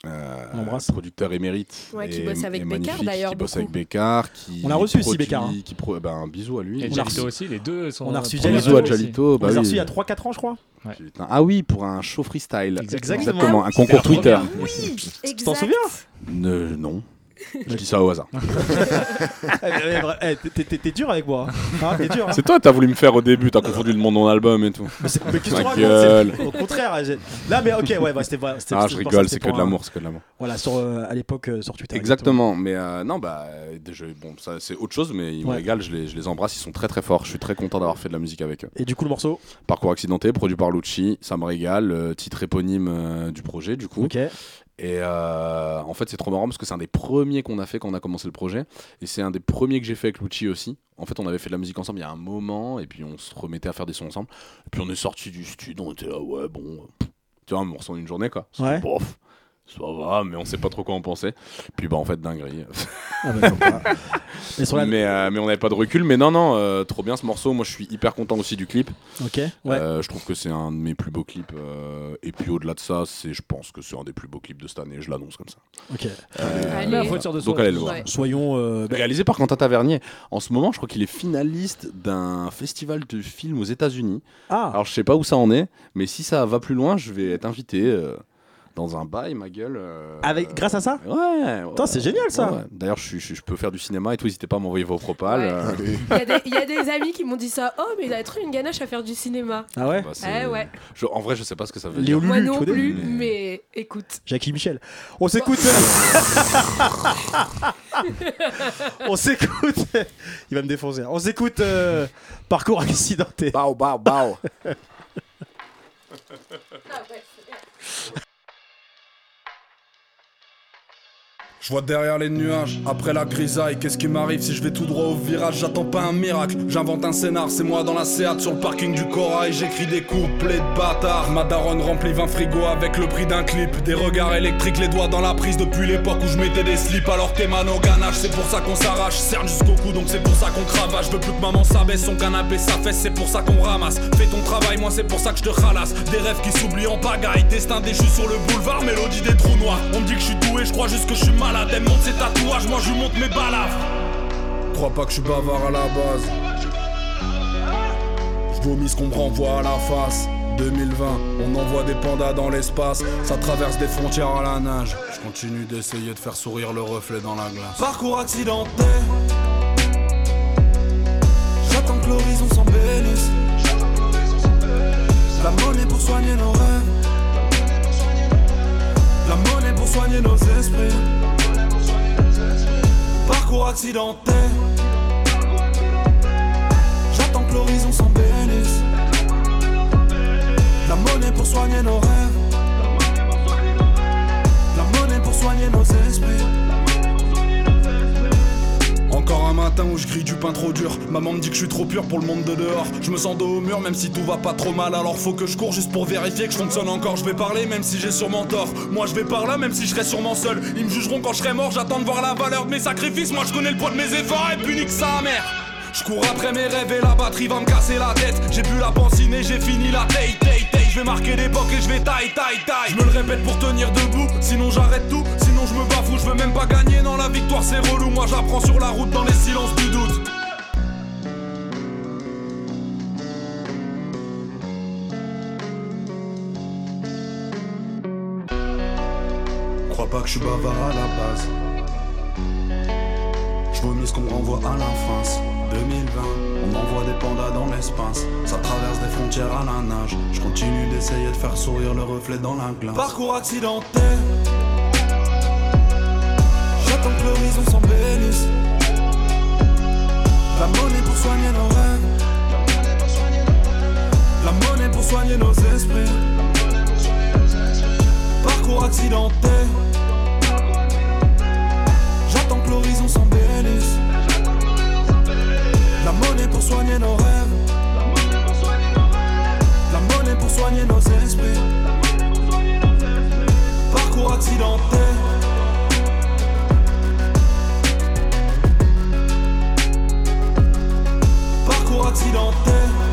[SPEAKER 14] Euh,
[SPEAKER 2] On l'embrasse.
[SPEAKER 14] producteur émérite.
[SPEAKER 4] Ouais, qui
[SPEAKER 14] et-
[SPEAKER 4] bosse avec Bécard, d'ailleurs,
[SPEAKER 14] Qui bosse avec Bécard. Qui
[SPEAKER 2] On l'a reçu aussi, Bécard, hein.
[SPEAKER 14] Qui pro... ben, un bisou à lui.
[SPEAKER 5] Et
[SPEAKER 2] On a
[SPEAKER 5] Jalito
[SPEAKER 2] reçu-
[SPEAKER 5] aussi, les deux sont.
[SPEAKER 2] On a reçu Jalito
[SPEAKER 14] à. Jalito.
[SPEAKER 2] On
[SPEAKER 14] Bah
[SPEAKER 2] les a
[SPEAKER 14] oui.
[SPEAKER 2] reçus il y a 3-4 ans, je crois.
[SPEAKER 14] Putain. Ah oui, pour un show freestyle.
[SPEAKER 2] Exactement.
[SPEAKER 14] un concours
[SPEAKER 5] C'était la
[SPEAKER 14] Twitter.
[SPEAKER 5] première.
[SPEAKER 2] Tu t'en souviens?
[SPEAKER 14] Ne- non. Je dis ça au hasard. *laughs*
[SPEAKER 2] Eh, vrai, eh, t'es- dur avec moi. hein. T'es dur. hein.
[SPEAKER 14] C'est toi, t'as voulu me faire au début, t'as confondu le nom de mon album et tout.
[SPEAKER 2] Mais c'est- mais qu'est-ce que
[SPEAKER 14] gueule.
[SPEAKER 2] Au contraire. Là, mais ok, ouais, bah, c'était vrai.
[SPEAKER 14] Ah, je rigole, c'est que de l'amour, c'est que de l'amour.
[SPEAKER 2] Voilà, sur, euh, à l'époque euh, sur Twitter.
[SPEAKER 14] Exactement, mais euh, non, bah, je- bon, ça c'est autre chose, mais ils me
[SPEAKER 2] Ouais.
[SPEAKER 14] régalent, je les, je les embrasse, ils sont très très forts, je suis très content d'avoir fait de la musique avec eux.
[SPEAKER 2] Et du coup, le morceau?
[SPEAKER 14] Parcours accidenté, produit par Lucci, ça me régale, titre éponyme du projet du coup.
[SPEAKER 2] Ok.
[SPEAKER 14] Et euh, en fait, c'est trop marrant parce que c'est un des premiers qu'on a fait quand on a commencé le projet. Et c'est un des premiers que j'ai fait avec Lucci aussi. En fait, on avait fait de la musique ensemble il y a un moment. Et puis, on se remettait à faire des sons ensemble. Et puis, on est sorti du studio. On était là, ouais, bon. Tu vois, un morceau en une journée, quoi.
[SPEAKER 2] Ouais.
[SPEAKER 14] bof, ça va, mais on sait pas trop quoi en penser. Puis, bah, en fait, dinguerie.
[SPEAKER 2] Ah, bah, *laughs* la-
[SPEAKER 14] mais, euh, mais on n'avait pas de recul. Mais non, non, euh, trop bien ce morceau. Moi, je suis hyper content aussi du clip.
[SPEAKER 2] Ok, ouais.
[SPEAKER 14] Euh, je trouve que c'est un de mes plus beaux clips. euh, et puis au-delà de ça, c'est, je pense que c'est un des plus beaux clips de cette année. Je l'annonce comme ça.
[SPEAKER 2] Ok.
[SPEAKER 14] Euh,
[SPEAKER 4] Allez.
[SPEAKER 5] de
[SPEAKER 14] donc allez le voir.
[SPEAKER 4] Ouais.
[SPEAKER 2] Soyons. euh, bah,
[SPEAKER 14] Réalisé par Quentin Tavernier. En ce moment, je crois qu'il est finaliste d'un festival de films aux États-Unis.
[SPEAKER 2] Ah,
[SPEAKER 14] Alors je sais pas où ça en est, mais si ça va plus loin, je vais être invité euh, dans un bail, ma gueule. euh,
[SPEAKER 2] avec, grâce à ça
[SPEAKER 14] Ouais. ouais,
[SPEAKER 2] Putain, c'est génial, ça.
[SPEAKER 14] ouais, ouais. D'ailleurs, je, suis- je, je peux faire du cinéma et tout. N'hésitez pas à m'envoyer vos propales.
[SPEAKER 4] Ouais.
[SPEAKER 14] euh,
[SPEAKER 4] Il y, a des- il y a des amis qui m'ont dit ça. Oh, mais il a trop une ganache à faire du cinéma.
[SPEAKER 2] Ah ouais
[SPEAKER 14] bah, c'est-
[SPEAKER 4] Eh ouais.
[SPEAKER 14] je- en vrai, je sais pas ce que ça veut
[SPEAKER 2] Léo
[SPEAKER 14] dire.
[SPEAKER 4] Moi
[SPEAKER 2] Lulu,
[SPEAKER 4] non
[SPEAKER 2] tu connais
[SPEAKER 4] plus,
[SPEAKER 14] Mais-
[SPEAKER 4] mais écoute.
[SPEAKER 2] Jackie Michel. On s'écoute. *laughs* On s'écoute. Il va me défoncer. On s'écoute. euh, Parcours accidenté.
[SPEAKER 14] Bao, bao, bao. *laughs*
[SPEAKER 13] Je vois derrière les nuages, après la grisaille, qu'est-ce qui m'arrive si je vais tout droit au virage? J'attends pas un miracle, j'invente un scénar, c'est moi dans la Seat sur le parking du Corail, j'écris des couplets de bâtards. Ma daronne remplit 20 frigos avec le prix d'un clip, des regards électriques, les doigts dans la prise. Depuis l'époque où je mettais des slips alors t'es man au ganache, c'est pour ça qu'on s'arrache, cerne jusqu'au cou donc c'est pour ça qu'on cravache, je veux plus que maman s'abaisse, son canapé sa fesse, c'est pour ça qu'on ramasse. Fais ton travail, moi c'est pour ça que je te ralasse, des rêves qui s'oublient en pagaille, destin déchu sur le boulevard, mélodie des trous noirs. On me dit que je suis doué, je crois juste que je suis malade, elle monte ses tatouages, moi je lui monte mes balafres. Crois pas que je suis bavard à la base. Je vomis ce qu'on me renvoie à la face. 2020, on envoie des pandas dans l'espace, ça traverse des frontières à la nage. Je continue d'essayer de faire sourire le reflet dans la glace. Parcours accidenté. J'attends que l'horizon s'embellisse. La monnaie pour soigner nos rêves. La monnaie pour soigner nos esprits. Accidenté. J'attends que l'horizon s'embellisse. La monnaie pour soigner nos rêves. La monnaie pour soigner nos esprits. Matin où je grille du pain trop dur. Maman me dit que je suis trop pur pour le monde de dehors. Je me sens dos au mur, même si tout va pas trop mal. Alors faut que je cours juste pour vérifier que je fonctionne encore. Je vais parler, même si j'ai sûrement tort. Moi je vais par là, même si je serai sûrement seul. Ils me jugeront quand je serai mort. J'attends de voir la valeur de mes sacrifices. Moi je connais le poids de mes efforts et puis nique sa mère. Je cours après mes rêves et la batterie va me casser la tête. J'ai bu la pancine et j'ai fini la taille. Je vais marquer l'époque et je vais taille, taille, taille. Je me le répète pour tenir debout, sinon j'arrête tout. Sinon je me bafoue, je veux même pas gagner. Non, la victoire c'est relou. Moi j'apprends sur la route dans les silences du doute. Crois pas que je suis bavard à la base. Vomis qu'on renvoie à l'enfance. 2020, on envoie des pandas dans l'espace. Ça traverse des frontières à la nage. Je continue d'essayer de faire sourire le reflet dans la glace. Parcours accidenté. J'attends que l'horizon s'embellisse. La monnaie pour soigner nos rêves. La monnaie pour soigner nos esprits. Parcours accidenté. La monnaie pour soigner nos rêves. La monnaie pour soigner nos esprits. Parcours accidenté. Parcours accidenté.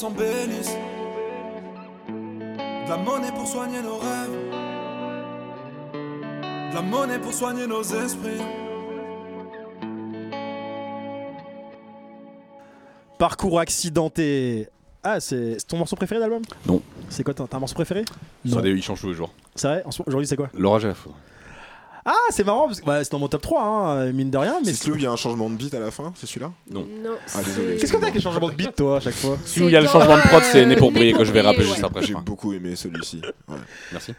[SPEAKER 13] S'embellisse. De la monnaie pour soigner nos rêves. De la monnaie pour soigner nos esprits.
[SPEAKER 2] Parcours accidenté. Ah, c'est ton morceau préféré d'album
[SPEAKER 14] Non.
[SPEAKER 2] C'est quoi, t'as un morceau préféré?
[SPEAKER 14] Ça,
[SPEAKER 2] Non.
[SPEAKER 14] des- il change tous les jours.
[SPEAKER 2] C'est vrai? Aujourd'hui, c'est quoi?
[SPEAKER 14] Laura Jeff.
[SPEAKER 2] Ah, c'est marrant, parce que bah, c'est dans mon top 3, hein, mine de rien. Mais
[SPEAKER 3] C'est celui où il y a un changement de beat à la fin, c'est celui-là?
[SPEAKER 14] Non.
[SPEAKER 4] Non.
[SPEAKER 3] Ah, désolé.
[SPEAKER 2] Qu'est-ce que t'as avec les changements de beat, toi, à chaque fois?
[SPEAKER 14] Celui où il y a le changement de prod, c'est Né pour briller que je vais
[SPEAKER 4] ouais.
[SPEAKER 14] juste après.
[SPEAKER 3] J'ai beaucoup aimé celui-ci. Ouais.
[SPEAKER 14] Merci.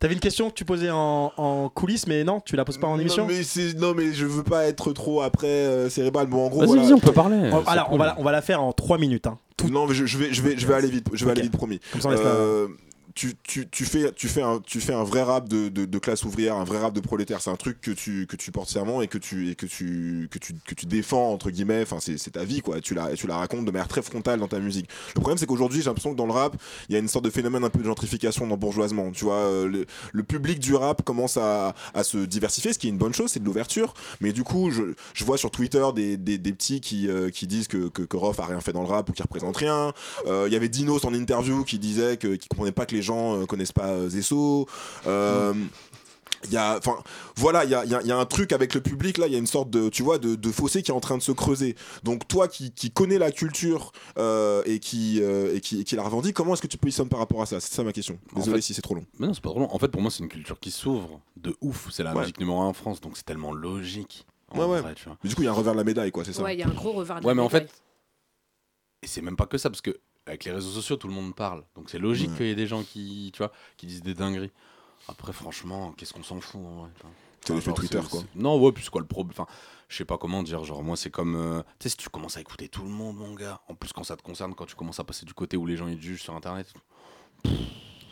[SPEAKER 2] T'avais une question que tu posais en, en coulisses, mais non, tu la poses pas en émission?
[SPEAKER 3] non mais, c'est- non mais je veux pas être trop après euh, cérébral. Bon en gros
[SPEAKER 14] Vas-y,
[SPEAKER 3] voilà.
[SPEAKER 14] vas-y, on peut parler.
[SPEAKER 2] Alors, on va, la- on va la faire en 3 minutes. Hein.
[SPEAKER 3] Non mais je, je vais je vais je vais aller vite. Je vais aller vite promis.
[SPEAKER 2] Comme ça, on laisse la-
[SPEAKER 3] Euh, tu, tu, tu, fais, tu, fais un, tu fais un vrai rap de, de, de classe ouvrière, un vrai rap de prolétaire. C'est un truc que tu, que tu portes serment et que tu, et que tu, que tu, que tu défends, entre guillemets. Enfin, c'est ta vie, quoi. Tu la, tu la racontes de manière très frontale dans ta musique. Le problème, c'est qu'aujourd'hui, j'ai l'impression que dans le rap, il y a une sorte de phénomène un peu de gentrification, d'embourgeoisement. Tu vois, euh, le, le public du rap commence à, à se diversifier, ce qui est une bonne chose, c'est de l'ouverture. Mais du coup, je, je vois sur Twitter des, des, des petits qui, euh, qui disent que, que, que Rof a rien fait dans le rap ou qu'il représente rien. Euh, Il y avait Dinos en interview qui disait qu'il comprenait pas que les gens euh, connaissent pas euh, Zesso. Euh, il y a, enfin, voilà, il y a, il y a- il y a un truc avec le public là, il y a une sorte de, tu vois, de, de fossé qui est en train de se creuser. Donc toi qui, qui connais la culture euh, et qui, euh, et qui, et qui la revendique, comment est-ce que tu positionnes par rapport à ça? C'est ça ma question.
[SPEAKER 14] En
[SPEAKER 3] Désolé
[SPEAKER 14] fait-
[SPEAKER 3] si c'est trop long.
[SPEAKER 14] Mais non, c'est pas trop long. En fait, pour moi, c'est une culture qui s'ouvre de ouf. C'est la
[SPEAKER 3] Ouais.
[SPEAKER 14] musique numéro 1 en France, donc c'est tellement logique.
[SPEAKER 3] Ouais, ouais.
[SPEAKER 14] vrai, tu vois.
[SPEAKER 3] Mais du coup, il y a un revers de la médaille, quoi, c'est ça
[SPEAKER 4] Ouais, il y a un gros revers de
[SPEAKER 14] Ouais,
[SPEAKER 4] la
[SPEAKER 14] mais en
[SPEAKER 4] médaille.
[SPEAKER 14] fait, et c'est même pas que ça, parce que avec les réseaux sociaux, tout le monde parle. Donc c'est logique
[SPEAKER 3] Ouais.
[SPEAKER 14] qu'il y ait des gens qui, tu vois, qui disent des dingueries. Après, franchement, qu'est-ce qu'on s'en fout en vrai.
[SPEAKER 3] C'est l'effet Twitter, quoi.
[SPEAKER 14] Non, ouais, puis quoi le problème Enfin, je sais pas comment dire. Genre, moi, c'est comme. euh, tu sais, si tu commences à écouter tout le monde, mon gars. En plus, quand ça te concerne, quand tu commences à passer du côté où les gens ils te jugent sur internet.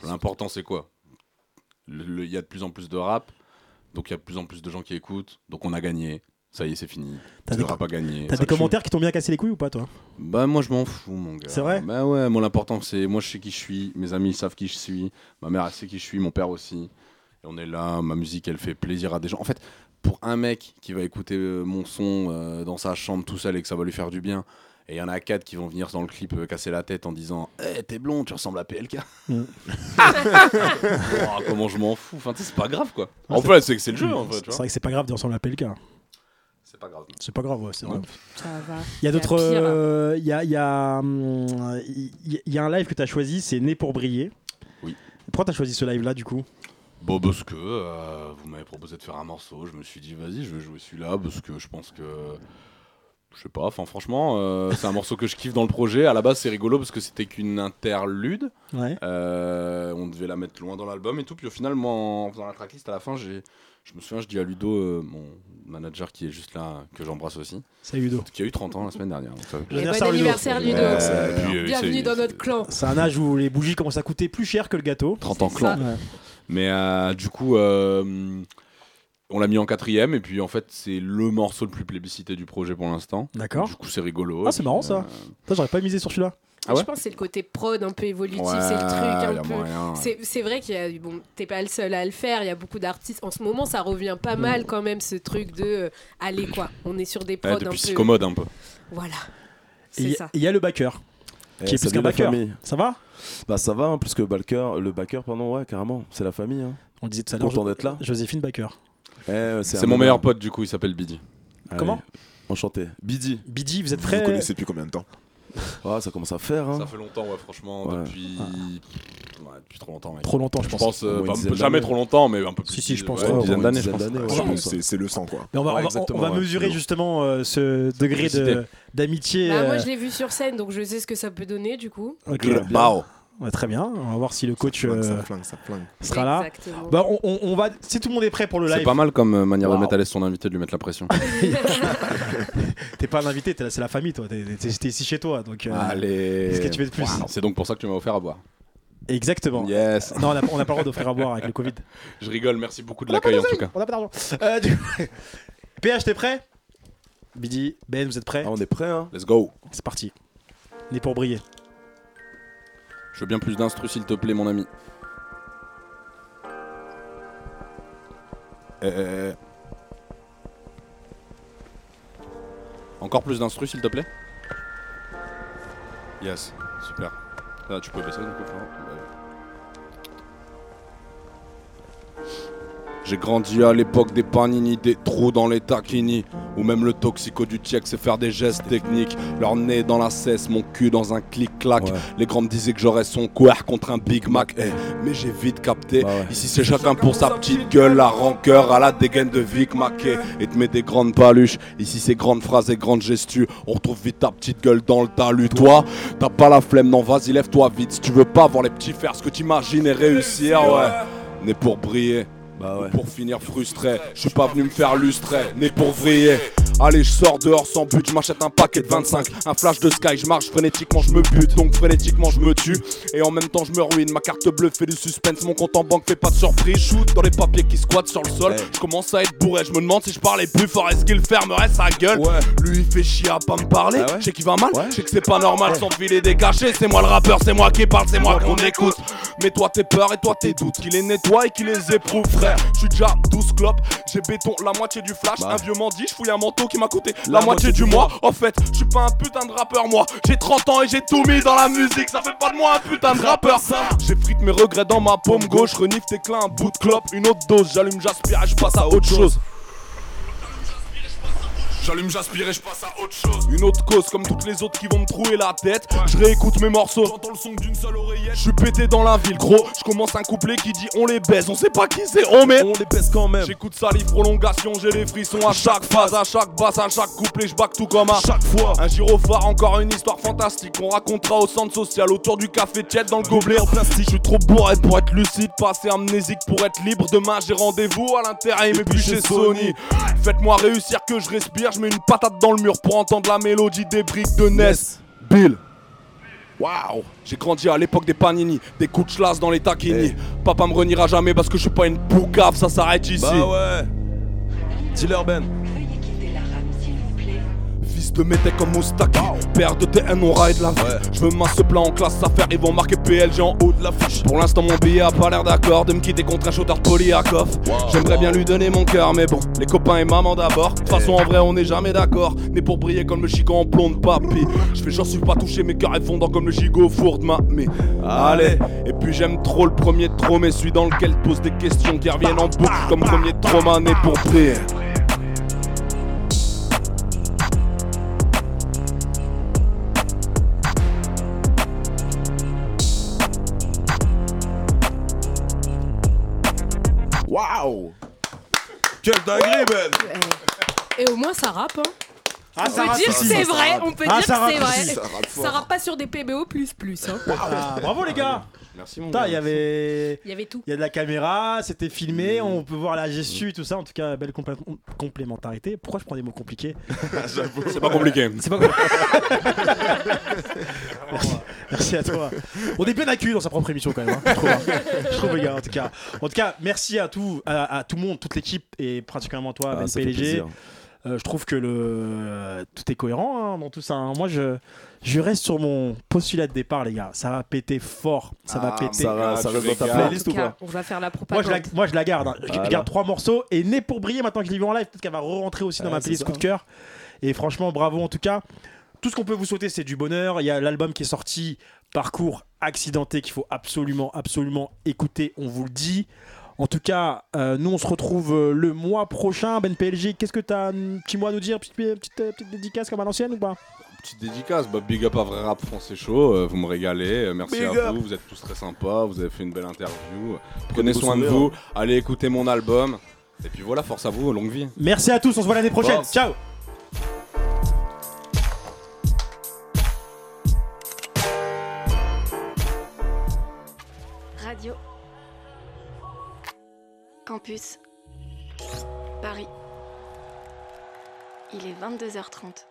[SPEAKER 14] L'important, c'est quoi? Il y a de plus en plus de rap. Donc, il y a de plus en plus de gens qui écoutent. Donc, on a gagné. Ça y est, c'est fini.
[SPEAKER 2] Des-
[SPEAKER 14] rap a gagné.
[SPEAKER 2] T'as des commentaires qui t'ont bien cassé les couilles ou pas, toi?
[SPEAKER 14] Bah moi je m'en fous mon gars.
[SPEAKER 2] C'est vrai?
[SPEAKER 14] Bah ouais, moi l'important c'est moi je sais qui je suis, mes amis ils savent qui je suis, ma mère elle sait qui je suis, mon père aussi. Et on est là, ma musique elle fait plaisir à des gens. En fait, pour un mec qui va écouter euh, mon son euh, dans sa chambre tout seul et que ça va lui faire du bien, et il y en a quatre qui vont venir dans le clip euh, casser la tête en disant Eh t'es blond, tu ressembles à PLK.
[SPEAKER 2] Mm. *laughs*
[SPEAKER 14] Oh, comment je m'en fous, enfin tu c'est pas grave quoi. En fait c'est que c'est le jeu en fait, tu
[SPEAKER 2] C'est vrai que c'est pas grave de ressembler à PLK.
[SPEAKER 14] C'est pas grave.
[SPEAKER 2] C'est pas grave, ouais, c'est vrai.
[SPEAKER 14] Ouais.
[SPEAKER 4] Ça va.
[SPEAKER 2] Il y a d'autres. euh, Il y, a, il y, a, hum, il y- a un live que tu as choisi, c'est Né pour briller.
[SPEAKER 14] Oui.
[SPEAKER 2] Pourquoi tu as choisi ce live-là, du coup?
[SPEAKER 14] Bon, parce que euh, vous m'avez proposé de faire un morceau, je me suis dit, vas-y, je vais jouer celui-là, parce que je pense que. Je sais pas, enfin, franchement, euh, c'est un morceau que je kiffe dans le projet. À la base, c'est rigolo parce que c'était qu'une interlude.
[SPEAKER 2] Ouais.
[SPEAKER 14] Euh, on devait la mettre loin dans l'album et tout. Puis au final, moi, en faisant la tracklist, à la fin, j'ai. Je me souviens, je dis à Ludo, euh, mon manager qui est juste là, que j'embrasse aussi,
[SPEAKER 2] Salut Ludo.
[SPEAKER 14] qui a eu 30 ans la semaine dernière. donc
[SPEAKER 4] Et bon
[SPEAKER 2] Anniversaire, Ludo.
[SPEAKER 14] puis, euh,
[SPEAKER 4] Bienvenue
[SPEAKER 14] c'est-
[SPEAKER 4] dans notre clan.
[SPEAKER 2] C'est un âge où les bougies commencent à coûter plus cher que le gâteau.
[SPEAKER 14] 30 ans
[SPEAKER 4] C'est
[SPEAKER 14] clan.
[SPEAKER 2] Ouais.
[SPEAKER 14] Mais euh, du coup, euh, on l'a mis en quatrième, et puis en fait, c'est le morceau le plus plébiscité du projet pour l'instant.
[SPEAKER 2] D'accord.
[SPEAKER 14] Du coup, c'est rigolo.
[SPEAKER 2] Ah, c'est marrant,
[SPEAKER 14] euh,
[SPEAKER 2] Ça, j'aurais pas misé sur celui-là.
[SPEAKER 14] Ah ouais
[SPEAKER 4] Je pense que c'est le côté prod un peu évolutif,
[SPEAKER 14] Ouais,
[SPEAKER 4] c'est le truc un peu. C'est vrai qu'il y a bon, t'es pas le seul à le faire. Il y a beaucoup d'artistes. En ce moment, ça revient pas mal quand même ce truc de euh, allez quoi. On est sur des prods
[SPEAKER 14] ouais,
[SPEAKER 4] un
[SPEAKER 14] depuis
[SPEAKER 4] peu.
[SPEAKER 14] Psychomode un peu.
[SPEAKER 4] Voilà.
[SPEAKER 2] Et il
[SPEAKER 4] C'est
[SPEAKER 2] y,
[SPEAKER 4] ça.
[SPEAKER 2] et il y a le backer,
[SPEAKER 15] Eh,
[SPEAKER 2] qui est plus qu'un backer.
[SPEAKER 15] famille.
[SPEAKER 2] Ça va?
[SPEAKER 15] Bah ça va, hein, plus que Balker, le backer, pardon, ouais, carrément, c'est la famille. Hein.
[SPEAKER 2] On le disait tout à l'heure.
[SPEAKER 15] Content d'être là.
[SPEAKER 2] Joséphine Backer.
[SPEAKER 15] Eh,
[SPEAKER 14] C'est mon meilleur pote, du coup, il s'appelle Bidi.
[SPEAKER 2] Comment?
[SPEAKER 15] Enchanté. Bidi.
[SPEAKER 2] Bidi, vous êtes
[SPEAKER 3] Vous
[SPEAKER 2] prêts?
[SPEAKER 3] vous connaissez depuis combien de temps? *laughs*
[SPEAKER 15] Ah, ça commence à faire. Hein.
[SPEAKER 14] Ça fait longtemps, ouais, franchement,
[SPEAKER 15] Ouais.
[SPEAKER 14] depuis. Ouais, depuis trop longtemps.
[SPEAKER 2] Trop longtemps, je
[SPEAKER 14] Je
[SPEAKER 2] pense.
[SPEAKER 14] euh, pas- jamais trop longtemps, mais un peu plus.
[SPEAKER 2] Si, si, je pense,
[SPEAKER 14] ouais,
[SPEAKER 2] ouais,
[SPEAKER 14] une dizaine d'années,
[SPEAKER 3] c'est- le sang, quoi.
[SPEAKER 2] Mais on va,
[SPEAKER 15] Ouais,
[SPEAKER 2] on va-
[SPEAKER 15] exactement,
[SPEAKER 2] on va
[SPEAKER 15] ouais.
[SPEAKER 2] mesurer justement euh, ce degré de- d'amitié.
[SPEAKER 4] Bah, moi,
[SPEAKER 2] euh,
[SPEAKER 4] je l'ai vu sur scène, donc je sais ce que ça peut donner du coup.
[SPEAKER 2] ok. Très bien. On va voir si le coach
[SPEAKER 3] Ça flingue,
[SPEAKER 2] euh,
[SPEAKER 3] ça flingue, ça flingue.
[SPEAKER 2] sera là. Bah, on, on- on va. Si tout le monde est prêt pour le
[SPEAKER 14] C'est
[SPEAKER 2] live,
[SPEAKER 14] pas mal comme euh, manière de mettre à l'aise son invité, de lui mettre la pression. *laughs*
[SPEAKER 2] t'es pas l'invité, t'es là- c'est la famille, toi. T'es ici chez toi, donc. euh,
[SPEAKER 14] Allez.
[SPEAKER 2] qu'est-ce que tu veux de plus
[SPEAKER 14] C'est donc pour ça que tu m'as offert à boire.
[SPEAKER 2] Exactement.
[SPEAKER 14] Yes.
[SPEAKER 2] Non, on n'a pas le droit d'offrir à boire avec le Covid. *laughs*
[SPEAKER 14] Je rigole, merci beaucoup de l'accueil en tout cas.
[SPEAKER 2] On n'a pas d'argent. Euh, du PH, *laughs* t'es prêt? Bidi, Ben, vous êtes prêts?
[SPEAKER 15] Ah, on est prêt, hein
[SPEAKER 14] Let's go.
[SPEAKER 2] C'est parti. On est pour briller.
[SPEAKER 14] Je veux bien plus d'instru, s'il te plaît, mon ami. Eh, eh, eh. Encore plus d'instru, s'il te plaît? Yes, super. Ah, tu peux baisser du coup, J'ai grandi à l'époque des panini, des trous dans les taquini. Ou même le toxico du tchèque, c'est faire des gestes techniques. Leur nez dans la cesse, mon cul dans un clic-clac. Les grands me disaient que j'aurais son couer contre un Big Mac. Eh, mais j'ai vite capté. Ici, c'est chacun pour sa petite gueule. La rancœur à la dégaine de Vic Mackey. Et te met des grandes paluches. Ici, c'est grandes phrases et grandes gestues. On retrouve vite ta petite gueule dans le talus. Toi, t'as pas la flemme, non, vas-y, lève-toi vite. Si tu veux pas voir les petits faire ce que t'imagines et réussir, ouais. Né pour briller. Ou Pour finir frustré, je suis pas venu me faire lustrer, né pour vriller. Allez, je sors dehors sans but, je m'achète un paquet de 25, un flash de sky, je marche frénétiquement, je me bute, donc frénétiquement je me tue. Et en même temps je me ruine, ma carte bleue fait du suspense, mon compte en banque fait pas de surprise. Shoot dans les papiers qui squattent sur le sol, je commence à être bourré, je me demande si je parlais plus fort, est-ce qu'il fermerait sa gueule? Lui il fait chier à pas me parler, je sais qu'il va mal, je sais que c'est pas normal. Sans filer cachets, c'est moi le rappeur, c'est moi qui parle, c'est moi qu'on écoute. Mais toi tes peurs et toi tes doutes, qui les nettoie et qui les éprouve, frère. Je suis déjà 12 clopes, j'ai béton la moitié du flash, un vieux mandi, je fouille un manteau qui m'a coûté la, moitié, du mois. En fait, je suis pas un putain de rappeur, moi. J'ai 30 ans et j'ai tout mis dans la musique, ça fait pas de moi un putain de rappeur, ça. J'ai frite mes regrets dans ma paume gauche, renifle tes clins, un bout de clope, une autre dose, j'allume, j'aspire et je passe à autre chose. J'allume, j'aspire et je passe à autre chose. Une autre cause comme toutes les autres qui vont me trouer la tête. Je réécoute mes morceaux. J'entends le son d'une seule oreillette. Je suis pété dans la ville, gros. Je commence un couplet qui dit on les baise. On sait pas qui c'est, on met. On les baise quand même. J'écoute salive, prolongation. J'ai les frissons à chaque phase, à chaque basse, à chaque couplet. Je back tout comme à chaque fois. Un gyrophare, encore une histoire fantastique. On racontera au centre social autour du café tiède dans le gobelet en plastique. Je suis trop bourré pour être lucide, passer amnésique pour être libre. Demain j'ai rendez-vous à l'intérim et puis chez Sony. Faites-moi réussir que je respire. Je mets une patate dans le mur pour entendre la mélodie des briques de NES. Bill. Waouh J'ai grandi à l'époque des panini, des coups de chlasse dans les taquini. Papa me reniera jamais parce que je suis pas une poucave, ça s'arrête ici.
[SPEAKER 15] Bah ouais. Dealer Ben.
[SPEAKER 14] Fils de métèque comme Moustaki, père de TN, on ride la vie. Je me masse ce plan en classe affaire, ils vont marquer PLG en haut de la fiche. Pour l'instant, mon billet a pas l'air d'accord de me quitter contre un shooter de Polyakov. J'aimerais bien lui donner mon cœur, mais bon, les copains et maman d'abord. De toute façon, en vrai, on n'est jamais d'accord. Né pour briller comme le chico en plomb de papy. Je fais genre, suis pas touché, mes cœurs est fondant comme le gigot four de ma. Mais allez, et puis j'aime trop le premier trop, mais celui dans lequel pose des questions qui reviennent en boucle comme premier trauma né pour prier.
[SPEAKER 15] Waouh Quelle dinguerie, Ben
[SPEAKER 4] Et au moins ça rappe. Hein.
[SPEAKER 2] Ah,
[SPEAKER 4] on
[SPEAKER 2] ça
[SPEAKER 4] peut
[SPEAKER 2] rappe
[SPEAKER 4] dire que c'est
[SPEAKER 2] Ça
[SPEAKER 4] vrai,
[SPEAKER 2] rappe.
[SPEAKER 4] on peut
[SPEAKER 2] Ah,
[SPEAKER 4] dire
[SPEAKER 2] ça
[SPEAKER 4] que c'est
[SPEAKER 2] rappe
[SPEAKER 4] vrai.
[SPEAKER 2] aussi. Ça rappe
[SPEAKER 4] Ça
[SPEAKER 2] fort.
[SPEAKER 4] rappe pas sur des PBO plus plus. Hein.
[SPEAKER 2] Ah, bravo les gars
[SPEAKER 14] Merci mon
[SPEAKER 2] Putain,
[SPEAKER 14] gars,
[SPEAKER 2] il y avait.
[SPEAKER 4] Il y avait tout.
[SPEAKER 2] Il y a de la caméra, c'était filmé,
[SPEAKER 14] Mm.
[SPEAKER 2] on peut voir la gestu et tout ça. En tout cas, belle complé- complémentarité. Pourquoi je prends des mots compliqués *laughs*
[SPEAKER 14] C'est pas compliqué.
[SPEAKER 2] C'est pas compliqué. *laughs* Merci. Merci à toi. On est bien accueillis dans sa propre émission quand même. hein, je, trouve, hein. Je trouve, les gars. En tout cas, en tout cas, merci à tout, à, à tout le monde, toute l'équipe et particulièrement toi,
[SPEAKER 15] Ah,
[SPEAKER 2] Ben PLG. Euh, je trouve que le euh, tout est cohérent hein, dans tout ça. hein. Moi, je, je reste sur mon postulat de départ, les gars. Ça va péter fort. Ça va
[SPEAKER 14] Ah,
[SPEAKER 2] péter.
[SPEAKER 15] Ça, va- ça reste dans ta playlist ou pas
[SPEAKER 4] on va faire la
[SPEAKER 2] Moi
[SPEAKER 4] propagande.
[SPEAKER 2] je, la, moi je la garde. hein. Je garde trois morceaux et Né pour briller maintenant que je l'ai vu en live, peut-être qu'elle va re-rentrer aussi dans
[SPEAKER 15] Ouais,
[SPEAKER 2] ma playlist coup de cœur. Et franchement, bravo en tout cas. Tout ce qu'on peut vous souhaiter, c'est du bonheur. Il y a l'album qui est sorti, Parcours accidenté, qu'il faut absolument, absolument écouter. On vous le dit. En tout cas, euh, nous on se retrouve euh, le mois prochain. Ben PLG, qu'est-ce que tu as un petit mot à nous dire Petite, petite, euh, petite dédicace comme à l'ancienne ou pas?
[SPEAKER 14] Petite dédicace, bah, big up à Vrai Rap Français Chaud, euh, vous me régalez, euh, merci
[SPEAKER 15] Big
[SPEAKER 14] à
[SPEAKER 15] up.
[SPEAKER 14] vous, vous êtes tous très sympas, vous avez fait une belle interview. Prenez soin de vous, allez écouter mon album, et puis voilà, force à vous, longue vie.
[SPEAKER 2] Merci à tous, on se voit l'année prochaine.
[SPEAKER 15] Force.
[SPEAKER 2] Ciao
[SPEAKER 16] Campus. Paris. Il est 22h30.